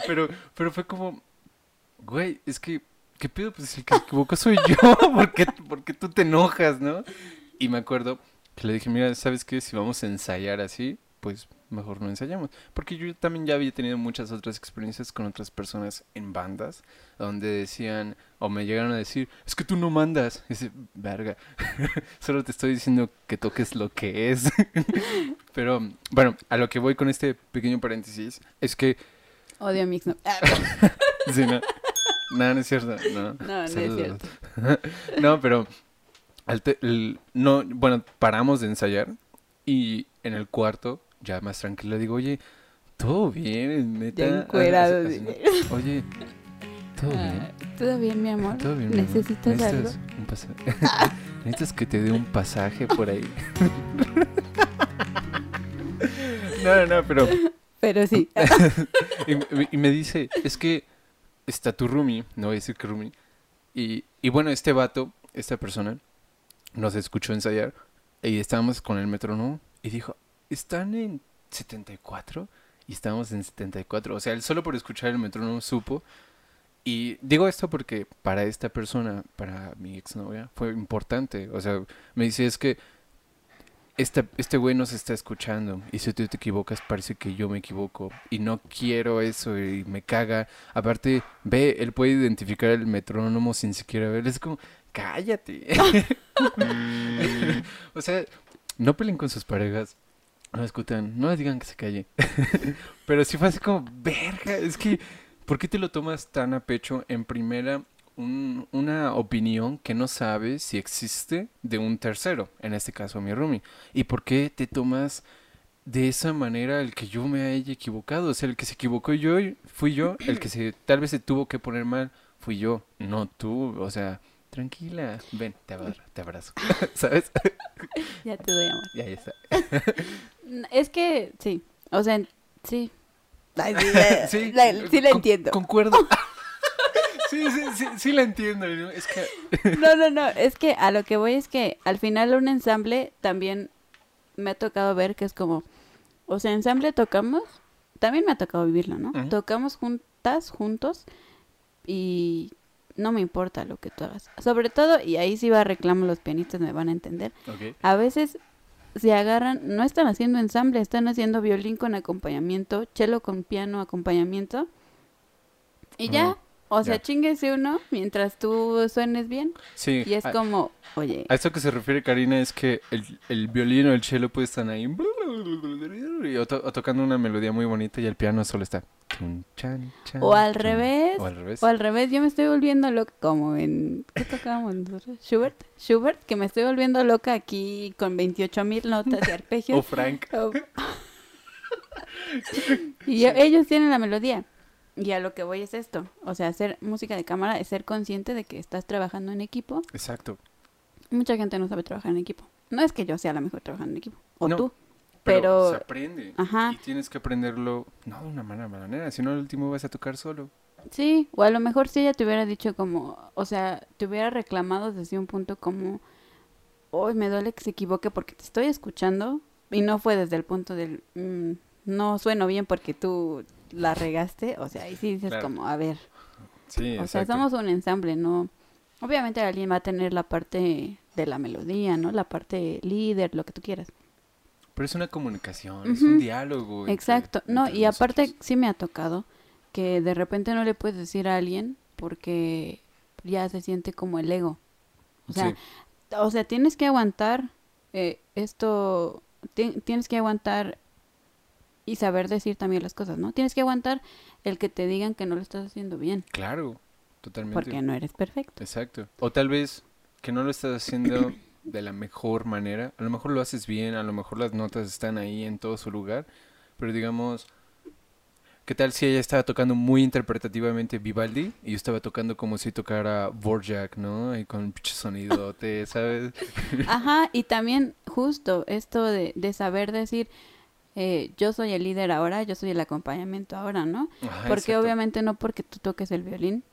Pero, pero fue como, güey, es que, ¿qué pedo? Pues el que se equivocó soy yo, ¿por qué, por qué tú te enojas, no? Y me acuerdo que le dije, mira, ¿sabes qué? Si vamos a ensayar así, pues mejor no ensayamos. Porque yo también ya había tenido muchas otras experiencias con otras personas en bandas, donde decían, o me llegaron a decir, es que tú no mandas. Y dice, verga, solo te estoy diciendo que toques lo que es. Pero, bueno, a lo que voy con este pequeño paréntesis, es que Odio a Mix. No, Ah, Sí, no. No, no es cierto. No, no, no es cierto. no, pero te- el- no, bueno, paramos de ensayar y en el cuarto, ya más tranquilo, digo, oye, todo bien, neta. Ya encuerado, Así- así, de- Oye, todo Ah, bien. ¿Todo bien, mi amor? Todo bien. mi amor? ¿Necesitas algo? un pasaje? ¿Necesitas que te dé un pasaje por ahí? no, no, no, pero Pero sí. y, me- y me dice, es que está tu roomie, no voy a decir que roomie, y, y bueno, este vato, esta persona, nos escuchó ensayar y estábamos con el metrónomo y dijo, ¿están en 74? Y estábamos en 74, o sea, él solo por escuchar el metrónomo supo. Y digo esto porque para esta persona, para mi exnovia, fue importante. O sea, me dice, es que este güey nos está escuchando y si tú te equivocas parece que yo me equivoco y no quiero eso y me caga. Aparte, ve, él puede identificar el metrónomo sin siquiera ver. Es como, cállate. o sea, no peleen con sus parejas. No discutan, no le digan que se calle. Pero sí fue así como, verga, es que, ¿por qué te lo tomas tan a pecho en primera un- una opinión que no sabes si existe de un tercero, en este caso mi roomie? ¿Y por qué te tomas de esa manera el que yo me haya equivocado? O sea, el que se equivocó yo fui yo, el que se tal vez se tuvo que poner mal fui yo, no tú, o sea, tranquila, ven, te abrazo, te abrazo. ¿Sabes? ya te doy amor. Ya, ya está. Es que, sí. O sea, sí. Ay, Sí, sí, la, sí la con- entiendo. Concuerdo. Sí, sí, sí, sí la entiendo. ¿no? Es que No, no, no. Es que a lo que voy es que al final un ensamble también me ha tocado ver que es como, o sea, ensamble tocamos, también me ha tocado vivirlo, ¿no? Tocamos juntas, juntos, y no me importa lo que tú hagas. Sobre todo, y ahí sí va a reclamo, los pianistas me van a entender, a veces se agarran, no están haciendo ensamble, están haciendo violín con acompañamiento, cello con piano acompañamiento, y ya. O sea, chinguese uno mientras tú suenes bien. Sí. Y es a, como, oye, a esto que se refiere Karina es que el, el violín o el cello puede estar ahí y o, to- o tocando una melodía muy bonita y el piano solo está. tun, chan, chan, o al revés, O al revés. o al revés, yo me estoy volviendo loca, como en, ¿qué tocábamos nosotros? Schubert, Schubert, que me estoy volviendo loca aquí con 28 mil notas de O arpegios. Frank. O- y yo- ellos tienen la melodía. Y a lo que voy es esto, o sea, hacer música de cámara es ser consciente de que estás trabajando en equipo. Exacto. Mucha gente no sabe trabajar en equipo. No es que yo sea la mejor trabajando en equipo, o No, tú, Pero, Pero- se aprende. Ajá. Y tienes que aprenderlo, no de una mala manera, si no al último vas a tocar solo. Sí, o a lo mejor si ella te hubiera dicho como, o sea, te hubiera reclamado desde un punto como, hoy me duele que se equivoque porque te estoy escuchando y no fue desde el punto del, "Mm, no sueno bien porque tú la regaste, o sea, ahí sí dices Claro. como, a ver, Sí, o sea, somos un ensamble, no, obviamente alguien va a tener la parte de la melodía, ¿no? La parte líder, lo que tú quieras. Pero es una comunicación, es un diálogo. entre- Exacto, no, entre y aparte sí me ha tocado que de repente no le puedes decir a alguien porque ya se siente como el ego. O sea, Sí. o sea, tienes que aguantar eh, esto, ti- tienes que aguantar y saber decir también las cosas, ¿no? Tienes que aguantar el que te digan que no lo estás haciendo bien, Claro, totalmente. porque no eres perfecto. Exacto. O tal vez que no lo estás haciendo de la mejor manera. A lo mejor lo haces bien, a lo mejor las notas están ahí en todo su lugar, pero digamos, ¿qué tal si ella estaba tocando muy interpretativamente Vivaldi y yo estaba tocando como si tocara Borjak, ¿no? Y con un pinche sonidote, ¿sabes? Ajá, y también justo esto de, de saber decir, eh, yo soy el líder ahora, yo soy el acompañamiento ahora, ¿no? Ajá, porque exacto. obviamente no porque tú toques el violín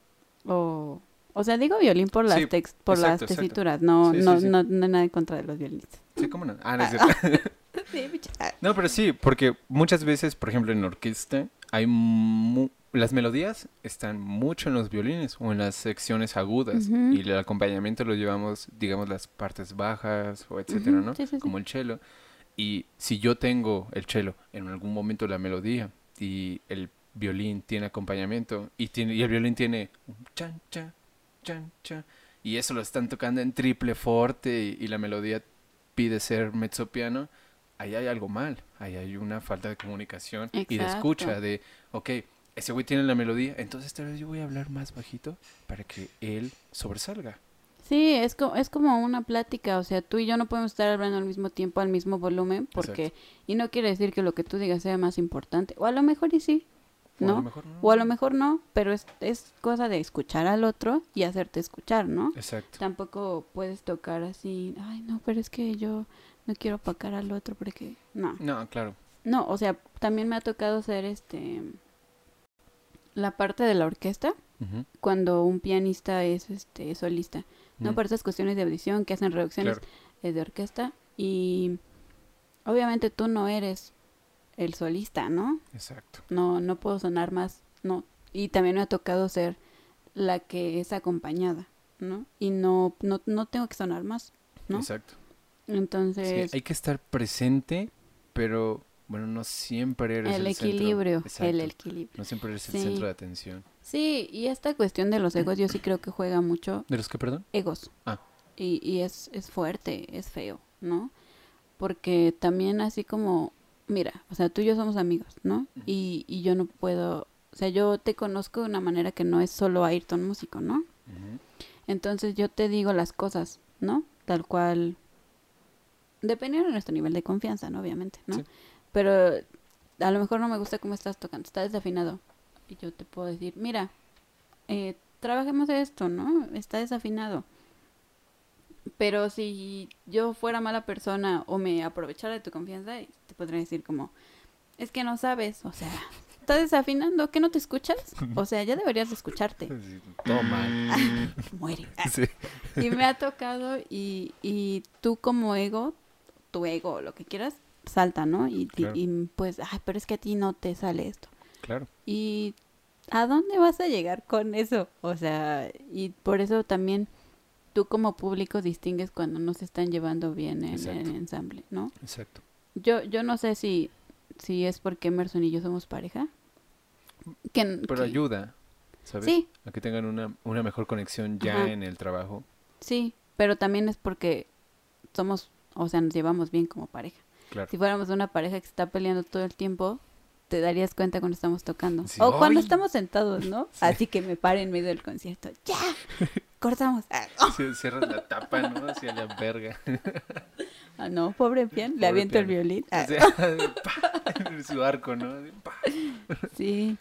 o... O sea, digo violín por las, Sí, tex- por exacto, las tesituras, no, Sí, no, sí. no, no hay nada en contra de los violinistas. Sí, ¿cómo no? Ah, no es cierto. No, pero sí, porque muchas veces, por ejemplo, en orquesta, hay mu- las melodías están mucho en los violines o en las secciones agudas y el acompañamiento lo llevamos, digamos, las partes bajas o etcétera, ¿no? sí, sí, sí. Como el cello. Y si yo tengo el cello en algún momento la melodía y el violín tiene acompañamiento y tiene y el violín tiene un chan chan chan chan y eso lo están tocando en triple forte y, y la melodía pide ser mezzo piano, ahí hay algo mal, ahí hay una falta de comunicación y de escucha de, ok, ese güey tiene la melodía, entonces tal vez yo voy a hablar más bajito para que él sobresalga. Sí, es, co- es como una plática, o sea, tú y yo no podemos estar hablando al mismo tiempo, al mismo volumen, porque, y no quiere decir que lo que tú digas sea más importante, o a lo mejor y sí, O a lo ¿no? mejor no. O a lo mejor no, pero es, es cosa de escuchar al otro y hacerte escuchar, ¿no? Exacto. Tampoco puedes tocar así, ay, no, pero es que yo no quiero opacar al otro porque, no. No, claro. No, o sea, también me ha tocado ser este, la parte de la orquesta, cuando un pianista es este solista. No Mm. por esas cuestiones de audición que hacen reducciones Claro. eh, de orquesta y obviamente tú no eres el solista, ¿no? Exacto. No no puedo sonar más, no. Y también me ha tocado ser la que es acompañada, ¿no? Y no no no tengo que sonar más, ¿no? Exacto. Sí, Entonces, hay que estar presente, pero bueno, no siempre eres el el, centro. equilibrio, el equilibrio. No siempre eres Sí. el centro de atención. Sí, y esta cuestión de los egos yo sí creo que juega mucho ¿De los que, perdón? egos. Ah. Y, y es, es fuerte, es feo, ¿no? Porque también así como, mira, o sea, tú y yo somos amigos, ¿no? Y, y yo no puedo, o sea, yo te conozco de una manera que no es solo Ayrton músico, ¿no? Entonces yo te digo las cosas, ¿no? Tal cual, dependiendo de nuestro nivel de confianza, ¿no? Obviamente, ¿no? Sí. Pero a lo mejor no me gusta cómo estás tocando, está desafinado. Y yo te puedo decir, mira, eh, trabajemos esto, ¿no? Está desafinado. Pero si yo fuera mala persona o me aprovechara de tu confianza, te podría decir como, es que no sabes, o sea, estás desafinando, ¿que no te escuchas? O sea, ya deberías de escucharte. Mal. Muere. Sí. Y me ha tocado y, y tú como ego, tu ego, lo que quieras, salta, ¿no? Y, y- Claro. y, pues, ay, pero es que a ti no te sale esto. Claro. ¿Y a dónde vas a llegar con eso? O sea, y por eso también tú como público distingues cuando no se están llevando bien en el ensamble, ¿no? Exacto. Yo, yo no sé si, si es porque Emerson y yo somos pareja. Que, Pero que- ayuda, ¿sabes? Sí, A que tengan una, una mejor conexión ya Ajá. en el trabajo. sí, pero también es porque somos, o sea, nos llevamos bien como pareja. Claro. Si fuéramos una pareja que se está peleando todo el tiempo, te darías cuenta cuando estamos tocando. Sí. O cuando estamos sentados, ¿no? Sí. Así que me pare en medio del concierto. ¡Ya! Cortamos. Ah, la tapa, ¿no? Hacia la verga. ah, no, pobre pian, le aviento el violín. Ah, O sea, pa, su arco, ¿no? Pa. sí.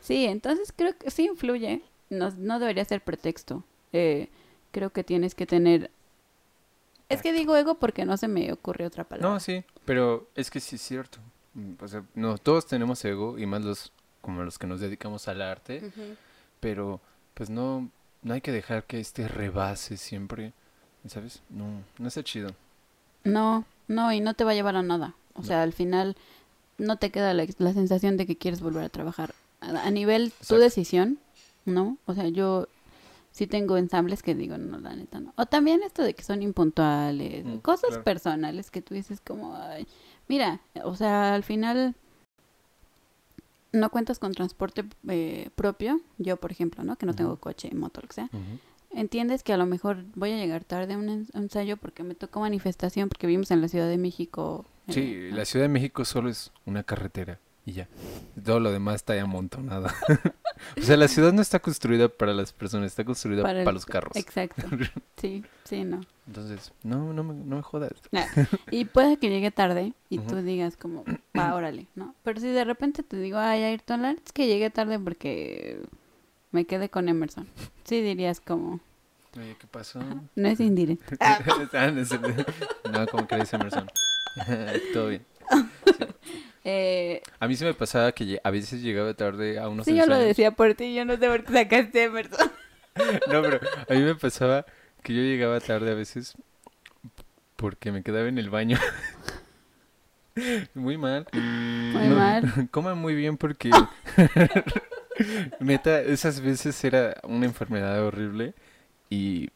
Sí, entonces creo que sí influye. No, no debería ser pretexto. Eh, creo que tienes que tener... Es que digo ego porque no se me ocurre otra palabra. No, sí, pero es que sí es cierto. Mm, O sea, no, todos tenemos ego y más los como los que nos dedicamos al arte, pero pues no no hay que dejar que este rebase siempre, ¿sabes? No, no está chido. No, no, y no te va a llevar a nada. O No. sea, al final no te queda la, la sensación de que quieres volver a trabajar. A, a nivel tu decisión, ¿no? O sea, yo sí tengo ensambles que digo, no, la neta no. O también esto de que son impuntuales, Mm, cosas claro. personales que tú dices como, ay, mira, o sea, al final no cuentas con transporte eh, propio, yo por ejemplo, ¿no? Que no tengo coche, moto, lo que sea. Entiendes que a lo mejor voy a llegar tarde a un ens- ensayo porque me tocó manifestación, porque vivimos en la Ciudad de México Sí, Eh, ¿no? la Ciudad de México solo es una carretera y ya. Todo lo demás está ya amontonado. o sea, la ciudad no está construida para las personas, está construida Para para, el- los carros. Exacto. Sí, sí, no. Entonces, no, no me, no me jodas. Y puede que llegue tarde y tú digas como, va, órale, ¿no? Pero si de repente te digo, ay, Ayrton, la neta es que llegué tarde porque me quedé con Emerson. Sí dirías como, Oye, ¿qué pasó? no es indirecto. Ah, no, como crees, Emerson. Todo bien. Eh, A mí se me pasaba que a veces llegaba tarde a unos sí, yo lo decía por ti, yo no sé por qué sacaste Emerson. No, pero a mí me pasaba que yo llegaba tarde a veces porque me quedaba en el baño. Muy mal. Muy No, mal. Coman muy bien porque neta, esas veces era una enfermedad horrible y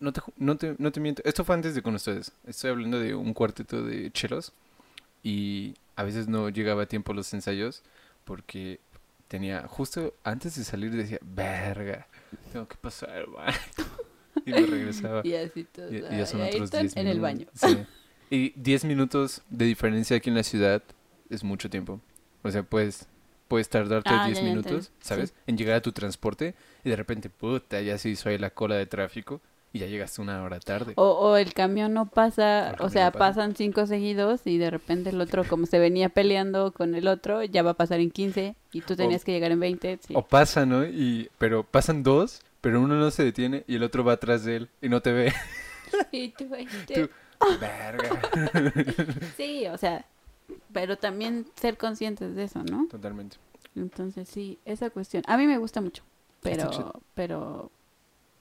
no te, no te, no te miento. Esto fue antes de con ustedes. Estoy hablando de un cuarteto de chelos y a veces no llegaba a tiempo a los ensayos porque tenía, justo antes de salir decía, verga, tengo que pasar al baño. Y me regresaba. Y así todo. Y, y ya son ay, otros Ayrton 10 en el baño. minutos. Sí. Y 10 minutos de diferencia aquí en la ciudad es mucho tiempo. O sea, puedes, puedes tardarte Ah, 10 ya, ya minutos. ¿sabes? Sí. En llegar a tu transporte y de repente, puta, ya se hizo ahí la cola de tráfico y ya llegaste una hora tarde. O, o el camión no pasa, o sea, no pasa. pasan cinco seguidos y de repente el otro, como se venía peleando con el otro, ya va a pasar en 15 y tú tenías que llegar en 20. sí. O pasa, ¿no? Y, pero pasan dos, pero uno no se detiene y el otro va atrás de él y no te ve. Y tú, Tú, verga. Sí, o sea, pero también ser conscientes de eso, ¿no? Totalmente. Entonces sí, esa cuestión. A mí me gusta mucho, pero, pero,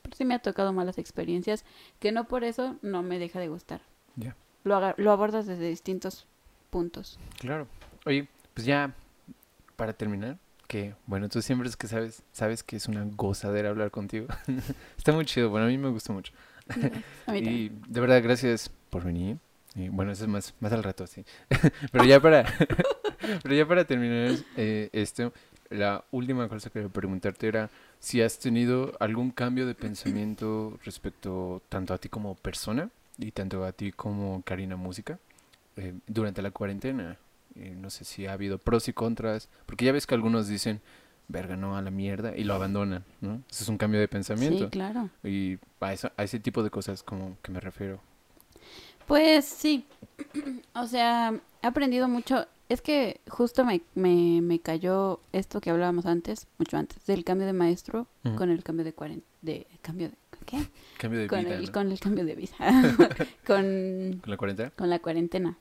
pero sí me ha tocado malas experiencias que no por eso no me deja de gustar. Ya. Lo, lo abordas desde distintos puntos. Claro. Oye, pues ya para terminar, que bueno, tú siempre es que sabes, sabes que es una gozadera hablar contigo. Está muy chido, bueno, a mí me gusta mucho. A mí también. Y de verdad, gracias por venir. Y bueno, eso es más, más al rato, sí. pero ya para, pero ya para terminar eh, esto, la última cosa que quería preguntarte era si has tenido algún cambio de pensamiento respecto tanto a ti como persona y tanto a ti como Karina Música eh, durante la cuarentena. Eh, no sé si ha habido pros y contras, porque ya ves que algunos dicen, verga, no, a la mierda, y lo abandonan, ¿no? Eso es un cambio de pensamiento. Sí, claro. Y a, eso- a ese tipo de cosas como que me refiero. Pues sí, o sea, he aprendido mucho. Es que justo me, me, me cayó esto que hablábamos antes, mucho antes, del cambio de maestro con el cambio de cuarenta, de cambio de, ¿qué? Cambio de Con vida, el, ¿no? con el cambio de vida, con, ¿Con la cuarentena? con la cuarentena.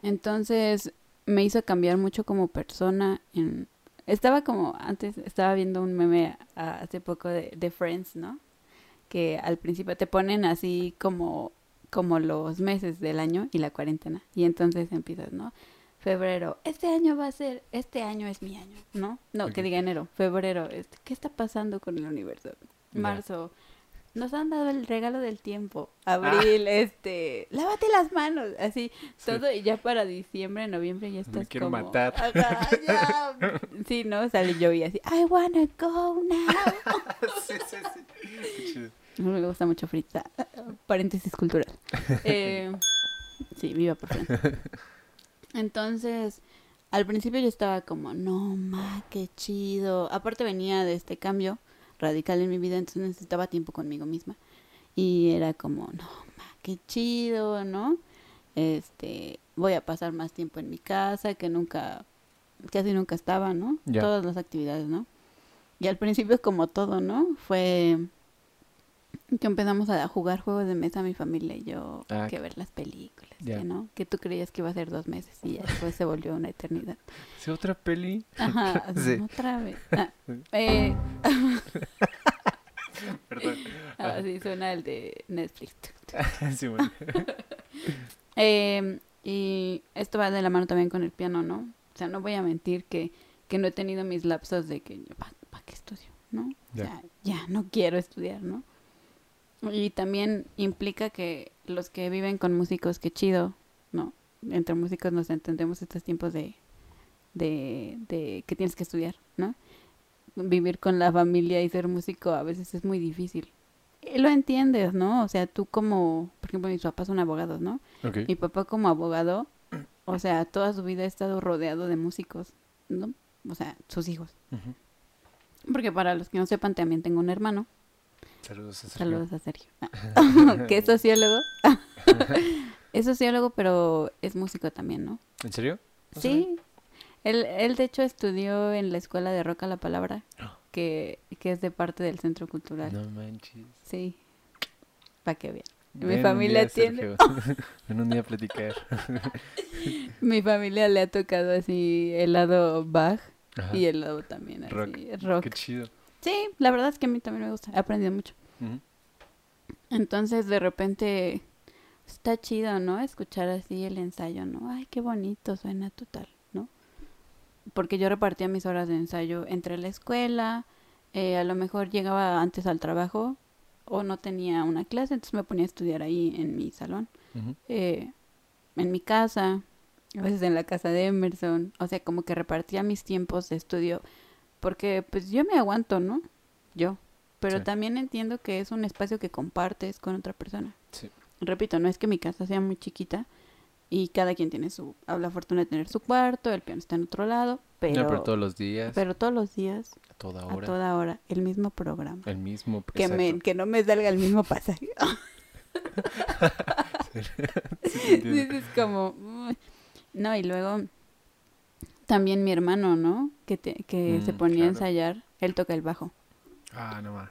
Entonces me hizo cambiar mucho como persona. En... Estaba como, antes estaba viendo un meme hace poco de, de Friends, ¿no? Que al principio te ponen así como, como los meses del año y la cuarentena. Y entonces empiezas, ¿no? Febrero, este año va a ser, este año es mi año, ¿no? No, que diga enero, febrero, este, ¿qué está pasando con el universo? Marzo, nos han dado el regalo del tiempo. Ah. Abril, este, lávate las manos, así, Sí. todo y ya para diciembre, noviembre ya estás quiero como, matar. Sí, ¿no? Sale yo y así, I wanna go now. sí, sí, sí. Me gusta mucho Frita. Paréntesis cultural. Eh, sí, viva por Friends. Entonces, al principio yo estaba como, no, ma, qué chido. Aparte venía de este cambio radical en mi vida, entonces necesitaba tiempo conmigo misma. Y era como, no, ma, qué chido, ¿no? Este, voy a pasar más tiempo en mi casa, que nunca, casi nunca estaba, ¿no? Todas las actividades, ¿no? Y al principio como todo, ¿no? Fue que empezamos a jugar juegos de mesa mi familia y yo, Ah, que ver las películas, que no, que tú creías que iba a ser dos meses y ya después se volvió una eternidad. ¿Sí, otra peli? Ajá, Sí. otra vez. Ah, eh, Perdón. ah, sí, suena el de Netflix. sí, bueno. Eh, y esto va de la mano también con el piano, ¿no? O sea, no voy a mentir que, que no he tenido mis lapsos de que, ¿para qué estudio? ¿No? Ya. O sea, ya no quiero estudiar, ¿no? Y también implica que los que viven con músicos, qué chido, ¿no? Entre músicos nos entendemos estos tiempos de, de, de que tienes que estudiar, ¿no? Vivir con la familia y ser músico a veces es muy difícil. lo entiendes, ¿no? O sea, tú como, por ejemplo, mis papás son abogados, ¿no? Ok. Mi papá como abogado, o sea, toda su vida ha estado rodeado de músicos, ¿no? O sea, sus hijos. Porque para los que no sepan, también tengo un hermano. Saludos a Sergio. Saludos a Sergio. que es sociólogo. es sociólogo, pero es músico también, ¿no? ¿En serio? No. Sí. Él, él, de hecho, estudió en la escuela de Roca la Palabra, Ah. que, que es de parte del Centro Cultural. No manches. Sí. Para que vean. Mi Ven familia día, tiene-. Ven un día a platicar. Mi familia le ha tocado así el lado Bach Ajá. y el lado también así, Rock. rock. Qué chido. Sí, la verdad es que a mí también me gusta. He aprendido mucho. Entonces, de repente, está chido, ¿no? Escuchar así el ensayo, ¿no? Ay, qué bonito suena total, ¿no? Porque yo repartía mis horas de ensayo entre la escuela, eh, a lo mejor llegaba antes al trabajo o no tenía una clase, entonces me ponía a estudiar ahí en mi salón, eh, en mi casa, a veces en la casa de Emerson, o sea, como que repartía mis tiempos de estudio, porque pues yo me aguanto, ¿no? Yo. Pero Sí. también entiendo que es un espacio que compartes con otra persona. Sí. Repito, no es que mi casa sea muy chiquita y cada quien tiene su, habla fortuna de tener su cuarto, el piano está en otro lado, pero, No, pero todos los días, pero todos los días, a toda a hora, toda hora, el mismo programa. el mismo. Que, me, que no me salga el mismo pasaje. Sí, es como... No, y luego también mi hermano, ¿no? Que, te- que se Mm, ponía a ensayar, él toca el bajo. Ah, no más.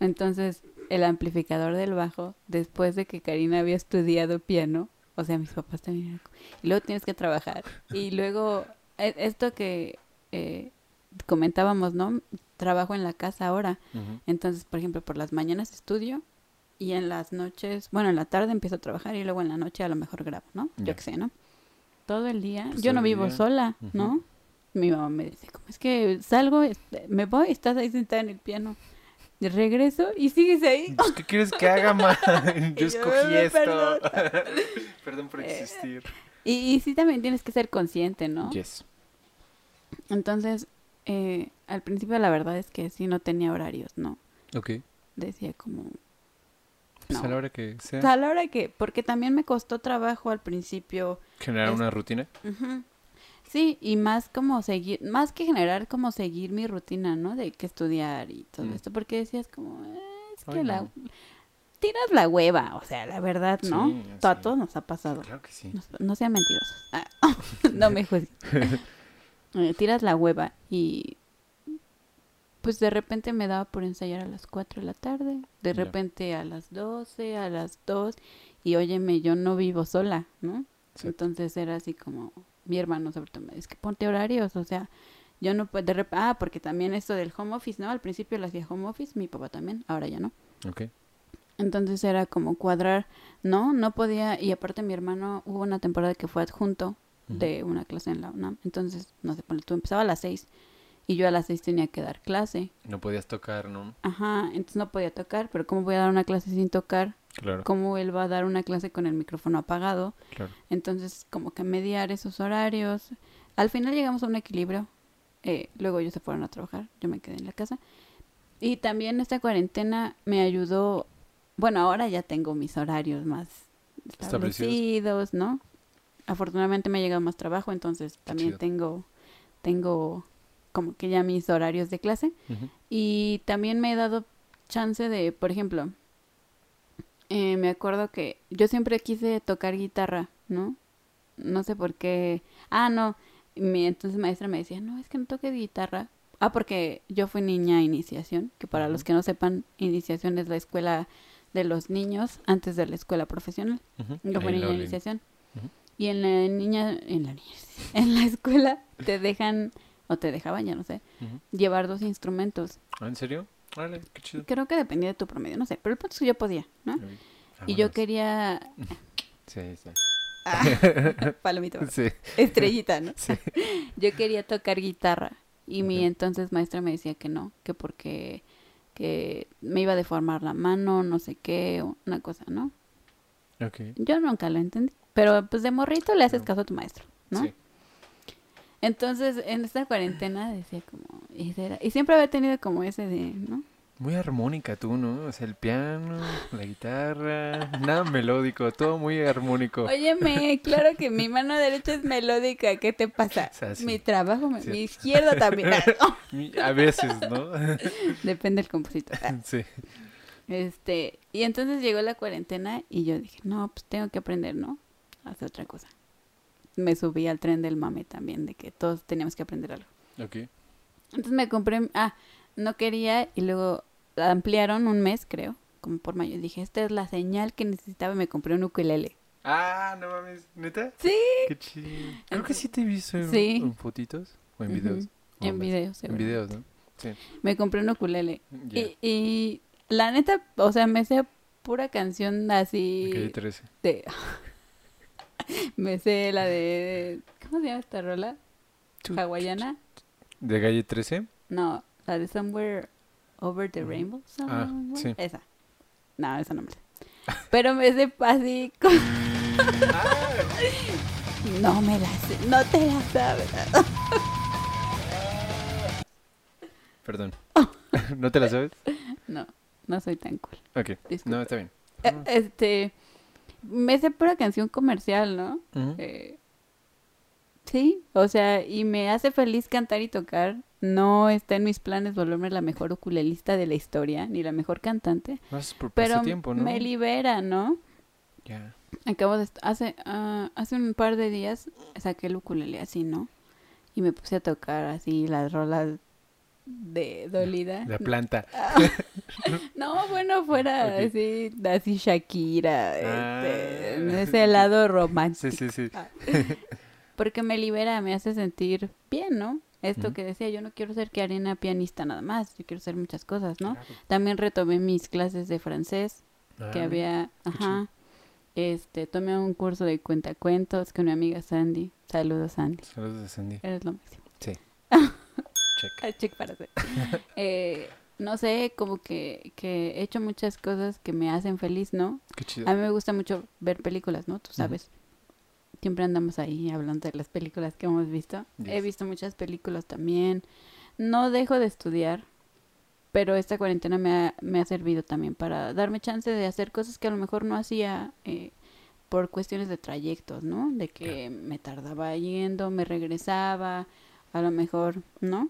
Entonces, el amplificador del bajo, después de que Karina había estudiado piano, o sea, mis papás también y luego tienes que trabajar. Y luego, e- esto que eh, comentábamos, ¿no? Trabajo en la casa ahora. Entonces, por ejemplo, por las mañanas estudio y en las noches, bueno, en la tarde empiezo a trabajar y luego en la noche a lo mejor grabo, ¿no? Yo qué sé, ¿no? Todo el día. Pues Yo no vivo día. sola. ¿no? Mi mamá me dice, como es que salgo, este, me voy, estás ahí sentada en el piano. Regreso y sigues ahí. Pues, ¿Qué quieres que haga, man? Yo yo, escogí "Me esto. perdona". Perdón por Eh, existir. Y, y sí también tienes que ser consciente, ¿no? Yes. Entonces, eh, al principio la verdad es que sí no tenía horarios, ¿no? Ok. Decía como, Pues No. a la hora que sea. a la hora que, porque también me costó trabajo al principio Generar es- una rutina. Sí, y más como seguir, más que generar como seguir mi rutina, ¿no? De que estudiar y todo Mm. esto, porque decías como, "Eh, es que Ay, la... no. Tiras la hueva, o sea, la verdad, ¿no? Sí, A todos nos ha pasado. Claro que sí. No, no sean mentirosos. Ah, no me juzguen. Eh, tiras la hueva y pues de repente me daba por ensayar a las 4 de la tarde, de repente a las 12, a las 2 y óyeme, yo no vivo sola, ¿no? Entonces era así como mi hermano sobre todo me dice que ponte horarios, o sea, yo no puedo de rep- ah, porque también esto del home office, ¿no? Al principio lo hacía home office, mi papá también, ahora ya no. Ok. Entonces era como cuadrar, no, no podía, y aparte mi hermano hubo una temporada que fue adjunto de una clase en la UNAM, entonces, no sé, tú, empezaba a las seis y yo a las seis tenía que dar clase, No podías tocar, ¿no? ajá, entonces no podía tocar, pero ¿cómo voy a dar una clase sin tocar? Claro. ¿Cómo él va a dar una clase con el micrófono apagado? Claro. Entonces, como que mediar esos horarios. Al final llegamos a un equilibrio. Eh, luego ellos se fueron a trabajar, yo me quedé en la casa. Y también esta cuarentena me ayudó. Bueno, ahora ya tengo mis horarios más Establecidos. ¿no? Afortunadamente me ha llegado más trabajo, entonces también tengo, tengo como que ya mis horarios de clase. Y también me he dado chance de, por ejemplo, eh, me acuerdo que yo siempre quise tocar guitarra, ¿no? No sé por qué. Ah, no. Mi entonces maestra me decía, no, es que no toques guitarra. Ah, porque yo fui niña a iniciación, que para los que no sepan, iniciación es la escuela de los niños antes de la escuela profesional. Yo fui niña leí. iniciación. Y en la niña, en la niña, en la escuela te dejan, o te dejaban, ya no sé, llevar dos instrumentos. Ah, ¿En serio? Vale, qué chido. Creo que dependía de tu promedio, no sé, pero el punto es que yo podía, ¿no? Y yo quería... Sí, sí. Ah, palomita, Sí. estrellita, ¿no? Sí. Yo quería tocar guitarra y mi entonces maestra me decía que no, que porque que me iba a deformar la mano, no sé qué, una cosa, ¿no? Ok. Yo nunca lo entendí, pero pues de morrito le haces No. caso a tu maestro, ¿no? Sí. Entonces, en esta cuarentena decía como, y, era- y siempre había tenido como ese de, ¿no? Muy armónica tú, ¿no? O sea, el piano, la guitarra, nada melódico, todo muy armónico. Óyeme, claro que mi mano derecha es melódica, ¿qué te pasa? O sea, sí. Mi trabajo, mi, Sí. mi izquierda también. Mi- A veces, ¿no? Depende del compositor. Sí. Este, y entonces llegó la cuarentena y yo dije, no, pues tengo que aprender, ¿no? Hacer otra cosa. Me subí al tren del mame también, de que todos teníamos que aprender algo. Ok. Entonces me compré, ah, no quería y luego ampliaron un mes, creo, como por mayo. Dije, esta es la señal que necesitaba y me compré un ukulele. Ah, no mames, ¿neta? Sí. Qué chido. Creo que sí te visto en, Sí. en fotitos o en videos. O En videos, En videos, ¿no? Me compré un ukulele. Y, y la neta, o sea, me sé pura canción De así calle 13. de... me sé la de... ¿Cómo se llama esta rola? ¿Hawaiana? ¿De calle 13? No, la de Somewhere Over the Rainbow. Ah, Somewhere- sí. Esa. No, esa no me sé. Pero me sé así... con- no me la sé. No te la sabes. Perdón. ¿No te la sabes? No, no soy tan cool. Ok. Disculpa. No, está bien. Eh, Este... Me sé pura canción comercial, ¿no? Eh, sí, o sea, y me hace feliz cantar y tocar. No está en mis planes volverme la mejor ukulelista de la historia, ni la mejor cantante, Más por pero tiempo, ¿no? me libera, ¿no? Ya. Acabo de... Hace, ah, hace un par de días saqué el ukulele así, ¿no? Y me puse a tocar así las rolas de dolida. La planta. No, bueno, fuera así, así Shakira, Ah. este, en ese lado romántico. Sí, sí, sí. Ah. Porque me libera, me hace sentir bien, ¿no? Esto que decía, yo no quiero ser que arena pianista nada más, yo quiero hacer muchas cosas, ¿no? Claro. También retomé mis clases de francés, que Ah, había, ajá, este, tomé un curso de cuentacuentos con mi amiga Sandy. Saludos, Sandy. Saludos a Sandy. Eres lo máximo. Sí. Check. Ah, check para hacer. Eh, no sé, como que, que he hecho muchas cosas que me hacen feliz, ¿no? Qué chido. A mí me gusta mucho ver películas, ¿no? Tú sabes. Siempre andamos ahí hablando de las películas que hemos visto. He visto muchas películas también. No dejo de estudiar, pero esta cuarentena me ha, me ha servido también para darme chance de hacer cosas que a lo mejor no hacía eh, por cuestiones de trayectos, ¿no? De que me tardaba yendo, me regresaba, a lo mejor, ¿no?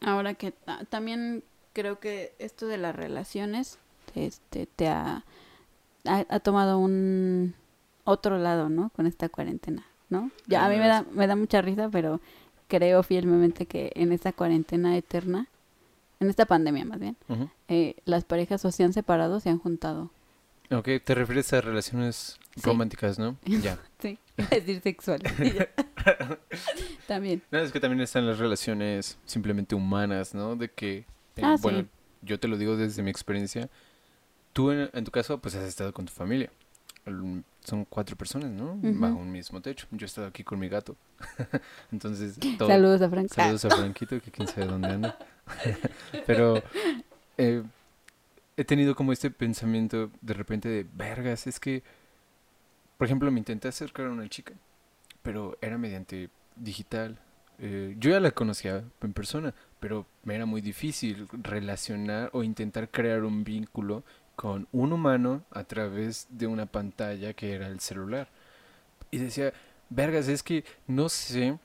Ahora que ta- también creo que esto de las relaciones este te ha, ha, ha tomado un otro lado, ¿no? Con esta cuarentena, ¿no? Ya a mí me da me da mucha risa, pero creo fielmente que en esta cuarentena eterna, en esta pandemia más bien, eh, las parejas o se han separado o se han juntado. Ok, te refieres a relaciones Sí. románticas, ¿no? Ya. Sí, a decir sexual. También. No, es que también están las relaciones simplemente humanas, ¿no? De que, Ah, bueno, sí. yo te lo digo desde mi experiencia. Tú, en, en tu caso, pues has estado con tu familia. Son cuatro personas, ¿no? Bajo un mismo techo. Yo he estado aquí con mi gato. Entonces, todo, Saludos a Frank. Saludos a Franquito, que quién sabe dónde anda. Pero eh, he tenido como este pensamiento de repente de, vergas, es que, por ejemplo, me intenté acercar a una chica, pero era mediante digital. Eh, yo ya la conocía en persona, pero me era muy difícil relacionar o intentar crear un vínculo con un humano a través de una pantalla que era el celular. Y decía, vergas, es que no sé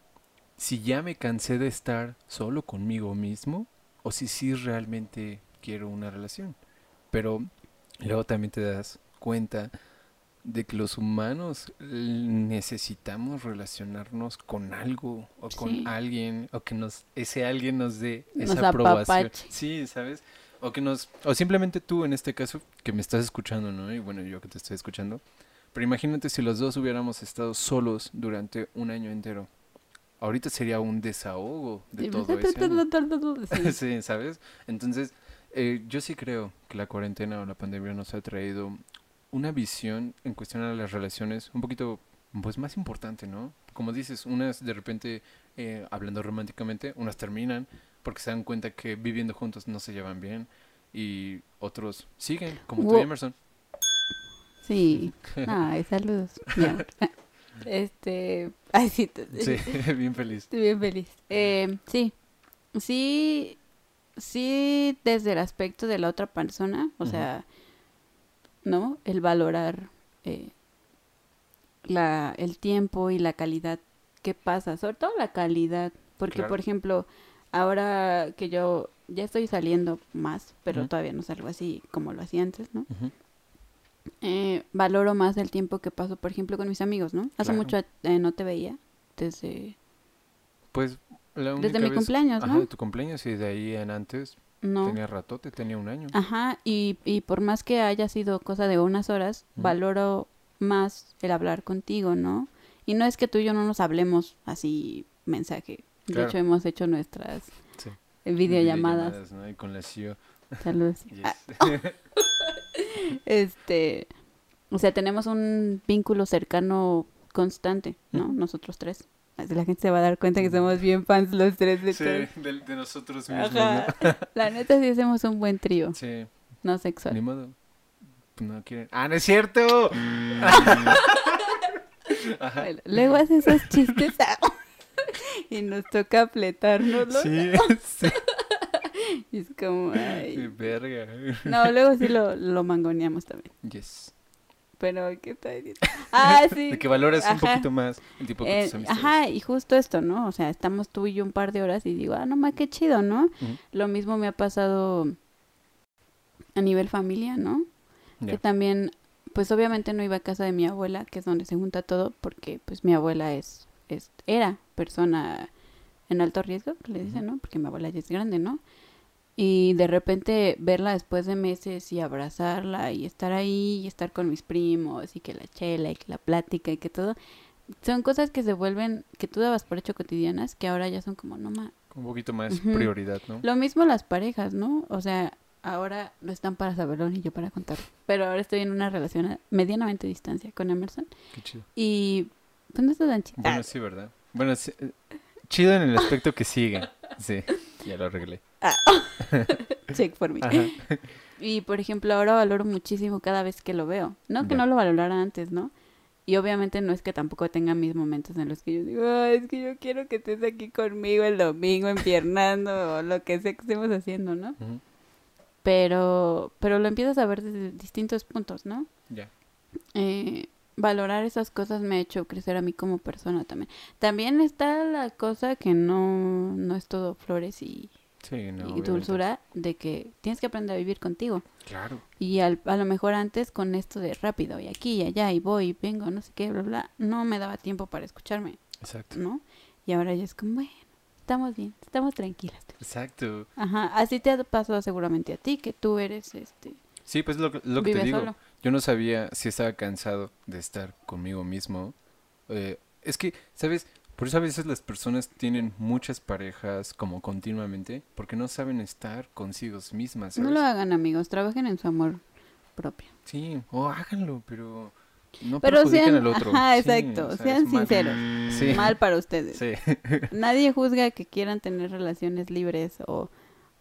si ya me cansé de estar solo conmigo mismo o si sí realmente quiero una relación. Pero luego también te das cuenta de que los humanos necesitamos relacionarnos con algo o con Sí. alguien o que nos ese alguien nos dé Nos esa aprobación. apapache. Sí, ¿sabes? O que nos o simplemente tú en este caso que me estás escuchando, ¿no? Y bueno, yo que te estoy escuchando. Pero imagínate si los dos hubiéramos estado solos durante un año entero. Ahorita sería un desahogo de Sí, todo sí. sí, ¿sabes? Entonces, eh, yo sí creo que la cuarentena o la pandemia nos ha traído una visión en cuestión a las relaciones un poquito, pues, más importante, ¿no? Como dices, unas de repente, eh, hablando románticamente, unas terminan porque se dan cuenta que viviendo juntos no se llevan bien y otros siguen, como tú y Wo- Emerson. Sí. Ay, saludos. Este, ay, sí, bien feliz. estoy bien feliz. Eh, sí, sí, sí desde el aspecto de la otra persona, o sea, ¿no? El valorar eh, la, el tiempo y la calidad que pasa, sobre todo la calidad, porque Claro. por ejemplo, ahora que yo ya estoy saliendo más, pero todavía no salgo así como lo hacía antes, ¿no? Eh, valoro más el tiempo que paso, por ejemplo, con mis amigos, ¿no? Hace Claro. mucho eh, no te veía desde Pues la Desde mi vez- cumpleaños, Ajá, ¿no? de tu cumpleaños y de ahí en antes no tenía ratote, tenía un año. Ajá, y, y por más que haya sido cosa de unas horas, valoro más el hablar contigo, ¿no? Y no es que tú y yo no nos hablemos así mensaje. De hecho, hemos hecho nuestras Sí. videollamadas. ¿no? Y con la CEO. Saludos. Yes. Ah, este, o sea, tenemos un vínculo cercano constante, ¿no? Nosotros tres. La gente se va a dar cuenta que somos bien fans los tres de Sí, de, de nosotros mismos, Ajá. La neta sí hacemos un buen trío. Sí, no sexual. ni modo. No quieren. ¡Ah, no es cierto! Ajá. Bueno, luego hace esos chistes y nos toca apletárnoslo. Sí, sí. Y es como, ay. Verga. No, luego sí lo, lo mangoneamos también. Yes. Pero, ¿qué está diciendo? Ah, sí. De que valoras un poquito más el tipo de Eh, tus amistades. ajá, y justo esto, ¿no? O sea, estamos tú y yo un par de horas y digo, ah, no más, qué chido, ¿no? Lo mismo me ha pasado a nivel familia, ¿no? Que también, pues obviamente no iba a casa de mi abuela, que es donde se junta todo, porque pues mi abuela es, es era persona en alto riesgo, que le dicen, ¿no? Porque mi abuela ya es grande, ¿no? Y de repente verla después de meses y abrazarla y estar ahí y estar con mis primos y que la chela y que la plática y que todo, son cosas que se vuelven, que tú dabas por hecho cotidianas, que ahora ya son como, no más. Un poquito más prioridad, ¿no? Lo mismo las parejas, ¿no? O sea, ahora no están para saberlo ni yo para contarlo. Pero ahora estoy en una relación a medianamente distancia con Emerson. Qué chido. Y pues no está tan chido. Bueno, sí, ¿verdad? Bueno, sí, eh, chido en el aspecto que sigue. Sí, ya lo arreglé. check por mí. Ajá. Y por ejemplo, ahora valoro muchísimo cada vez que lo veo. No que no lo valorara antes, ¿no? Y obviamente no es que tampoco tenga mis momentos en los que yo digo, "Ay, es que yo quiero que estés aquí conmigo el domingo empiernando o lo que sea que estemos haciendo, ¿no? Pero, pero lo empiezas a ver desde distintos puntos, ¿no? Ya. eh, valorar esas cosas me ha hecho crecer a mí como persona también. También está la cosa que no, no es todo flores y, Sí, no. y obviamente. dulzura de que tienes que aprender a vivir contigo. Claro. Y al- a lo mejor antes con esto de rápido y aquí y allá y voy y vengo, no sé qué, bla, bla, no me daba tiempo para escucharme, Exacto. ¿no? Y ahora ya es como, bueno, estamos bien, estamos tranquilas. Exacto. Ajá, así te ha pasado seguramente a ti, que tú eres, este, Sí, pues lo, que- lo que te digo. solo. Yo no sabía si estaba cansado de estar conmigo mismo. Eh, es que, ¿sabes? Por eso a veces las personas tienen muchas parejas como continuamente porque no saben estar consigo mismas, No lo hagan amigos, trabajen en su amor propio. Sí, o háganlo, pero no Pero perjudiquen sean, al otro. ajá, Sí, exacto, o sea, sean mal. sinceros. Sí. Mal para ustedes. Sí, Nadie juzga que quieran tener relaciones libres o,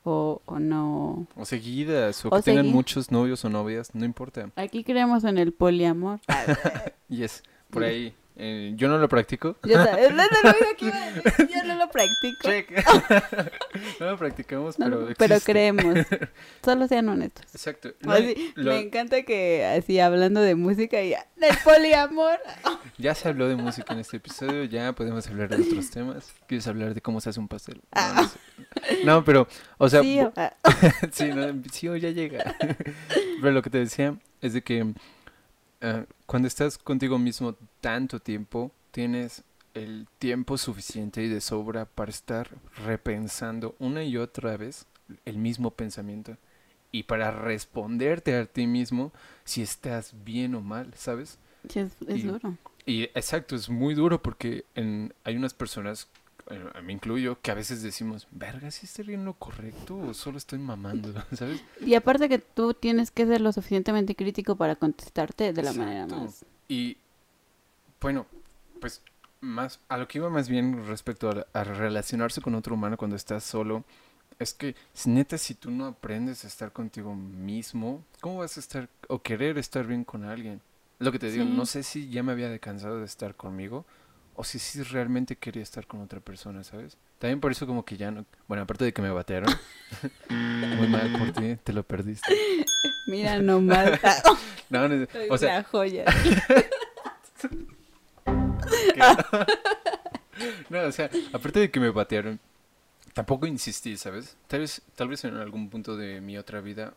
o, o no. o seguidas, o, O que tengan muchos novios o novias, no importa. Aquí creemos en el poliamor. Yes, por ahí. Eh, yo no lo practico. Iba a decir, yo no lo practico. No lo practicamos, No, pero pero creemos. Solo sean honestos. Exacto. No, Así, lo- Me encanta que así hablando de música y del poliamor. ya se habló de música en este episodio, ya podemos hablar de otros temas. ¿Quieres hablar de cómo se hace un pastel? No, Ah. no, sé. No, pero, o sea, sí, o- ah, sí, no, sí, o ya llega. pero lo que te decía es de que ah, cuando estás contigo mismo tanto tiempo, tienes el tiempo suficiente y de sobra para estar repensando una y otra vez el mismo pensamiento y para responderte a ti mismo si estás bien o mal, ¿sabes? sí, es, es Y- duro. Y exacto, es muy duro porque en, hay unas personas, eh, me incluyo, que a veces decimos, verga, si estoy bien lo correcto o solo estoy mamando, ¿sabes? Y aparte que tú tienes que ser lo suficientemente crítico para contestarte de la manera Exacto. más. Y bueno, pues más a lo que iba más bien respecto a, a relacionarse con otro humano cuando estás solo, es que neta si tú no aprendes a estar contigo mismo, ¿cómo vas a estar o querer estar bien con alguien? Lo que te digo, Sí. no sé si ya me había cansado de estar conmigo o si sí realmente quería estar con otra persona, ¿sabes? También por eso como que ya no... Bueno, aparte de que me batearon, muy mal por ti, te lo perdiste. Mira nomás. No, no, o sea, joya. no, o sea, aparte de que me batearon, tampoco insistí, ¿sabes? Tal vez, tal vez en algún punto de mi otra vida,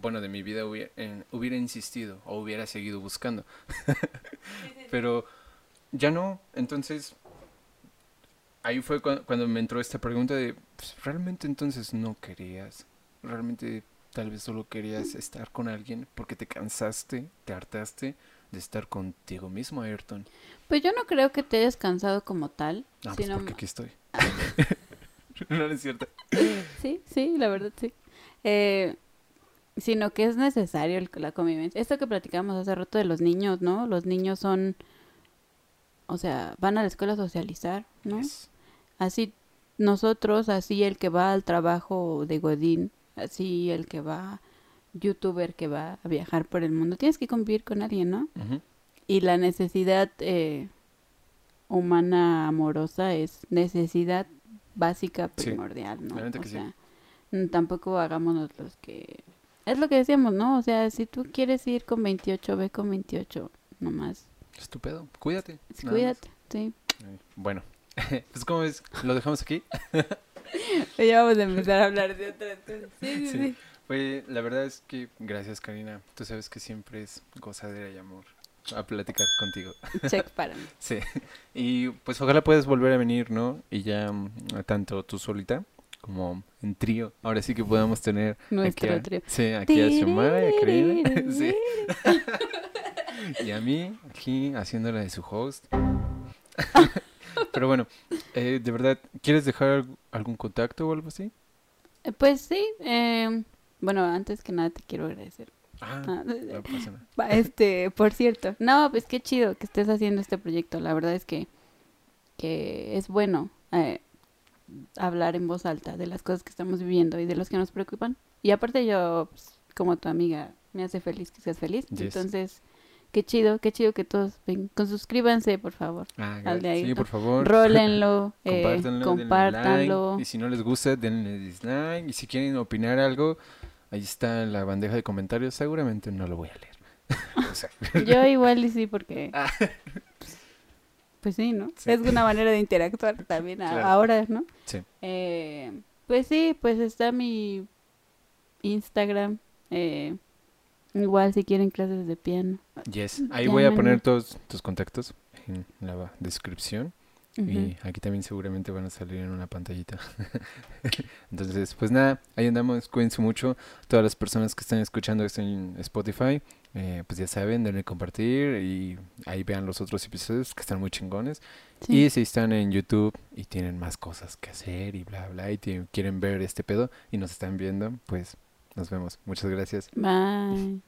bueno, de mi vida hubiera, en- insistido o hubiera seguido buscando. Pero ya no, entonces ahí fue cua- cuando, me entró esta pregunta de, pues, ¿realmente entonces no querías? ¿Realmente tal vez solo querías estar con alguien porque te cansaste, te hartaste de estar contigo mismo, Ayrton? Pues yo no creo que te hayas cansado como tal. Ah, pues sino porque aquí estoy. no, no es cierto. Sí, sí, la verdad sí. Eh, sino que es necesario el- la convivencia. Esto que platicamos hace rato de los niños, ¿no? Los niños son, o sea, van a la escuela a socializar, ¿no? Yes. Así nosotros, así el que va al trabajo de Godín, así el que va, youtuber que va a viajar por el mundo, tienes que convivir con alguien, ¿no? Y la necesidad eh, humana amorosa es necesidad básica Sí, primordial, ¿no? o que sea, mm, tampoco hagámonos los que... Es lo que decíamos, ¿no? O sea, si tú quieres ir con 28, ve con 28, nomás. Estupendo. Cuídate. Cuídate, sí. Bueno, pues como ves, lo dejamos aquí. Ya vamos a empezar a hablar de otras cosas. Sí, sí, Sí. sí. Pues la verdad es que gracias Karina. Tú sabes que siempre es gozadera y amor a platicar contigo. Check para mí. Sí. Y pues ojalá puedas volver a venir, ¿no? Y ya mm, tanto tú solita como en trío. Ahora sí que podamos tener Nuestro aquí a, trío. Sí, aquí a Xiomara y a Karina. sí. Y a mí aquí haciéndola de su host. Pero bueno, eh, de verdad, ¿quieres dejar alg- algún contacto o algo así? Eh, Pues sí, eh, bueno, antes que nada te quiero agradecer. Ah, Ah, no pasa nada. Va, Este, por cierto, no, pues qué chido que estés haciendo este proyecto. La verdad es que, que es bueno eh, hablar en voz alta de las cosas que estamos viviendo y de los que nos preocupan. Y aparte yo, pues, como tu amiga, me hace feliz que seas feliz. Yes. Entonces, qué chido, qué chido que todos ven. Con, suscríbanse, por favor. Ah, Al de gra- ahí, sí, ¿no? por favor. Rólenlo, eh, Compártanlo, denle compártanlo. like, Y si no les gusta, denle dislike. Y si quieren opinar algo, ahí está la bandeja de comentarios. Seguramente no lo voy a leer. O sea, Yo igual y sí, porque... Ah. Pues, pues sí, ¿no? Sí. Es una manera de interactuar también a- Claro. ahora, ¿no? Sí. Eh, pues sí, pues está mi Instagram. eh, igual si quieren clases de piano. yes. Ahí voy a poner todos tus contactos en la ba- Y aquí también seguramente van a salir en una pantallita. Entonces, pues nada, ahí andamos. Cuídense mucho. Todas las personas que están escuchando esto en Spotify, eh, pues ya saben, denle compartir y ahí vean los otros episodios que están muy chingones. Sí. Y si están en YouTube y tienen más cosas que hacer y bla, bla, y quieren ver este pedo y nos están viendo, pues nos vemos. Muchas gracias. Bye.